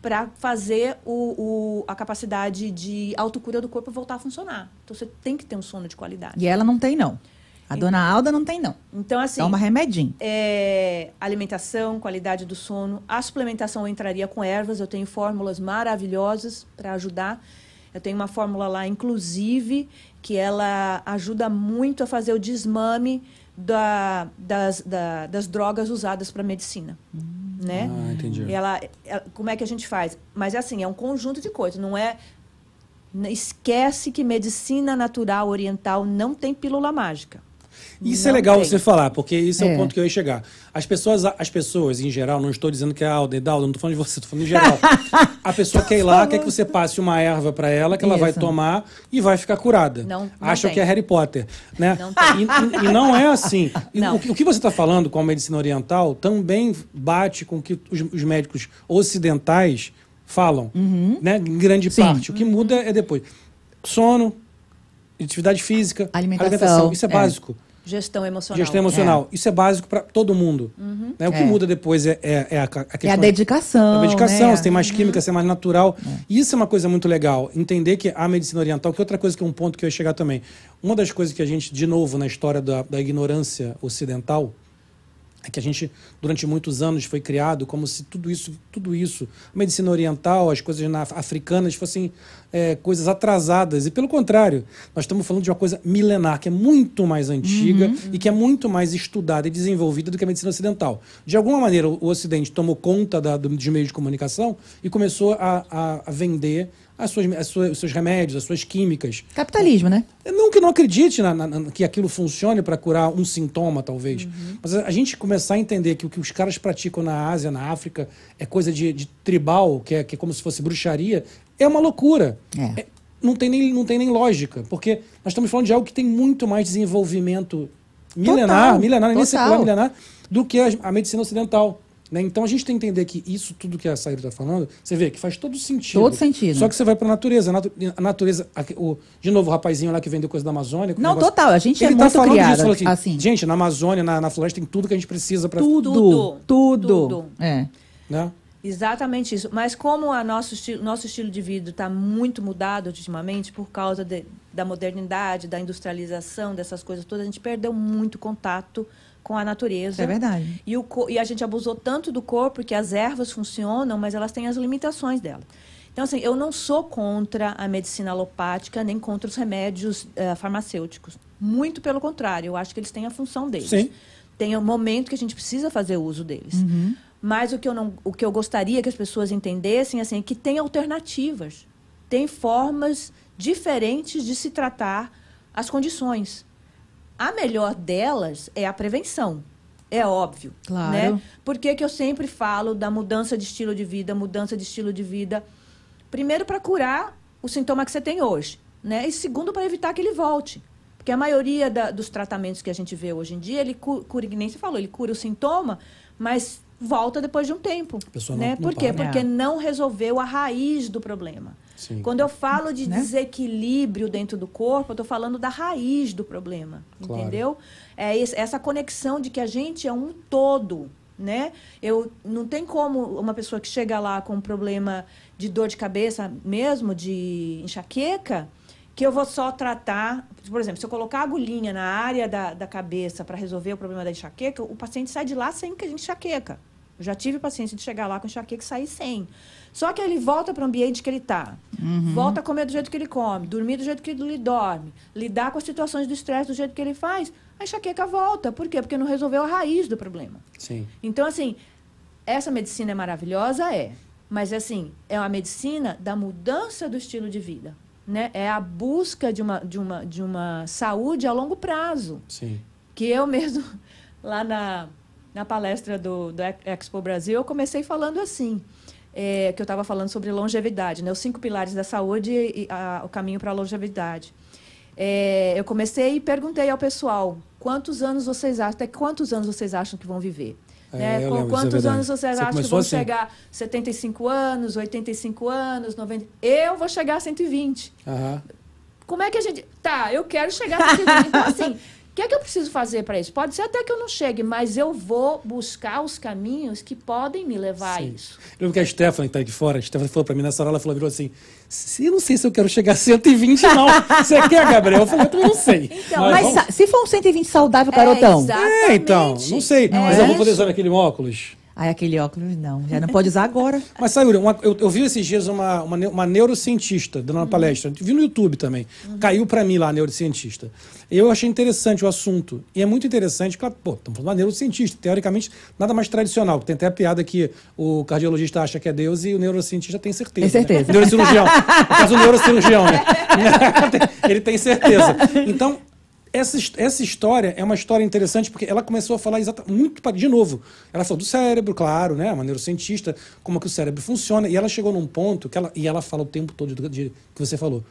para fazer o, o- a capacidade de autocura do corpo voltar a funcionar. Então, você tem que ter um sono de qualidade. E ela não tem, não. A dona Alda não tem, não. Então, assim, Toma remedinho. é, alimentação, qualidade do sono. A suplementação eu entraria com ervas. Eu tenho fórmulas maravilhosas para ajudar. Eu tenho uma fórmula lá, inclusive, que ela ajuda muito a fazer o desmame da- das, da- das drogas usadas para medicina. Né? Ah, entendi. Ela, ela- como é que a gente faz? Mas assim, é um conjunto de coisas, não é. Esquece que medicina natural oriental não tem pílula mágica. Isso é Não legal tem. você falar, porque isso é, É. o ponto que eu ia chegar. As pessoas, as pessoas, em geral, não estou dizendo que é a Alda e Dalda, não estou falando de você, estou falando em geral. [laughs] a pessoa quer ir lá, quer que você passe uma erva para ela, que ela vai Isso. tomar e vai ficar curada. Não- não Acham tem. que é Harry Potter, né? Não E, e- não é assim. [laughs] O, que- o que você está falando com a medicina oriental também bate com o que os, os médicos ocidentais falam, né? Em grande Sim. parte. O que muda é depois. Sono, atividade física, Alimentação, Isso é é. básico. Gestão emocional. Gestão emocional. Isso é básico para todo mundo. Né? O que É. muda depois é, é, é a, a questão É a dedicação. a dedicação, né? se tem mais química, se é mais natural. E isso é uma coisa muito legal. Entender que a medicina oriental, que é outra coisa que é um ponto que eu ia chegar também. Uma das coisas que a gente, de novo, na história da, da ignorância ocidental, é que a gente, durante muitos anos, foi criado como se tudo isso, tudo isso, a medicina oriental, as coisas na- africanas fossem é, coisas atrasadas. E pelo contrário, nós estamos falando de uma coisa milenar, que é muito mais antiga e que é muito mais estudada e desenvolvida do que a medicina ocidental. De alguma maneira, o Ocidente tomou conta da, do, dos meios de comunicação e começou a, a- a vender as suas, as suas- os seus remédios, as suas químicas. Capitalismo, né? Não que não acredite na- na- que aquilo funcione para curar um sintoma, talvez. Uhum. Mas a, a gente começar a entender que o que os caras praticam na Ásia, na África, é coisa de, de tribal, que é, que é como se fosse bruxaria, é uma loucura. É. É- não, tem nem, não tem nem lógica. Porque nós estamos falando de algo que tem muito mais desenvolvimento milenar, Total, milenar, nem secular, milenar, do que a, a medicina ocidental. Né? Então a gente tem que entender que isso tudo que a Saíra está falando, você vê que faz todo sentido. Todo sentido. Só que você vai para a natureza. A natu- a natureza, o, de novo, o rapazinho lá que vendeu coisa da Amazônia. Não, negócio- total. A gente é Ele tá muito falando criada, disso, aqui, assim. Gente, na Amazônia, na, na floresta, tem tudo que a gente precisa para. Tudo, Tudo. tudo. Tudo. É. Né? Exatamente isso. Mas como o nosso, esti nosso estilo de vida está muito mudado ultimamente por causa de- da modernidade, da industrialização, dessas coisas todas, a gente perdeu muito contato com a natureza. É verdade. E, o, e a gente abusou tanto do corpo que as ervas funcionam, mas elas têm as limitações dela. Então, assim, eu não sou contra a medicina alopática, nem contra os remédios eh, farmacêuticos. Muito pelo contrário, eu acho que eles têm a função deles. Sim. Tem um momento que a gente precisa fazer uso deles. Mas o que, eu não, o que eu gostaria que as pessoas entendessem assim, é que tem alternativas. Tem formas diferentes de se tratar as condições. A melhor delas é a prevenção. É óbvio. Claro. Né? Por que, que eu sempre falo da mudança de estilo de vida, mudança de estilo de vida? Primeiro, para curar o sintoma que você tem hoje. Né? E segundo, para evitar que ele volte. Porque a maioria da- dos tratamentos que a gente vê hoje em dia, ele cu- cura, que nem você falou, ele cura o sintoma, mas volta depois de um tempo. pessoa não- né? não Por quê? para. Porque É. não resolveu a raiz do problema. Sim. Quando eu falo de Né? desequilíbrio dentro do corpo, eu estou falando da raiz do problema, Claro. entendeu? É essa conexão de que a gente é um todo, né? Eu não tem como uma pessoa que chega lá com um problema de dor de cabeça, mesmo de enxaqueca, que eu vou só tratar, por exemplo, se eu colocar a agulhinha na área da, da cabeça para resolver o problema da enxaqueca, o paciente sai de lá sem que- enxaqueca. Eu já tive paciente de chegar lá com enxaqueca e sair sem. Só que ele volta para o ambiente que ele está. Volta a comer do jeito que ele come, dormir do jeito que ele dorme, lidar com as situações do estresse do jeito que ele faz, a enxaqueca volta. Por quê? Porque não resolveu a raiz do problema. Sim. Então, assim, essa medicina é maravilhosa? É. Mas, assim, é uma medicina da mudança do estilo de vida. Né? É a busca de uma, de, uma, de uma saúde a longo prazo. Sim. Que eu mesmo, [laughs] lá na, na palestra do, do Expo Brasil, eu comecei falando assim. É, que eu estava falando sobre longevidade, né? os cinco pilares da saúde e a- o caminho para a longevidade. É, eu comecei e perguntei ao pessoal quantos anos vocês acham, até quantos anos vocês acham que vão viver? É, né? Com lembro, é quantos verdade. anos vocês Você acham que vão assim. chegar? 75 anos, 85 anos, 90? Eu vou chegar a 120. Aham. Como é que a gente. Tá, eu quero chegar a 120. Então, assim, [laughs] que é que eu preciso fazer para isso? Pode ser até que eu não chegue, mas eu vou buscar os caminhos que podem me levar a Sim. isso. Eu lembro que a Stephanie, que tá aqui fora, a Stephanie falou pra mim nessa hora, ela falou, virou assim, "Se- eu não sei se eu quero chegar a 120, não. [laughs] Você quer, Gabriel? Eu falei, eu também não sei. Então, Mas vamos- sa- se for um 120 saudável, garotão. exato. É, então, não sei. É mas eu vou isso. poder usar aquele óculos. Ai, aquele óculos não. Já não pode usar agora. [laughs] Mas, Sayuri, uma- eu, eu vi esses dias uma, uma, uma neurocientista dando uma Uhum. palestra. Vi no YouTube também. Caiu pra mim lá, a neurocientista. Eu achei interessante o assunto. E é muito interessante, porque, pô, estamos falando de uma neurocientista. Teoricamente, nada mais tradicional. Tem até a piada que o cardiologista acha que é Deus e o neurocientista tem certeza. Tem certeza. Né? Neurocirurgião. No caso, o neurocirurgião, né? [laughs] [laughs] Ele tem certeza. Então, essa, essa história é uma história interessante porque ela começou a falar exatamente muito de novo. Ela falou do cérebro, claro, né? Uma neurocientista, como que o cérebro funciona. E ela chegou num ponto que ela e ela fala o tempo todo de, de- que você falou.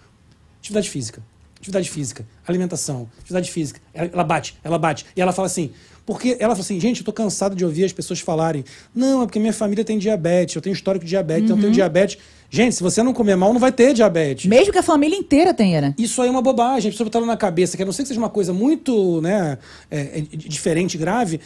Atividade física. Atividade física, alimentação, atividade física. Ela, ela bate, ela bate. E ela fala assim, porque ela fala assim, gente, eu tô cansado de ouvir as pessoas falarem, não, é porque minha família tem diabetes, eu tenho histórico de diabetes, então eu tenho diabetes. Gente, se você não comer mal, não vai ter diabetes. Mesmo que a família inteira tenha, né? Isso aí é uma bobagem, a pessoa botar na cabeça, que a não ser que seja uma coisa muito né, é, é, diferente, grave.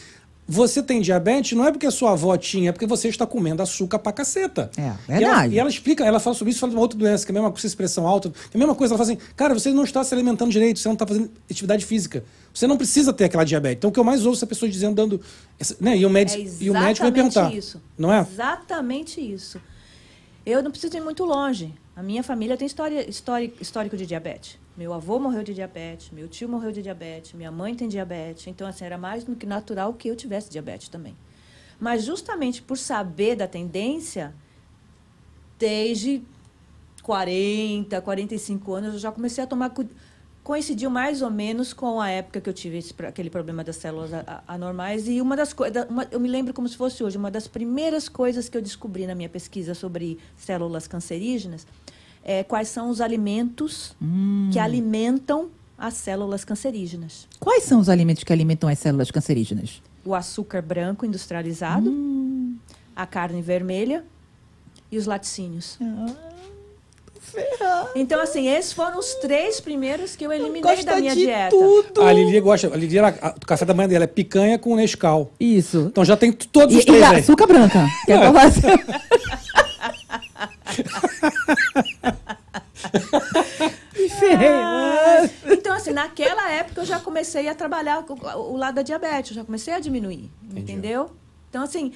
Você tem diabetes, não é porque a sua avó tinha, é porque você está comendo açúcar pra caceta. É, E ela, verdade. e ela explica, ela fala sobre isso, fala de uma outra doença, que é a mesma coisa, expressão alta, que é a mesma coisa, ela fala assim, cara, você não está se alimentando direito, você não está fazendo atividade física. Você não precisa ter aquela diabetes. Então, o que eu mais ouço é pessoas dizendo, dando. né, e, o médico, É e o médico vai exatamente perguntar. isso. Não é? Exatamente isso. Eu não preciso ir muito longe. A minha família tem história, história, histórico de diabetes. Meu avô morreu de diabetes, meu tio morreu de diabetes, minha mãe tem diabetes. Então, assim, era mais do que natural que eu tivesse diabetes também. Mas justamente por saber da tendência, desde 40, 45 anos, eu já comecei a tomar cuidado. Coincidiu mais ou menos com a época que eu tive esse aquele problema das células anormais. E uma das coisas, eu me lembro como se fosse hoje, uma das primeiras coisas que eu descobri na minha pesquisa sobre células cancerígenas é quais são os alimentos que alimentam as células cancerígenas. Quais são os alimentos que alimentam as células cancerígenas? O açúcar branco industrializado, a carne vermelha e os laticínios. Então, assim, esses foram os três primeiros que eu eliminei da minha dieta. A Lili gosta. A Lili, ela- a- o café da manhã dela é picanha com Nescau. Isso. Então já tem todos os E, três e aí. açúcar branca. Que é pra fazer- Me ferrei. Ai, naquela época eu já comecei a trabalhar com o lado da diabetes, eu já comecei a diminuir, Entendi. entendeu? Então, assim,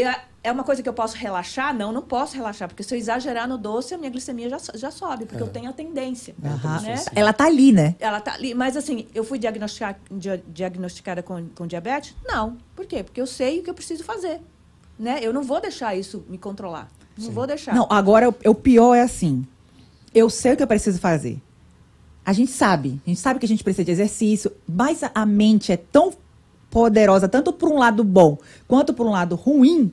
eu- é uma coisa que eu posso relaxar? Não, não posso relaxar, porque se eu exagerar no doce, a minha glicemia já, já sobe, porque É. eu tenho a tendência, Aham. né? Ela tá ali, né? Ela tá ali, mas assim, eu fui diagnosticar, dia- diagnosticada com, com diabetes? Não. Por quê? Porque eu sei o que eu preciso fazer, né? Eu não vou deixar isso me controlar. Não vou deixar. Não, agora o, pior é assim. Eu sei o que eu preciso fazer. A gente sabe, a gente sabe que a gente precisa de exercício, mas a, a mente é tão poderosa, tanto por um lado bom quanto por um lado ruim,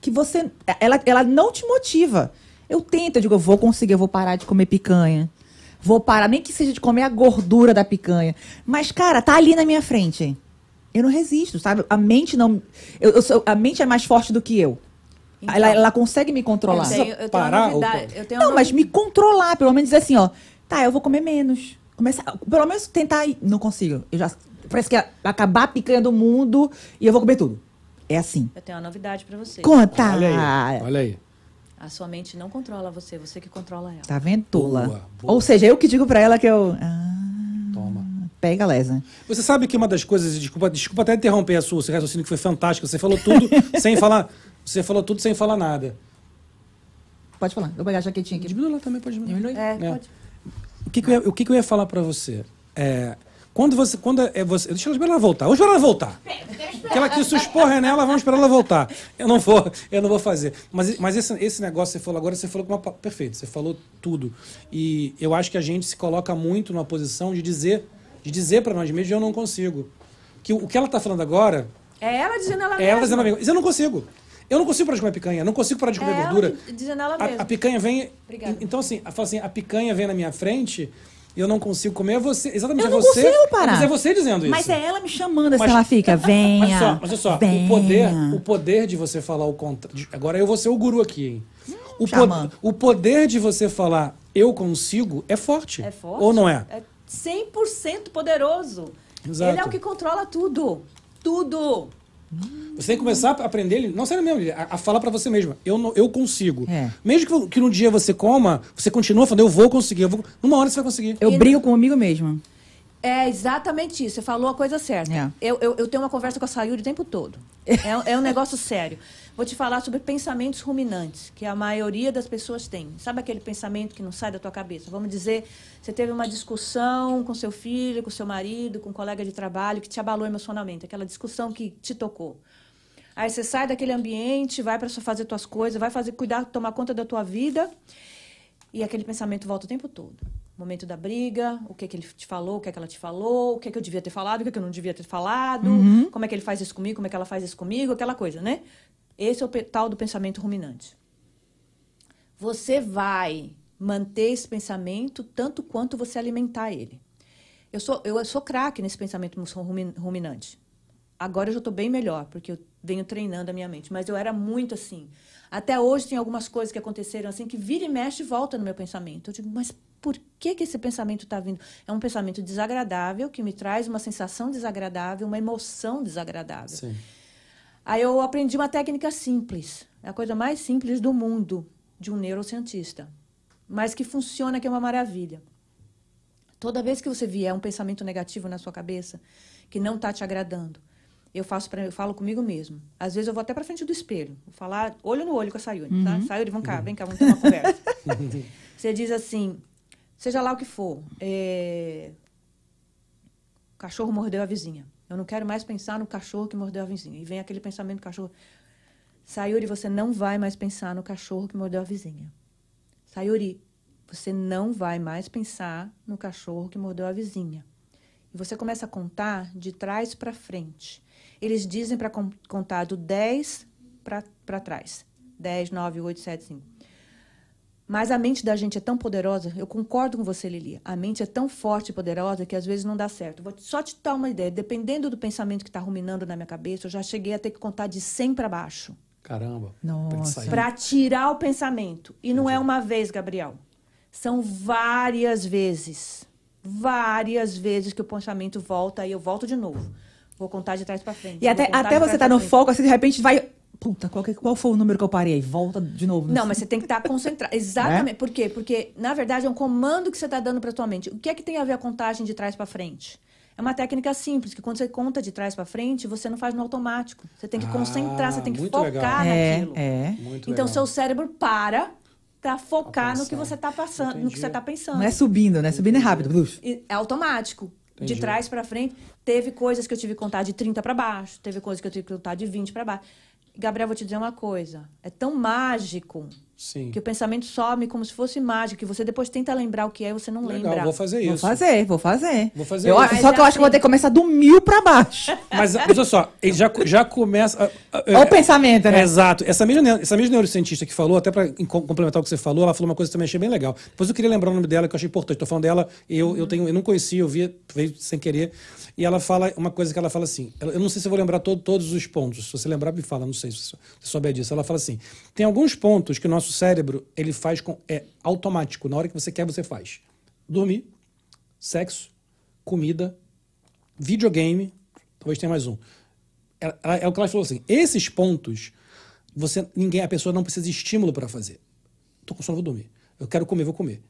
que você. Ela, ela não te motiva. Eu tento, eu digo, eu vou conseguir, eu vou parar de comer picanha. Vou parar, nem que seja de comer a gordura da picanha. Mas, cara, tá ali na minha frente. Eu não resisto, sabe? A mente não. Eu, eu sou- a mente é mais forte do que eu. Então, ela, ela consegue me controlar. eu tenho, eu tenho Parar, uma novidade. Eu tenho uma Não, mas me controlar, pelo menos dizer assim, ó. Tá, eu vou comer menos. Começar, pelo menos tentar. ir- Não consigo. Eu já. Parece que ia acabar a picanha do mundo e eu vou comer tudo. É assim. Eu tenho uma novidade pra você. Conta! Olha aí, olha aí. A sua mente não controla você, você que controla ela. Tá vendo? Boa, boa. Ou seja, eu que digo pra ela que eu. Ah, Toma. pega, Lesa. Você sabe que uma das coisas, desculpa, desculpa até interromper a sua, o seu raciocínio que foi fantástico. Você falou tudo [laughs] sem falar. Você falou tudo sem falar nada. Pode falar. Vou pegar a jaquetinha aqui. Diminui lá também, pode diminuir. Diminui? É, É. pode. O que, que eu ia, o que, que eu ia falar pra você? É, quando você. Quando é você. Deixa ela esperar ela voltar. Vamos esperar ela voltar. Porque ela quis é nela, vamos esperar ela voltar. Eu não vou, eu não vou fazer. Mas, mas esse, esse negócio que você falou agora, você falou com uma. Perfeito, você falou tudo. E eu acho que a gente se coloca muito numa posição de dizer, de dizer para nós mesmos, eu não consigo. Que o, o que ela tá falando agora É ela dizendo ela é ela dizendo a mesma. Mas eu não consigo. Eu não consigo parar de comer picanha, não consigo parar de comer É ela gordura. que- dizendo ela A, mesma. a picanha vem. Obrigada. Então, assim, ela fala assim, a picanha vem na minha frente e eu não consigo comer. É você. Exatamente, Eu é não você. consigo parar. Mas é você dizendo isso. Mas é ela me chamando, assim, ela fica, venha. Mas só, mas olha só, o venha. poder, o poder de você falar o contrário. Agora eu vou ser o guru aqui, hein? O, Xamã. o poder de você falar eu consigo é forte. É forte. Ou não é? É 100% poderoso. Exato. Ele é o que controla tudo. Tudo. Você tem que começar a aprender, ele- não sério mesmo, a, a falar pra você mesmo. Eu, não- eu consigo. É. Mesmo que, que num dia você coma, você continua falando, eu vou conseguir. Eu vou, numa hora você vai conseguir. Eu E- brigo comigo mesma. É exatamente isso. Você falou a coisa certa. É. Eu, eu, eu tenho uma conversa com a Sayuri o tempo todo. É, é um negócio [laughs] sério. Vou te falar sobre pensamentos ruminantes, que a maioria das pessoas tem. Sabe aquele pensamento que não sai da tua cabeça? Vamos dizer, você teve uma discussão com seu filho, com seu marido, com um colega de trabalho que te abalou emocionalmente, aquela discussão que te tocou. Aí você sai daquele ambiente, vai para fazer tuas coisas, vai fazer cuidar, tomar conta da tua vida, e aquele pensamento volta o tempo todo. Momento da briga, o que, que ele te falou, o que, que ela te falou, o que, que eu devia ter falado, o que, que eu não devia ter falado, como é que ele faz isso comigo, como é que ela faz isso comigo, aquela coisa, né? Esse é o tal do pensamento ruminante. Você vai manter esse pensamento tanto quanto você alimentar ele. Eu sou, eu sou craque nesse pensamento rumi- ruminante. Agora eu já estou bem melhor, porque eu venho treinando a minha mente. Mas eu era muito assim. Até hoje tem algumas coisas que aconteceram assim, que vira e mexe e volta no meu pensamento. Eu digo, mas por que, que esse pensamento está vindo? É um pensamento desagradável, que me traz uma sensação desagradável, uma emoção desagradável. Sim. Aí eu aprendi uma técnica simples, é a coisa mais simples do mundo, de um neurocientista, mas que funciona, que é uma maravilha. Toda vez que você vier um pensamento negativo na sua cabeça, que não está te agradando, eu faço pra, eu falo comigo mesmo. Às vezes eu vou até para frente do espelho, vou falar olho no olho com a Sayuri, tá? Sayuri, vem cá, vem cá, vamos ter uma conversa. [laughs] você diz assim, seja lá o que for, é, o cachorro mordeu a vizinha. Eu não quero mais pensar no cachorro que mordeu a vizinha. E vem aquele pensamento do cachorro. Sayuri, você não vai mais pensar no cachorro que mordeu a vizinha. Sayuri, você não vai mais pensar no cachorro que mordeu a vizinha. E você começa a contar de trás para frente. Eles dizem para contar do 10 para trás. 10, 9, 8, 7, 5. Mas a mente da gente é tão poderosa, eu concordo com você, Lili. A mente é tão forte e poderosa que às vezes não dá certo. Vou só te dar uma ideia. Dependendo do pensamento que está ruminando na minha cabeça, eu já cheguei a ter que contar de 100 para baixo. Caramba. Nossa. Para tirar o pensamento. E não é uma vez, Gabriel. São várias vezes. Várias vezes que o pensamento volta e eu volto de novo. Vou contar de trás para frente. E até, até você tá no frente. foco, assim, de repente vai puta, qual, que- qual foi o número que eu parei? Volta de novo. Não, mas você tem que estar concentrado. É? [laughs] Exatamente. Por quê? Porque, na verdade, é um comando que você está dando para tua mente. O que é que tem a ver a contagem de trás para frente? É uma técnica simples, que quando você conta de trás para frente, você não faz no automático. Você tem que Ah, concentrar, você tem que muito focar legal. É, naquilo. é. Muito Então, legal. seu cérebro para para focar no que você está passando, no que Entendi. você está pensando. Não é subindo, né? Subindo é rápido. E É automático. Entendi. De trás para frente. Teve coisas que eu tive que contar de 30 para baixo, teve coisas que eu tive que contar de 20 para baixo. Gabriel, vou te dizer uma coisa. É tão mágico Sim. que o pensamento some como se fosse mágico, que você depois tenta lembrar o que é e você não Legal, lembra. vou fazer isso. Vou fazer, vou fazer. Vou fazer Eu isso. só que eu é acho que vou ter que começar do mil pra baixo. [laughs] Mas, olha só, ele já, já começa. ah, ah, Olha o pensamento, né? É, exato. Essa mesma, essa mesma neurocientista que falou, até para complementar o que você falou, ela falou uma coisa que eu também achei bem legal. Depois eu queria lembrar o nome dela, que eu achei importante. Tô falando dela, eu, eu, tenho, eu não conhecia, eu vi, veio sem querer. E ela fala uma coisa que ela fala assim. Eu não sei se eu vou lembrar todo- todos os pontos. Se você lembrar, me fala, não sei se você souber disso. Ela fala assim: tem alguns pontos que o nosso cérebro ele faz com. É automático. Na hora que você quer, você faz. Dormir, sexo, comida, videogame, talvez tenha mais um. Ela- ela- é o que ela falou assim: esses pontos, você, ninguém, a pessoa não precisa de estímulo para fazer. Tô com sono, vou dormir. Eu quero comer, vou comer.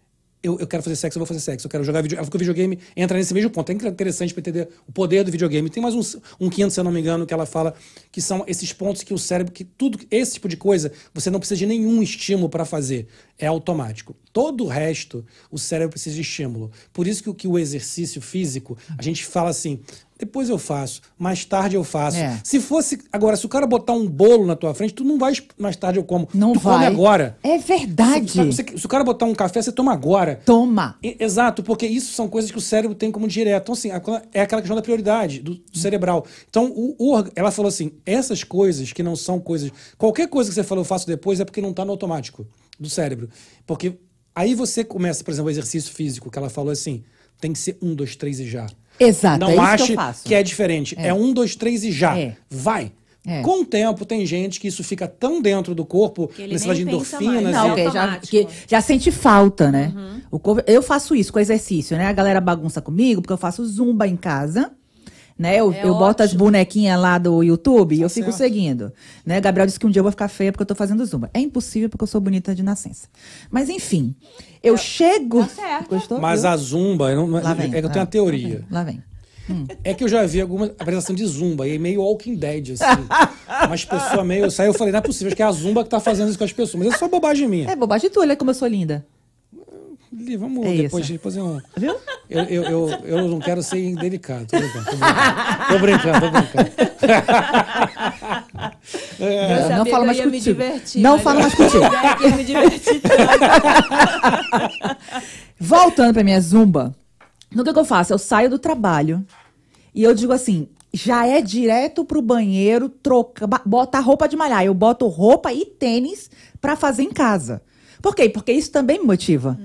Eu, eu quero fazer sexo, eu vou fazer sexo. Eu quero jogar videogame. Porque o videogame entra nesse mesmo ponto. É interessante para entender o poder do videogame. Tem mais um, um quinto, se eu não me engano, que ela fala que são esses pontos que o cérebro, que tudo, esse tipo de coisa, você não precisa de nenhum estímulo para fazer. É automático. Todo o resto, o cérebro precisa de estímulo. Por isso que, o- que o exercício físico, a gente fala assim, depois eu faço, mais tarde eu faço. É. Se fosse. Agora, se o cara botar um bolo na tua frente, tu não vai mais tarde eu como. Não tu vai. come agora. É verdade. Se, se- se o cara botar um café, você toma agora. Toma. E- Exato, porque isso são coisas que o cérebro tem como direto. Então, assim, a- é aquela questão da prioridade do, do cerebral. Então, o, o ela falou assim: essas coisas que não são coisas. Qualquer coisa que você falou, eu faço depois, é porque não está no automático do cérebro. Porque aí você começa, por exemplo, o exercício físico, que ela falou assim: tem que ser um, dois, três e já. Exato, Não é isso ache que eu faço. é diferente. É. um, dois, três e já. É. Vai. É. Com o tempo, tem gente que isso fica tão dentro do corpo, Que nem de endorfinas. mais. Não, e- é que já, que já sente falta, né? O corpo, eu faço isso com exercício, né? A galera bagunça comigo, porque eu faço zumba em casa. Né? Eu, É eu boto as bonequinhas lá do YouTube e eu fico certo. seguindo. Né? Gabriel disse que um dia eu vou ficar feia porque eu tô fazendo zumba. É impossível porque eu sou bonita de nascença. Mas enfim, eu chego. tá certo. Gostou? Mas Viu? a zumba, eu não- Lá vem, é que eu lá- tenho uma teoria. Lá vem. É que eu já vi alguma apresentação de zumba, e é meio Walking Dead, assim. Umas pessoas meio. Eu saí eu falei, não é possível, acho que é a zumba que tá fazendo isso com as pessoas. Mas é só bobagem minha. É bobagem tua, olha como eu sou linda. Li, Vamos É depois, isso. depois eu, Viu? eu, eu, eu, eu não quero ser indelicado. Tô brincando, tô brincando. Tô brincando, tô brincando. Eu É, não falo eu mais contigo. divertir, Não eu- mais contigo. [laughs] Voltando pra minha zumba, no que, que eu faço? Eu saio do trabalho e eu digo assim: já é direto pro banheiro, troca, botar roupa de malhar. Eu boto roupa e tênis pra fazer em casa. Por quê? Porque isso também me motiva.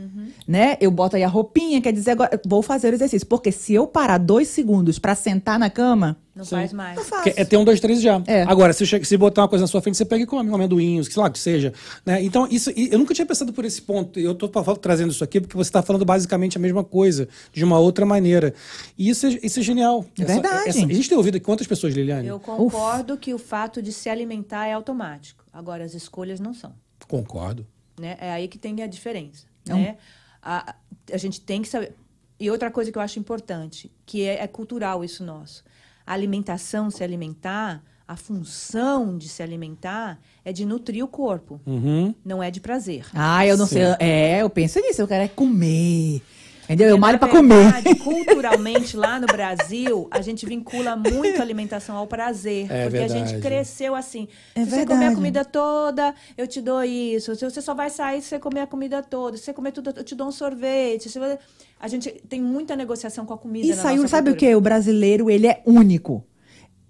Né? Eu boto aí a roupinha, quer dizer, agora vou fazer o exercício. Porque se eu parar dois segundos pra sentar na cama, Não Sim. faz mais. eu faço. Que É ter um, dois, três já. É. Agora, se, che- se botar uma coisa na sua frente, você pega e come um amendoim, sei lá, o que seja. Né? Então, isso, e eu nunca tinha pensado por esse ponto. Eu estou trazendo isso aqui porque você está falando basicamente a mesma coisa, de uma outra maneira. E isso é, isso é genial. É verdade. a gente tem ouvido aqui quantas pessoas, Liliane? Eu concordo que o fato de se alimentar é automático. Agora, as escolhas não são. Concordo. né? É aí que tem a diferença, né? A, a gente tem que saber. E outra coisa que eu acho importante, que é, é cultural isso nosso. A alimentação, se alimentar, a função de se alimentar é de nutrir o corpo, Uhum. não é de prazer. Ah, eu não Sim. sei. É, eu penso nisso. Eu quero é comer. Entendeu? Eu malho na pra comer. verdade, Culturalmente, lá no Brasil, a gente vincula muito a alimentação ao prazer. É porque a gente verdade. cresceu assim. É se você comer a verdade. comida toda, eu te dou isso. Se você só vai sair se você comer a comida toda. Se você comer tudo, eu te dou um sorvete. Se você- A gente tem muita negociação com a comida E saiu, sabe o cultura. que? O brasileiro, ele é único.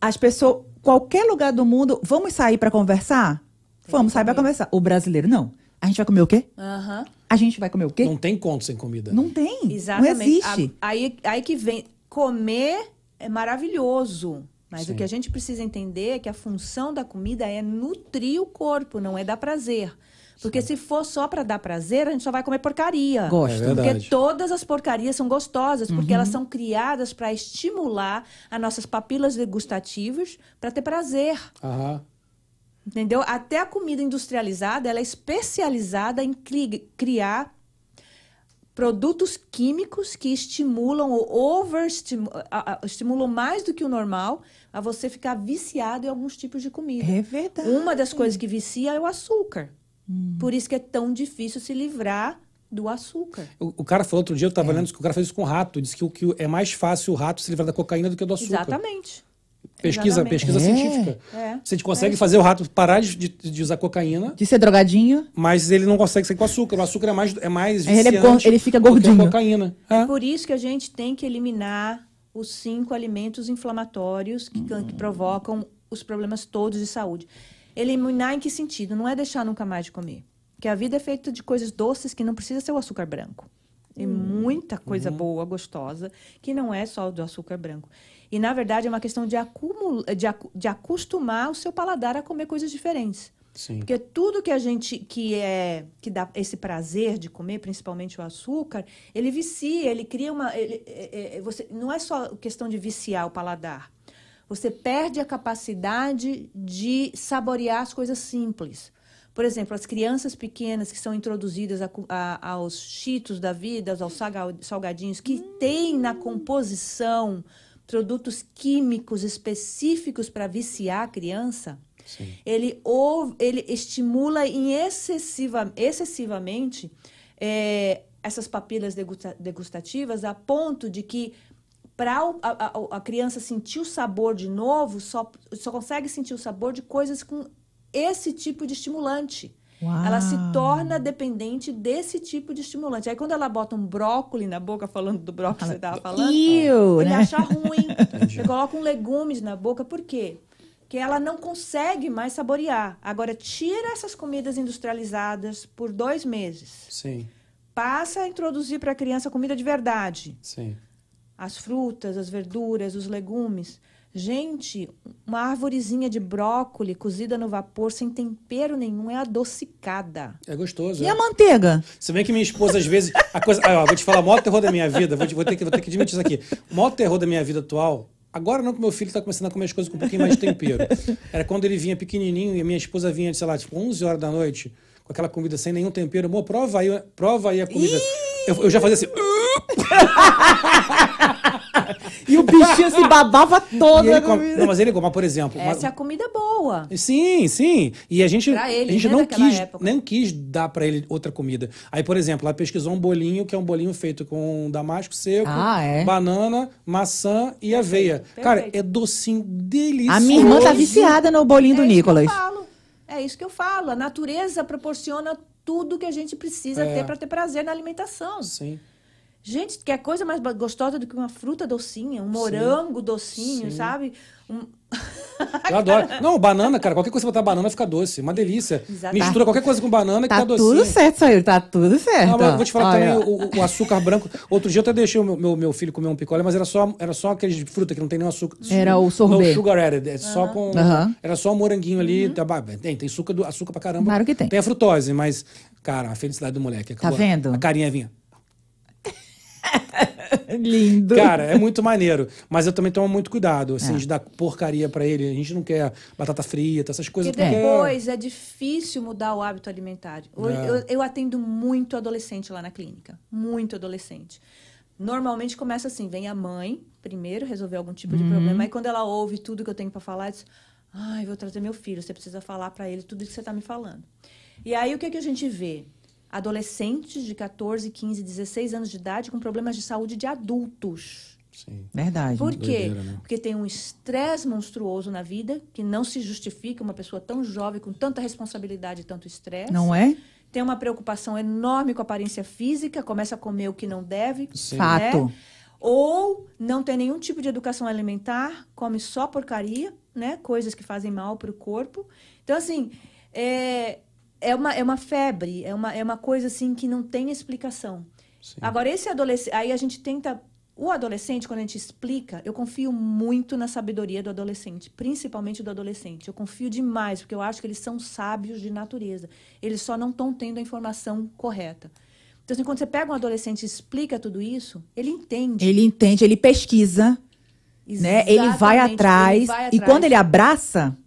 As pessoas, qualquer lugar do mundo, vamos sair pra conversar? vamos sair pra comer. conversar. O brasileiro, não. A gente vai comer o quê? Aham. A gente vai comer o quê? Não tem conto sem comida. Não tem. Exatamente. Não existe. A- aí, aí que vem. Comer é maravilhoso. Mas Sim. o que a gente precisa entender é que a função da comida é nutrir o corpo, não é dar prazer. Porque se for só para dar prazer, a gente só vai comer porcaria. Gosto. É verdade. Porque todas as porcarias são gostosas, porque Uhum. elas são criadas para estimular as nossas papilas degustativas para ter prazer. Aham. Entendeu? Até a comida industrializada, ela é especializada em cri- criar produtos químicos que estimulam ou over estimulam mais do que o normal a você ficar viciado em alguns tipos de comida. É verdade. Uma das coisas que vicia é o açúcar. Por isso que é tão difícil se livrar do açúcar. O, o cara falou outro dia, eu tava lendo que o cara fez isso com rato. Disse que, o, que é mais fácil o rato se livrar da cocaína do que do açúcar. Exatamente. Pesquisa, Exatamente. pesquisa É. científica. É. Você consegue fazer o rato parar de, de- de usar cocaína, De ser drogadinho. mas ele não consegue sair com açúcar. O açúcar é mais, é mais Ele é viciante gor- ele fica do que a gordinho. cocaína. É. Por isso que a gente tem que eliminar os cinco alimentos inflamatórios que, can- que provocam os problemas todos de saúde. Eliminar em que sentido? Não é deixar nunca mais de comer. Porque a vida é feita de coisas doces que não precisa ser o açúcar branco. Tem muita coisa boa, gostosa, que não é só do açúcar branco. E, na verdade, é uma questão de, acumul... de, de acostumar o seu paladar a comer coisas diferentes. Sim. Porque tudo que a gente que é que dá esse prazer de comer, principalmente o açúcar, ele vicia, ele cria uma. ele- é- é- você, não é só questão de viciar o paladar. Você perde a capacidade de saborear as coisas simples. Por exemplo, as crianças pequenas que são introduzidas a a- aos cheetos da vida, aos salga- salgadinhos, que têm na composição produtos químicos específicos para viciar a criança, Sim. ele, ou, ele estimula em excessiva, excessivamente é, essas papilas degusta- degustativas a ponto de que para a, a- a criança sentir o sabor de novo, só, só consegue sentir o sabor de coisas com esse tipo de estimulante. Uau. Ela se torna dependente desse tipo de estimulante. Aí quando ela bota um brócolis na boca, falando do brócolis que você estava falando, Iu, ele né? acha ruim. Você coloca um legumes na boca, por quê? Porque ela não consegue mais saborear. Agora, tira essas comidas industrializadas por dois meses. Sim, Passa a introduzir para a criança comida de verdade. sim. As frutas, as verduras, os legumes. Gente, uma arvorezinha de brócolis cozida no vapor sem tempero nenhum é adocicada. É gostoso. E é. a manteiga? Se bem que minha esposa, às vezes. A coisa, ah, ó, vou te falar, o maior terror da minha vida, vou, te- vou ter que, vou ter que admitir isso aqui. O maior terror da minha vida atual. Agora não que meu filho está começando a comer as coisas com um pouquinho mais de tempero. Era quando ele vinha pequenininho e a minha esposa vinha, sei lá, tipo 11 horas da noite, com aquela comida sem nenhum tempero. Amor, prova aí, prova aí a comida. Eu, eu já fazia assim. E o bichinho se babava todo. ele na come, comida. não, mas ele mas, por exemplo. Essa é a uma- comida boa. Sim, sim. E a gente, ele, a gente né, não quis, época. nem quis dar pra ele outra comida. Aí, por exemplo, ela pesquisou um bolinho que é um bolinho feito com damasco seco, Ah, é? banana, maçã e aveia. Cara, perfeito. é docinho delicioso. A minha irmã tá viciada no bolinho do é Nicolas. Isso que eu falo. É isso que eu falo. A natureza proporciona tudo que a gente precisa É. ter para ter prazer na alimentação. Sim. Gente, que é coisa mais gostosa do que uma fruta docinha, um morango docinho, Sim. sabe? Um- Eu adoro. Não, banana, cara, qualquer coisa que você botar banana fica doce. Uma delícia. Exatamente. Mistura qualquer coisa com banana que Tá tá docinho. tudo certo, Sayuri. Tá tudo certo. Não, mas eu vou te falar Olha, também o, o- açúcar branco. Outro dia eu até deixei o meu, meu, meu filho comer um picolé, mas era só, era só aqueles de fruta que não tem nenhum açúcar. Era o sorbet. No sugar added. É só com. Aham. Era só o moranguinho ali. tá, bah, tem, tem açúcar, do, açúcar pra caramba. Claro que tem. Tem a frutose, mas, cara, a felicidade do moleque. Tá vendo? A carinha vinha. [laughs] Lindo. Cara, é muito maneiro. Mas eu também tomo muito cuidado, assim, É. de dar porcaria pra ele. A gente não quer batata frita, essas coisas. Porque porque- depois é difícil mudar o hábito alimentar. Eu, É. eu, eu atendo muito adolescente lá na clínica. Muito adolescente. Normalmente começa assim: vem a mãe primeiro resolver algum tipo de problema. Aí quando ela ouve tudo que eu tenho para falar, diz: Ai, vou trazer meu filho, você precisa falar para ele tudo que você está me falando. E aí o que, que a gente vê? Adolescentes de 14, 15, 16 anos de idade com problemas de saúde de adultos. Sim. Verdade. Por quê? Doideira, né? Porque tem um estresse monstruoso na vida que não se justifica uma pessoa tão jovem, com tanta responsabilidade e tanto estresse. Não é? Tem uma preocupação enorme com a aparência física, começa a comer o que não deve. Sim. Fato. né? Ou não tem nenhum tipo de educação alimentar, come só porcaria, né? Coisas que fazem mal para o corpo. Então, assim, é, é, uma, é uma febre, é uma, é uma coisa assim que não tem explicação. Sim. Agora, esse adolescente. Aí a gente tenta. O adolescente, quando a gente explica, eu confio muito na sabedoria do adolescente, principalmente do adolescente. Eu confio demais, porque eu acho que eles são sábios de natureza. Eles só não estão tendo a informação correta. Então, assim, quando você pega um adolescente e explica tudo isso, ele entende. Ele entende, ele pesquisa, né? Ele vai atrás. ele vai E atrás. quando ele abraça,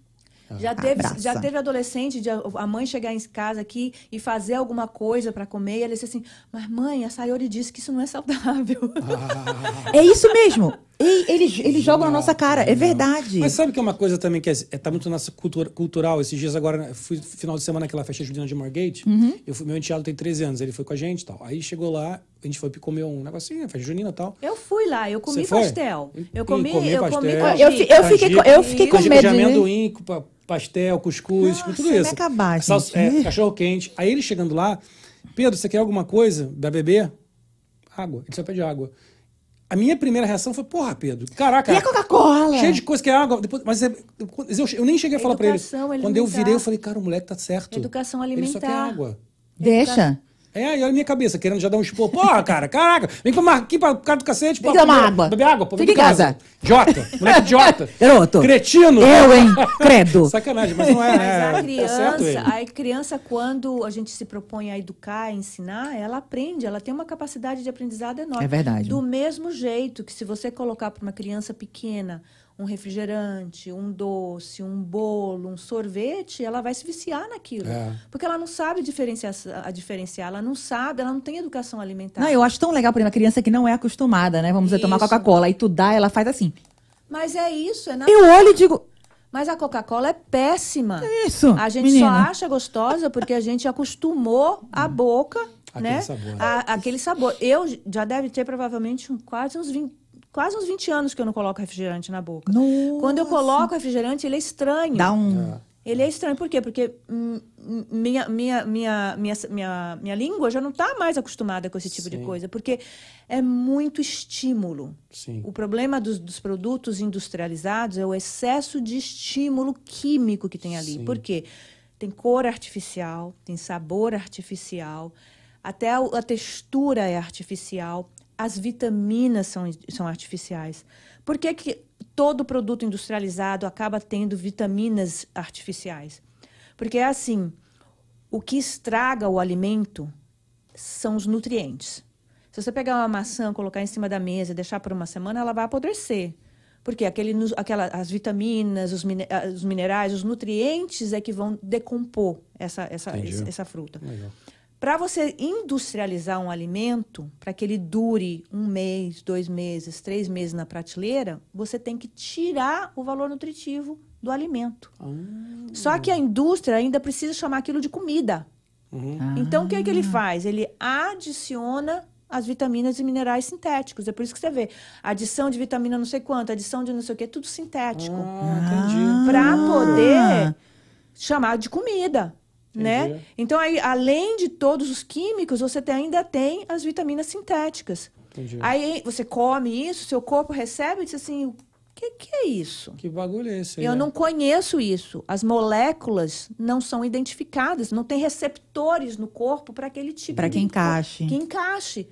Já teve, Abraça. já teve adolescente, de a mãe chegar em casa aqui e fazer alguma coisa para comer, e ela disse assim: Mas mãe, a Sayori disse que isso não é saudável. [laughs] É isso mesmo. E eles, eles jogam na nossa cara. É verdade. Mas sabe que é uma coisa também que é, é- tá muito na nossa cultura cultural? Esses dias agora, né, fui final de semana naquela festa junina de Margate. Uhum. Eu fui, meu enteado tem 13 anos, ele foi com a gente e tal. Aí chegou lá, a gente foi comer um negocinho, festa junina e tal. Eu fui lá, eu comi Você foi? pastel. Eu comi, comi eu comi pastel. Eu fi- eu fiquei com- eu fiquei com canjica medo de de- amendoim, pastel, cuscuz, com Nossa, tudo vai isso. acabar, gente. Salsa- é, cachorro quente. Aí ele chegando lá, Pedro, você quer alguma coisa pra beber? Água. Ele só pede água. A minha primeira reação foi, porra, Pedro, caraca. E a Coca-Cola? Cheio de coisa que é água. Depois, mas é- eu, eu nem cheguei a falar pra ele. Educação Quando eu alimentar. virei, eu falei, cara, o moleque tá certo. Educação Ele só quer alimentar. água. Deixa. É, e olha a minha cabeça, querendo já dar um expor. Porra, cara, caraca, vem pra aqui pra cara do cacete. Vem pô, tomar beber- água. Beber água, pô, Fica em casa. Idiota, moleque idiota. [laughs] Garoto. Cretino. Eu, hein? [laughs] Credo. Sacanagem, mas não é? Mas a Tá certo ele. criança, a criança, quando a gente se propõe a educar, a ensinar, ela aprende, ela tem uma capacidade de aprendizado enorme. É verdade. Do mesmo jeito que se você colocar para uma criança pequena um refrigerante, um doce, um bolo, um sorvete, ela vai se viciar naquilo. É. Porque ela não sabe diferenciar, a diferenciar, ela não sabe, ela não tem educação alimentar. Não, eu acho tão legal para uma criança que não é acostumada, né? Vamos dizer, tomar. Coca-Cola. Aí tu dá, ela faz assim. Mas é isso, é na... Eu olho e digo, Mas a Coca-Cola é péssima. isso, A gente menina. só acha gostosa porque a gente acostumou a boca, Aquele né? sabor. A- aquele sabor. Eu já deve ter provavelmente um- quase uns 20, quase uns 20 anos que eu não coloco refrigerante na boca. Nossa. Quando eu coloco refrigerante, ele é estranho. Dá um... Ele é estranho, por quê? Porque hum, minha, minha, minha, minha, minha, minha língua já não está mais acostumada com esse tipo de Sim. coisa, porque é muito estímulo. Sim. O problema dos, dos produtos industrializados é o excesso de estímulo químico que tem ali. Sim. Por quê? Tem cor artificial, tem sabor artificial, até a, a textura é artificial, as vitaminas são, são artificiais. Por que, que todo produto industrializado acaba tendo vitaminas artificiais? Porque é assim, o que estraga o alimento são os nutrientes. Se você pegar uma maçã, colocar em cima da mesa e deixar por uma semana, ela vai apodrecer. Porque aquele, aquela, as vitaminas, os, mine- ah, os minerais, os nutrientes é que vão decompor essa, essa, Entendi. essa fruta. Legal. Para você industrializar um alimento, para que ele dure um mês, dois meses, três meses na prateleira, você tem que tirar o valor nutritivo do alimento. Ah, Só que a indústria ainda precisa chamar aquilo de comida. uhum. Então, o que, é que ele faz? Ele adiciona as vitaminas e minerais sintéticos. É por isso que você vê adição de vitamina não sei quanto, adição de não sei o quê, tudo sintético. Ah, entendi. Para poder chamar de comida. Né? Então, aí, além de todos os químicos, você tem- ainda tem as vitaminas sintéticas. Entendi. Aí você come isso, seu corpo recebe e diz assim: o que, que é isso? Que bagulho é esse? Eu né? não conheço isso. As moléculas não são identificadas, não tem receptores no corpo para aquele tipo de que encaixe. Que encaixe.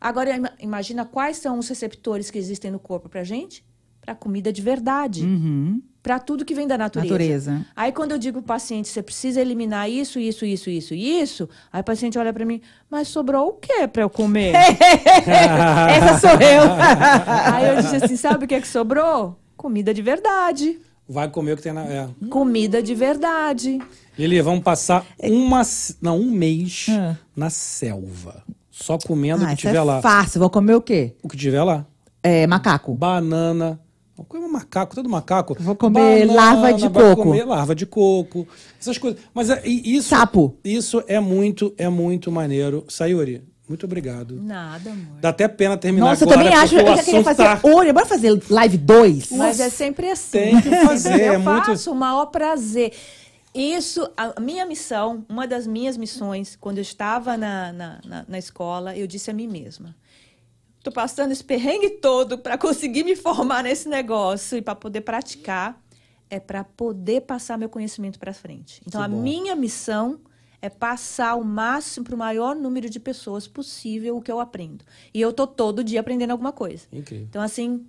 Agora ima- imagina quais são os receptores que existem no corpo pra gente? Para comida de verdade, Uhum. Para tudo que vem da natureza. Natureza. Aí quando eu digo pro paciente, você precisa eliminar isso, isso, isso, isso, isso, aí o paciente olha para mim, mas sobrou o quê para eu comer? [laughs] Essa sou eu. [laughs] aí eu disse assim, sabe o que é que sobrou? Comida de verdade. Vai comer o que tem na. É. Comida de verdade. Lili, vamos passar uma, não, um mês Ah. na selva. Só comendo o Ah, que isso tiver é lá. fácil. Vou comer o quê? O que tiver lá. É, macaco. Banana. Vou comer macaco, todo macaco. Vou comer larva de vai coco. comer larva de coco. Essas coisas. Mas é, isso. Sapo. Isso é muito, é muito maneiro. Sayuri, muito obrigado. Nada, amor. Dá até pena terminar Nossa, eu agora. também acho. Eu já queria fazer. tá- Olha, bora fazer live 2. Mas é sempre assim. Tem que [laughs] fazer, Eu é muito- faço o maior prazer. Isso, a minha missão, uma das minhas missões, quando eu estava na, na, na, na escola, eu disse a mim mesma: estou passando esse perrengue todo para conseguir me formar nesse negócio e para poder praticar, é para poder passar meu conhecimento para frente. Então, a minha missão é passar o máximo para o maior número de pessoas possível o que eu aprendo. E eu tô todo dia aprendendo alguma coisa. Incrível. Então, assim,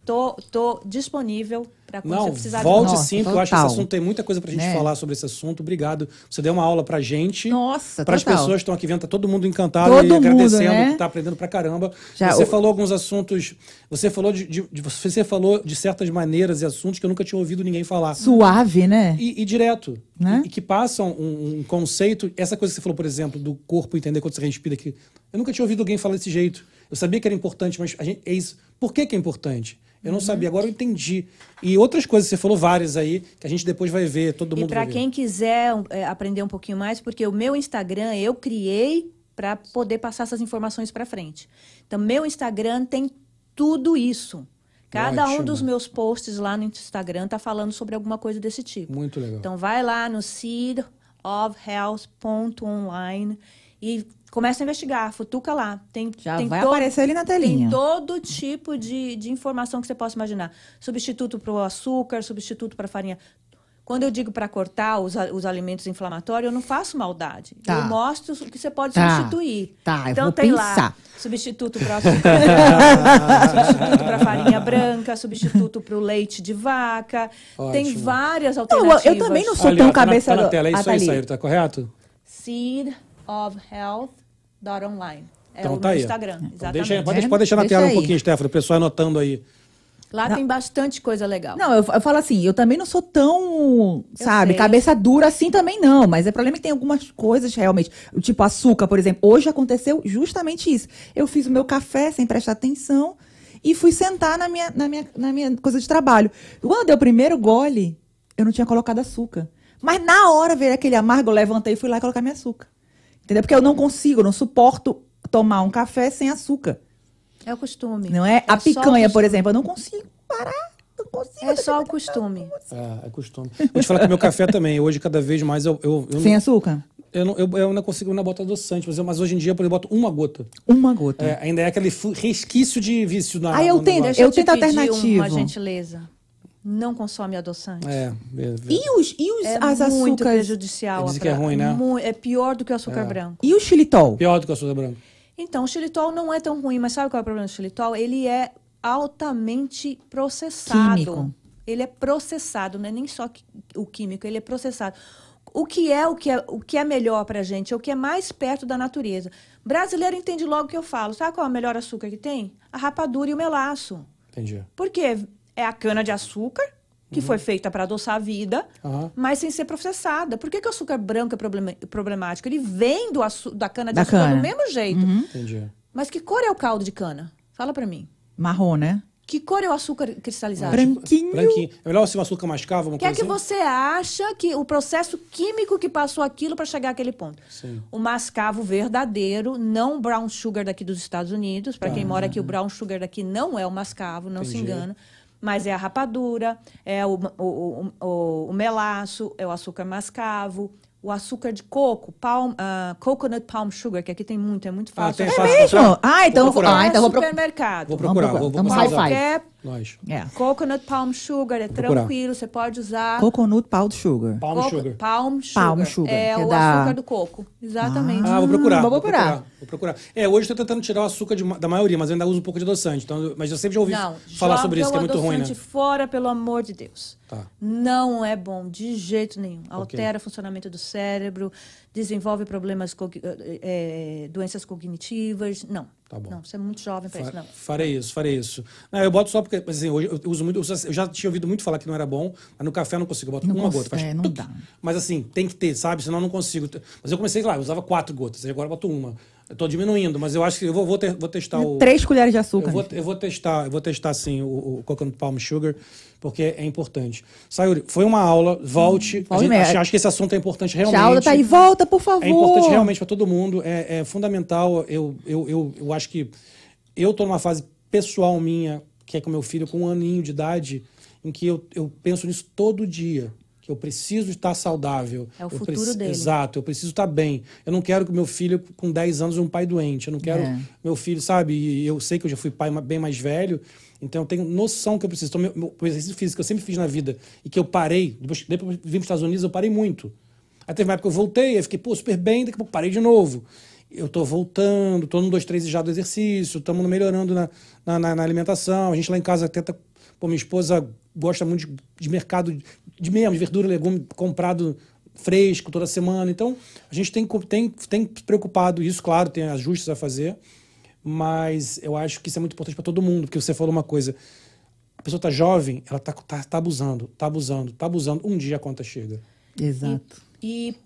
estou, estou disponível para quando Não, você precisar volte Nossa, sim, porque eu acho que esse assunto tem muita coisa pra gente Né? falar sobre esse assunto. Obrigado. Você deu uma aula pra gente. Nossa, Para as pessoas que estão aqui vendo, tá todo mundo encantado Todo e mundo, agradecendo, né? que tá aprendendo pra caramba. Já- você o- falou alguns assuntos, você falou de, de- de- você falou de certas maneiras e assuntos que eu nunca tinha ouvido ninguém falar. Suave, né? E, e direto. Né? E, e que passam um, um conceito. Essa coisa que você falou, por exemplo, do corpo entender quando você respira aqui. Eu nunca tinha ouvido alguém falar desse jeito. Eu sabia que era importante, mas a gente, é isso. Por que, que é importante? Eu não Uhum. sabia, agora eu entendi. E outras coisas, você falou várias aí, que a gente depois vai ver, todo E mundo para vai quem quiser é, aprender um pouquinho mais, porque o meu Instagram eu criei para poder passar essas informações para frente. Então, meu Instagram tem tudo isso. Cada Ótimo. um dos meus posts lá no Instagram tá falando sobre alguma coisa desse tipo. Muito legal. Então, vai lá no seedofhealth.online e começa a investigar, futuca lá. Tem, Já tem vai todo- aparecer ali na telinha. Tem todo tipo de, de informação que você possa imaginar. Substituto para o açúcar, substituto para farinha. Quando eu digo para cortar os, os alimentos inflamatórios, eu não faço maldade. Tá. Eu mostro o que você pode Tá. substituir. Tá, eu então vou tem pensar. lá substituto para açúcar, [laughs] substituto para farinha branca, substituto para o leite de vaca. Tem Ótimo. várias Não, alternativas. eu, eu também não sou Ali, tão ó, tá na- cabeça tá na tela, é isso tá aí, ali. Saíra, correto? seedofhealth.online. É Então o tá meu aí. Instagram, Então exatamente. deixa, pode, É, pode deixar na deixa tela um aí. pouquinho, Stefano, o pessoal anotando aí. Lá tem bastante coisa legal. Não, eu, eu falo assim, eu também não sou tão, sabe, sei. cabeça dura assim também não, mas o problema é que tem algumas coisas realmente, tipo açúcar, por exemplo. Hoje aconteceu justamente isso. Eu fiz o meu café sem prestar atenção e fui sentar na minha, na minha, na minha coisa de trabalho. Quando deu o primeiro gole, eu não tinha colocado açúcar. Mas na hora veio aquele amargo, eu levantei e fui lá colocar minha açúcar. Entendeu? Porque eu não consigo, eu não suporto tomar um café sem açúcar. É o costume. Não é? só a picanha, por exemplo, eu não consigo parar. Não consigo. É só o costume. É, é costume. Vou te falar que meu café também, hoje cada vez mais eu, eu, eu, Sem não, açúcar? eu, não, eu, eu ainda consigo ainda botar adoçante, mas, eu, mas hoje em dia por exemplo, eu boto uma gota. Uma gota. É, ainda é aquele resquício de vício na Ah, eu no eu, Eu te tento pedir alternativo. uma gentileza. Não consome adoçante. É, é, é. E os, e os É as muito açúcares? prejudicial. Dizem que é ruim, né? É pior do que o açúcar branco. E o xilitol? Pior do que a açúcar branca. Então, o xilitol não é tão ruim, mas sabe qual é o problema do xilitol? Ele é altamente processado. Químico. Ele é processado, não é nem só o químico, ele é processado. O que é o que é, o que é melhor pra gente? É o que é mais perto da natureza. Brasileiro entende logo o que eu falo. Sabe qual é o melhor açúcar que tem? A rapadura e o melaço. Entendi. Porque é a cana de açúcar, que foi feita para adoçar a vida, Aham. mas sem ser processada. Por que, que o açúcar branco é problemático? Ele vem do da cana de Da açúcar cana. do mesmo jeito. Entendi. Mas que cor é o caldo de cana? Fala para mim. Marrom, né? Que cor é o açúcar cristalizado? Branquinho. Branquinho. É melhor se o açúcar mascava uma O que é coisa que assim? você acha que o processo químico que passou aquilo para chegar àquele ponto? Sim. O mascavo verdadeiro, não o brown sugar daqui dos Estados Unidos. Para quem mora aqui, o brown sugar daqui não é o mascavo, não se Entendi. engana. Mas é a rapadura, é o, o, o, o, melaço, é o açúcar mascavo, o açúcar de coco, palm, ah, coconut palm sugar, que aqui tem muito, é muito Ah, fácil. tem achar. fácil mesmo? Ah, então- Vou procurar. ah, então vou pro- supermercado. Vou procurar. Vamos Vou, vou procurar. Vamos procurar. Qualquer Nós. É. coconut palm sugar é Procurar. tranquilo, você pode usar. Coconut powder sugar. Palm Coco- sugar. Palm sugar. Palm sugar, É que é o da- açúcar do coco. Exatamente. Ah, vou procurar. vou procurar. Vou procurar. É, hoje eu tô tentando tirar o açúcar de da maioria, mas eu ainda uso um pouco de adoçante. Então, mas eu sempre já ouvi Não, falar sobre isso, que é o muito ruim, né? adoçante fora, pelo amor de Deus. Tá. Não é bom, de jeito nenhum. Altera o funcionamento do cérebro, desenvolve problemas, eh, doenças cognitivas. Não. Tá bom. Não, você é muito jovem para isso, não. Farei isso, farei isso. Não, eu boto só porque, assim, hoje eu uso muito. Eu já tinha ouvido muito falar que não era bom, mas no café eu não consigo. Eu boto Não uma gota. Faz é, não tuc. dá. Mas assim, tem que ter, sabe? Senão eu não consigo. Mas eu comecei lá, eu usava quatro gotas, agora eu boto uma. Eu tô diminuindo, mas eu acho que eu vou, vou, ter- vou testar o. Três colheres de açúcar. Eu vou, eu vou testar, eu vou testar sim o, o Coconut Palm Sugar, porque é importante. Sayuri, foi uma aula, volte. A volte gente- acho, acho que esse assunto é importante realmente. Tchau, tá aí. Volta, por favor. É importante realmente para todo mundo, é, é fundamental. Eu, eu, eu, eu acho que eu tô numa fase pessoal minha, que é com meu filho, com um aninho de idade, em que eu, eu penso nisso todo dia. Eu preciso estar saudável. É o Eu futuro preci- dele. Exato, eu preciso estar bem. Eu não quero que meu filho, com 10 anos, um pai doente. Eu não quero É. meu filho, sabe? E eu sei que eu já fui pai bem mais velho, então eu tenho noção que eu preciso. Então, meu, meu, o exercício físico que eu sempre fiz na vida e que eu parei, depois, depois que vim para os Estados Unidos, eu parei muito. Aí teve uma época que eu voltei, aí fiquei, pô, super bem, daqui a pouco parei de novo. Eu tô voltando, tô no 2, 3 já do exercício, estamos melhorando na, na, na- na alimentação. A gente lá em casa tenta Pô, minha esposa gosta muito de, de mercado de mesmo, de verdura, legume comprado fresco toda semana. Então, a gente tem, tem, tem preocupado isso, claro, tem ajustes a fazer, mas eu acho que isso é muito importante para todo mundo, porque você falou uma coisa. A pessoa está jovem, ela está tá, tá abusando, está abusando, está abusando. Um dia a conta chega. Exato. E, e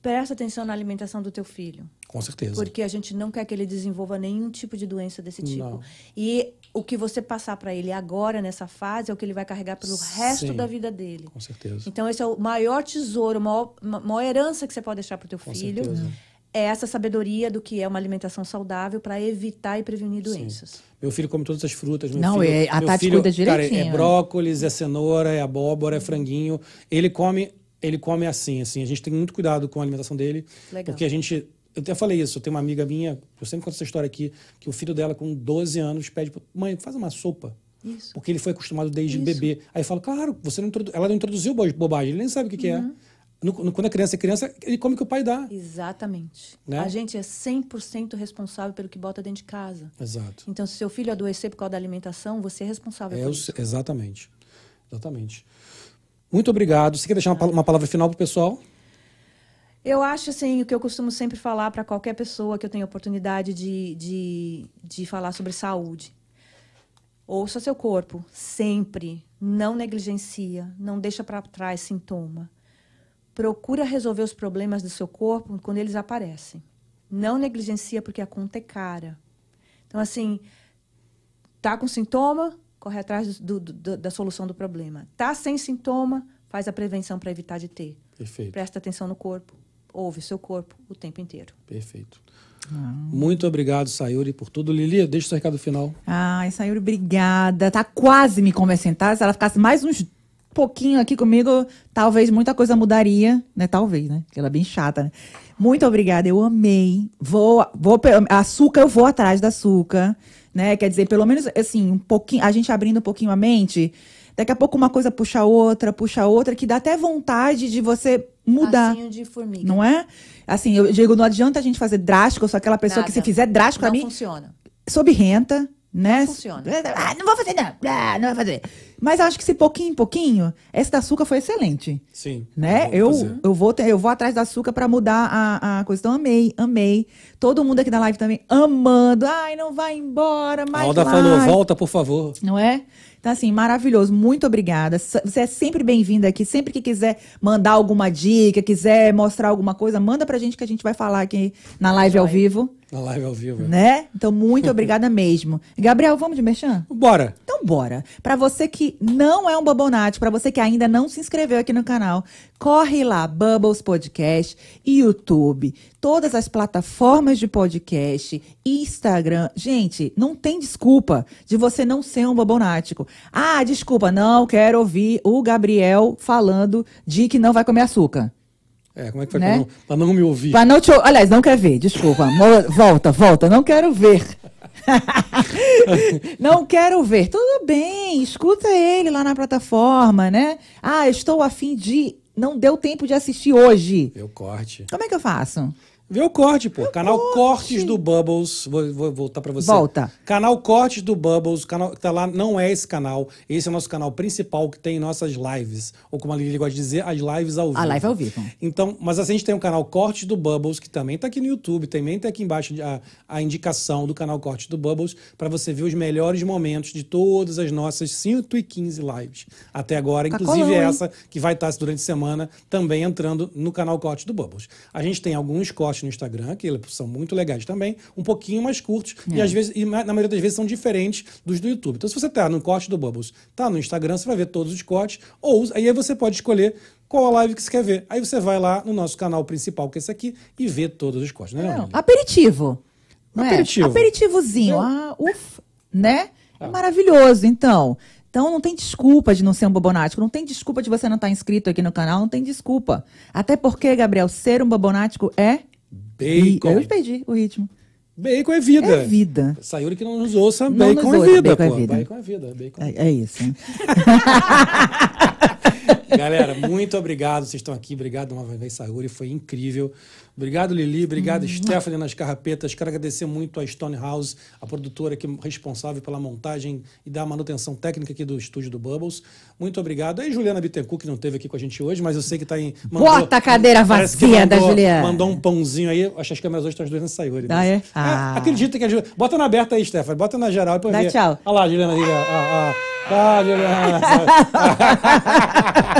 presta atenção na alimentação do teu filho. Com certeza. Porque a gente não quer que ele desenvolva nenhum tipo de doença desse tipo. Não. E o que você passar para ele agora, nessa fase, é o que ele vai carregar pelo resto Sim. da vida dele. Com certeza. Então, esse é o maior tesouro, a maior, ma- maior herança que você pode deixar para o teu Com filho. certeza. É essa sabedoria do que é uma alimentação saudável para evitar e prevenir doenças. Meu filho come todas as frutas. Meu Não, filho, é- a meu Tati filho, cuida Cara, direitinho. é brócolis, é cenoura, é abóbora, é franguinho. Ele come, ele come assim, assim. A gente tem muito cuidado com a alimentação dele. Legal. Porque a gente. Eu até falei isso, eu tenho uma amiga minha, eu sempre conto essa história aqui, que o filho dela, com 12 anos, pede, pra- mãe, faz uma sopa. Isso. Porque ele foi acostumado desde Isso. bebê. Aí eu falo, claro, você não introdu... ela não introduziu bo- bobagem, ele nem sabe o que, que Uhum. é. No- no- quando a criança é criança, ele come o que o pai dá. Exatamente. Né? A gente é 100% responsável pelo que bota dentro de casa. Exato. Então, se seu filho adoecer por causa da alimentação, você é responsável É, por isso. exatamente. Exatamente. Muito obrigado. Você quer deixar uma, uma palavra final pro pessoal? Eu acho assim, o que eu costumo sempre falar para qualquer pessoa que eu tenho oportunidade de, de, de falar sobre saúde. Ouça seu corpo, sempre. Não negligencia, não deixa para trás sintoma. Procura resolver os problemas do seu corpo quando eles aparecem. Não negligencia porque a conta é cara. Então, assim, tá com sintoma, corre atrás do- do- da solução do problema. Tá sem sintoma, faz a prevenção para evitar de ter. Perfeito. Presta atenção no corpo. Ouve seu corpo o tempo inteiro. Perfeito. Muito obrigado, Sayuri, por tudo. Lili, deixa o seu recado final. Ai, Sayuri, obrigada. Tá quase me convencendo, tá? Se ela ficasse mais uns pouquinho aqui comigo, talvez muita coisa mudaria, né? Talvez, né? Porque ela é bem chata, né? Muito obrigada, eu amei. Vou, vou, açúcar, eu vou atrás da açúcar, né? Quer dizer, pelo menos, assim, um pouquinho, a gente abrindo um pouquinho a mente, daqui a pouco uma coisa puxa a outra, puxa a outra, que dá até vontade de você mudar. Passinho de formiga. Não é? Assim, eu digo, não adianta a gente fazer drástico, eu sou aquela pessoa que se Nada. fizer drástico, pra Não mim, funciona. sob renta, né? Não funciona. Ah, não vou fazer, não. Ah, não vou fazer. Mas eu acho que se pouquinho em pouquinho, esse da açúcar foi excelente. Sim. Né? Eu, eu, vou ter- eu vou atrás da açúcar pra mudar a, a coisa. Então, amei, amei. Todo mundo aqui da live também amando. Ai, não vai embora, A mas Alda vai. falou, volta, por favor. Não é? Então, assim, maravilhoso. Muito obrigada. Você é sempre bem-vinda aqui. Sempre que quiser mandar alguma dica, quiser mostrar alguma coisa, manda pra gente que a gente vai falar aqui na live ao vivo. Na live ao vivo. Né? Então, muito [laughs] obrigada mesmo. Gabriel, vamos de merchan? Bora. Então, bora. Pra você que não é um Bobonate, pra você que ainda não se inscreveu aqui no canal, corre lá, Bubbles Podcast, YouTube, todas as plataformas de podcast, Instagram. Gente, não tem desculpa de você não ser um Bobonático. Ah, desculpa, não quero ouvir o Gabriel falando de que não vai comer açúcar. É, como é que foi Né? pra, não, não me ouvir? Pra não te... Aliás, não quer ver, desculpa. [laughs] Volta, volta, não quero ver. [laughs] não quero ver. Tudo bem, escuta ele lá na plataforma, né? Ah, estou afim de. Não deu tempo de assistir hoje. O corte. Como é que eu faço? Vê o corte, pô. Canal corte. Cortes do Bubbles. Vou, vou voltar pra você. Volta. Canal Cortes do Bubbles. O canal que tá lá não é esse canal. Esse é o nosso canal principal que tem nossas lives. Ou como a Lili gosta de dizer, as lives ao vivo. A live ao vivo. Então, mas assim, a gente tem o canal Cortes do Bubbles, que também tá aqui no YouTube, também tá aqui embaixo a, a indicação do canal Cortes do Bubbles, para você ver os melhores momentos de todas as nossas 115 lives até agora, Tá inclusive hein? essa que vai estar durante a semana também entrando no canal Cortes do Bubbles. A gente tem alguns cortes no Instagram, que são muito legais também, um pouquinho mais curtos, É. e às vezes, e na maioria das vezes são diferentes dos do YouTube. Então, se você tá no corte do Bubbles, tá no Instagram, você vai ver todos os cortes, ou aí você pode escolher qual a live que você quer ver. Aí você vai lá no nosso canal principal, que é esse aqui, e vê todos os cortes, né, Não, aperitivo. Não é? Aperitivo. Aperitivozinho. Ah, ufa. Né? É maravilhoso, então. Então não tem desculpa de não ser um bobonático, não tem desculpa de você não estar inscrito aqui no canal, não tem desculpa. Até porque, Gabriel, ser um bobonático é. Bacon. Eu perdi o ritmo. Bacon é vida. É vida. Sayuri que não nos ouça, Não bacon nos é ouça, vida, bacon é vida. Bacon é vida. Bacon é É, é isso. [laughs] Galera, muito obrigado. Vocês estão aqui. Obrigado uma vez, Sayuri. Foi incrível. Obrigado, Lili. Obrigado, Stephanie, nas carrapetas. Quero agradecer muito a Stone House, a produtora que é responsável pela montagem e da manutenção técnica aqui do estúdio do Bubbles. Muito obrigado. E Juliana Bittencourt, que não esteve aqui com a gente hoje, mas eu sei que está em. Bota a cadeira vazia da mandou- Juliana. Mandou um pãozinho aí. Acho que as câmeras hoje estão as duas na Sayuri. Ah, é? Ah. acredita que a Juliana. Bota na aberta aí, Stephanie. Bota na geral pra Dá ver. tchau. Olha lá, Juliana. aí, ó. Ah, ah. Ah, Juliana. [laughs]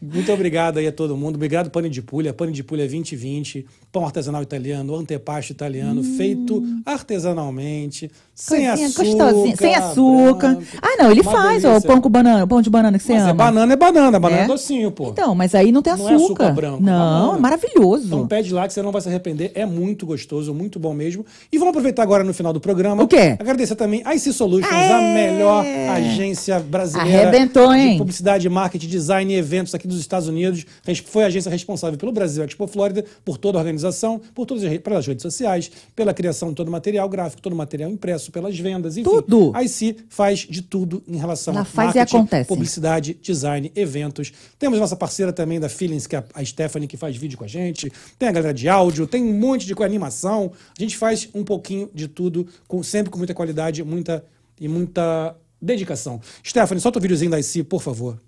Muito obrigado aí a todo mundo. Obrigado, Pane de Pulha. Pane de Pulha 2020. Pão artesanal italiano, antepasto italiano, feito artesanalmente, sem Hum. Coisinha açúcar. gostosinha, sem açúcar. branco. Ah, não, ele Uma faz, delícia. o pão com banana, o pão de banana que você Mas ama. é banana, é banana. Banana é, É? docinho, pô. Então, mas aí não tem Não açúcar. é açúcar branco, Não, banana. é maravilhoso. Então pede lá que você não vai se arrepender. É muito gostoso, muito bom mesmo. E vamos aproveitar agora no final do programa. O quê? Agradecer também a IC Solutions, Aê! a melhor agência brasileira Arrebentou, hein? de publicidade, marketing, design e eventos aqui dos Estados Unidos. Foi a agência responsável pelo Brasil Expo Flórida, por toda a organização, por todas as, pelas redes sociais, pela criação de todo o material gráfico, todo o material impresso, pelas vendas, enfim. Tudo. A IC faz de tudo em relação Ela a faz e marketing, acontece. publicidade, design, eventos. Temos nossa parceira também da Feelings, que é a Stephanie, que faz vídeo com a gente. Tem a galera de áudio, tem um monte de coisa, animação. A gente faz um pouquinho de tudo, com, sempre com muita qualidade muita, e muita dedicação. Stephanie, solta o videozinho da IC, por favor.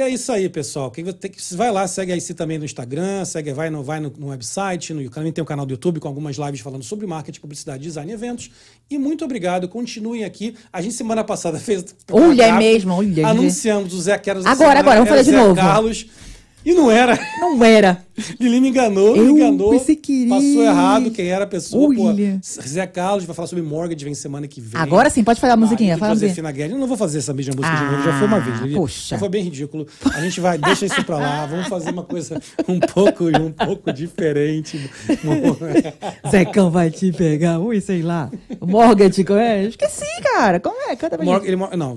E é isso aí, pessoal. Quem vai, ter que- vai lá, segue a IC também no Instagram, segue, vai no, vai no, no website, no, também tem um canal do YouTube com algumas lives falando sobre marketing, publicidade, design e eventos. E muito obrigado, continuem aqui. A gente semana passada [laughs] fez. Olha, é mesmo, olha. Anunciamos o Zé Quero Agora, agora, vamos fazer de Zé novo. Carlos. E não era. Não era. [laughs] Lili me enganou, Eu me enganou. pensei que. Passou errado quem era a pessoa. Pô. Zé Carlos vai falar sobre mortgage, vem semana que vem. Agora sim, pode fazer a musiquinha. Fala de assim. Josefina Guedes. Eu não vou fazer essa mesma música de novo, já foi uma vez. Lili. poxa. Já foi bem ridículo. A gente vai, deixa isso pra lá, vamos fazer uma coisa um pouco, um pouco diferente. [laughs] Zecão vai te pegar, ui, sei lá. Mortgage, como é? Esqueci, cara. Como é? Canta pra Mor- gente. ele mor- não,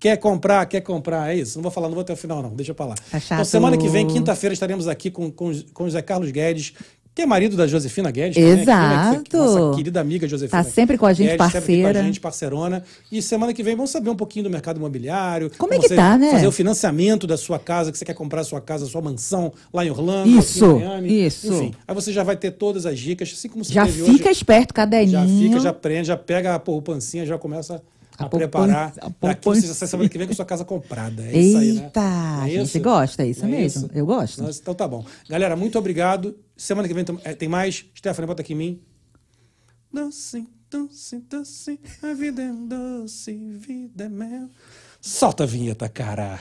quer comprar, quer comprar, é isso. Não vou falar, não vou até o final, não. Deixa pra lá. Tá. Então, semana que vem, quinta-feira, estaremos aqui com, com, com o Zé Carlos Guedes, que é marido da Josefina Guedes. aqui, né, que Exato. Nossa querida amiga Josefina. Tá sempre com a gente, Guedes, sempre parceira. Com a gente, parceirona. E semana que vem vamos saber um pouquinho do mercado imobiliário. Como é que tá, né? Fazer o financiamento da sua casa, que você quer comprar a sua casa, a sua mansão lá em Orlando, Isso, em Miami. isso. Enfim, aí você já vai ter todas as dicas, assim como você Já teve fica hoje. esperto, caderninho. Já fica, já prende, já pega a poupancinha, já começa a, A preparar. Para que você já semana que vem com a sua casa comprada. É isso aí, né? Eita, a é gente isso? gosta, é isso Não mesmo. Eu gosto. Nossa, Então tá bom. Galera, muito obrigado. Semana que vem tem- é, tem mais. Stephanie, bota aqui em mim. Doce, doce, doce, a vida é doce, vida é mel. Solta a vinheta, cara.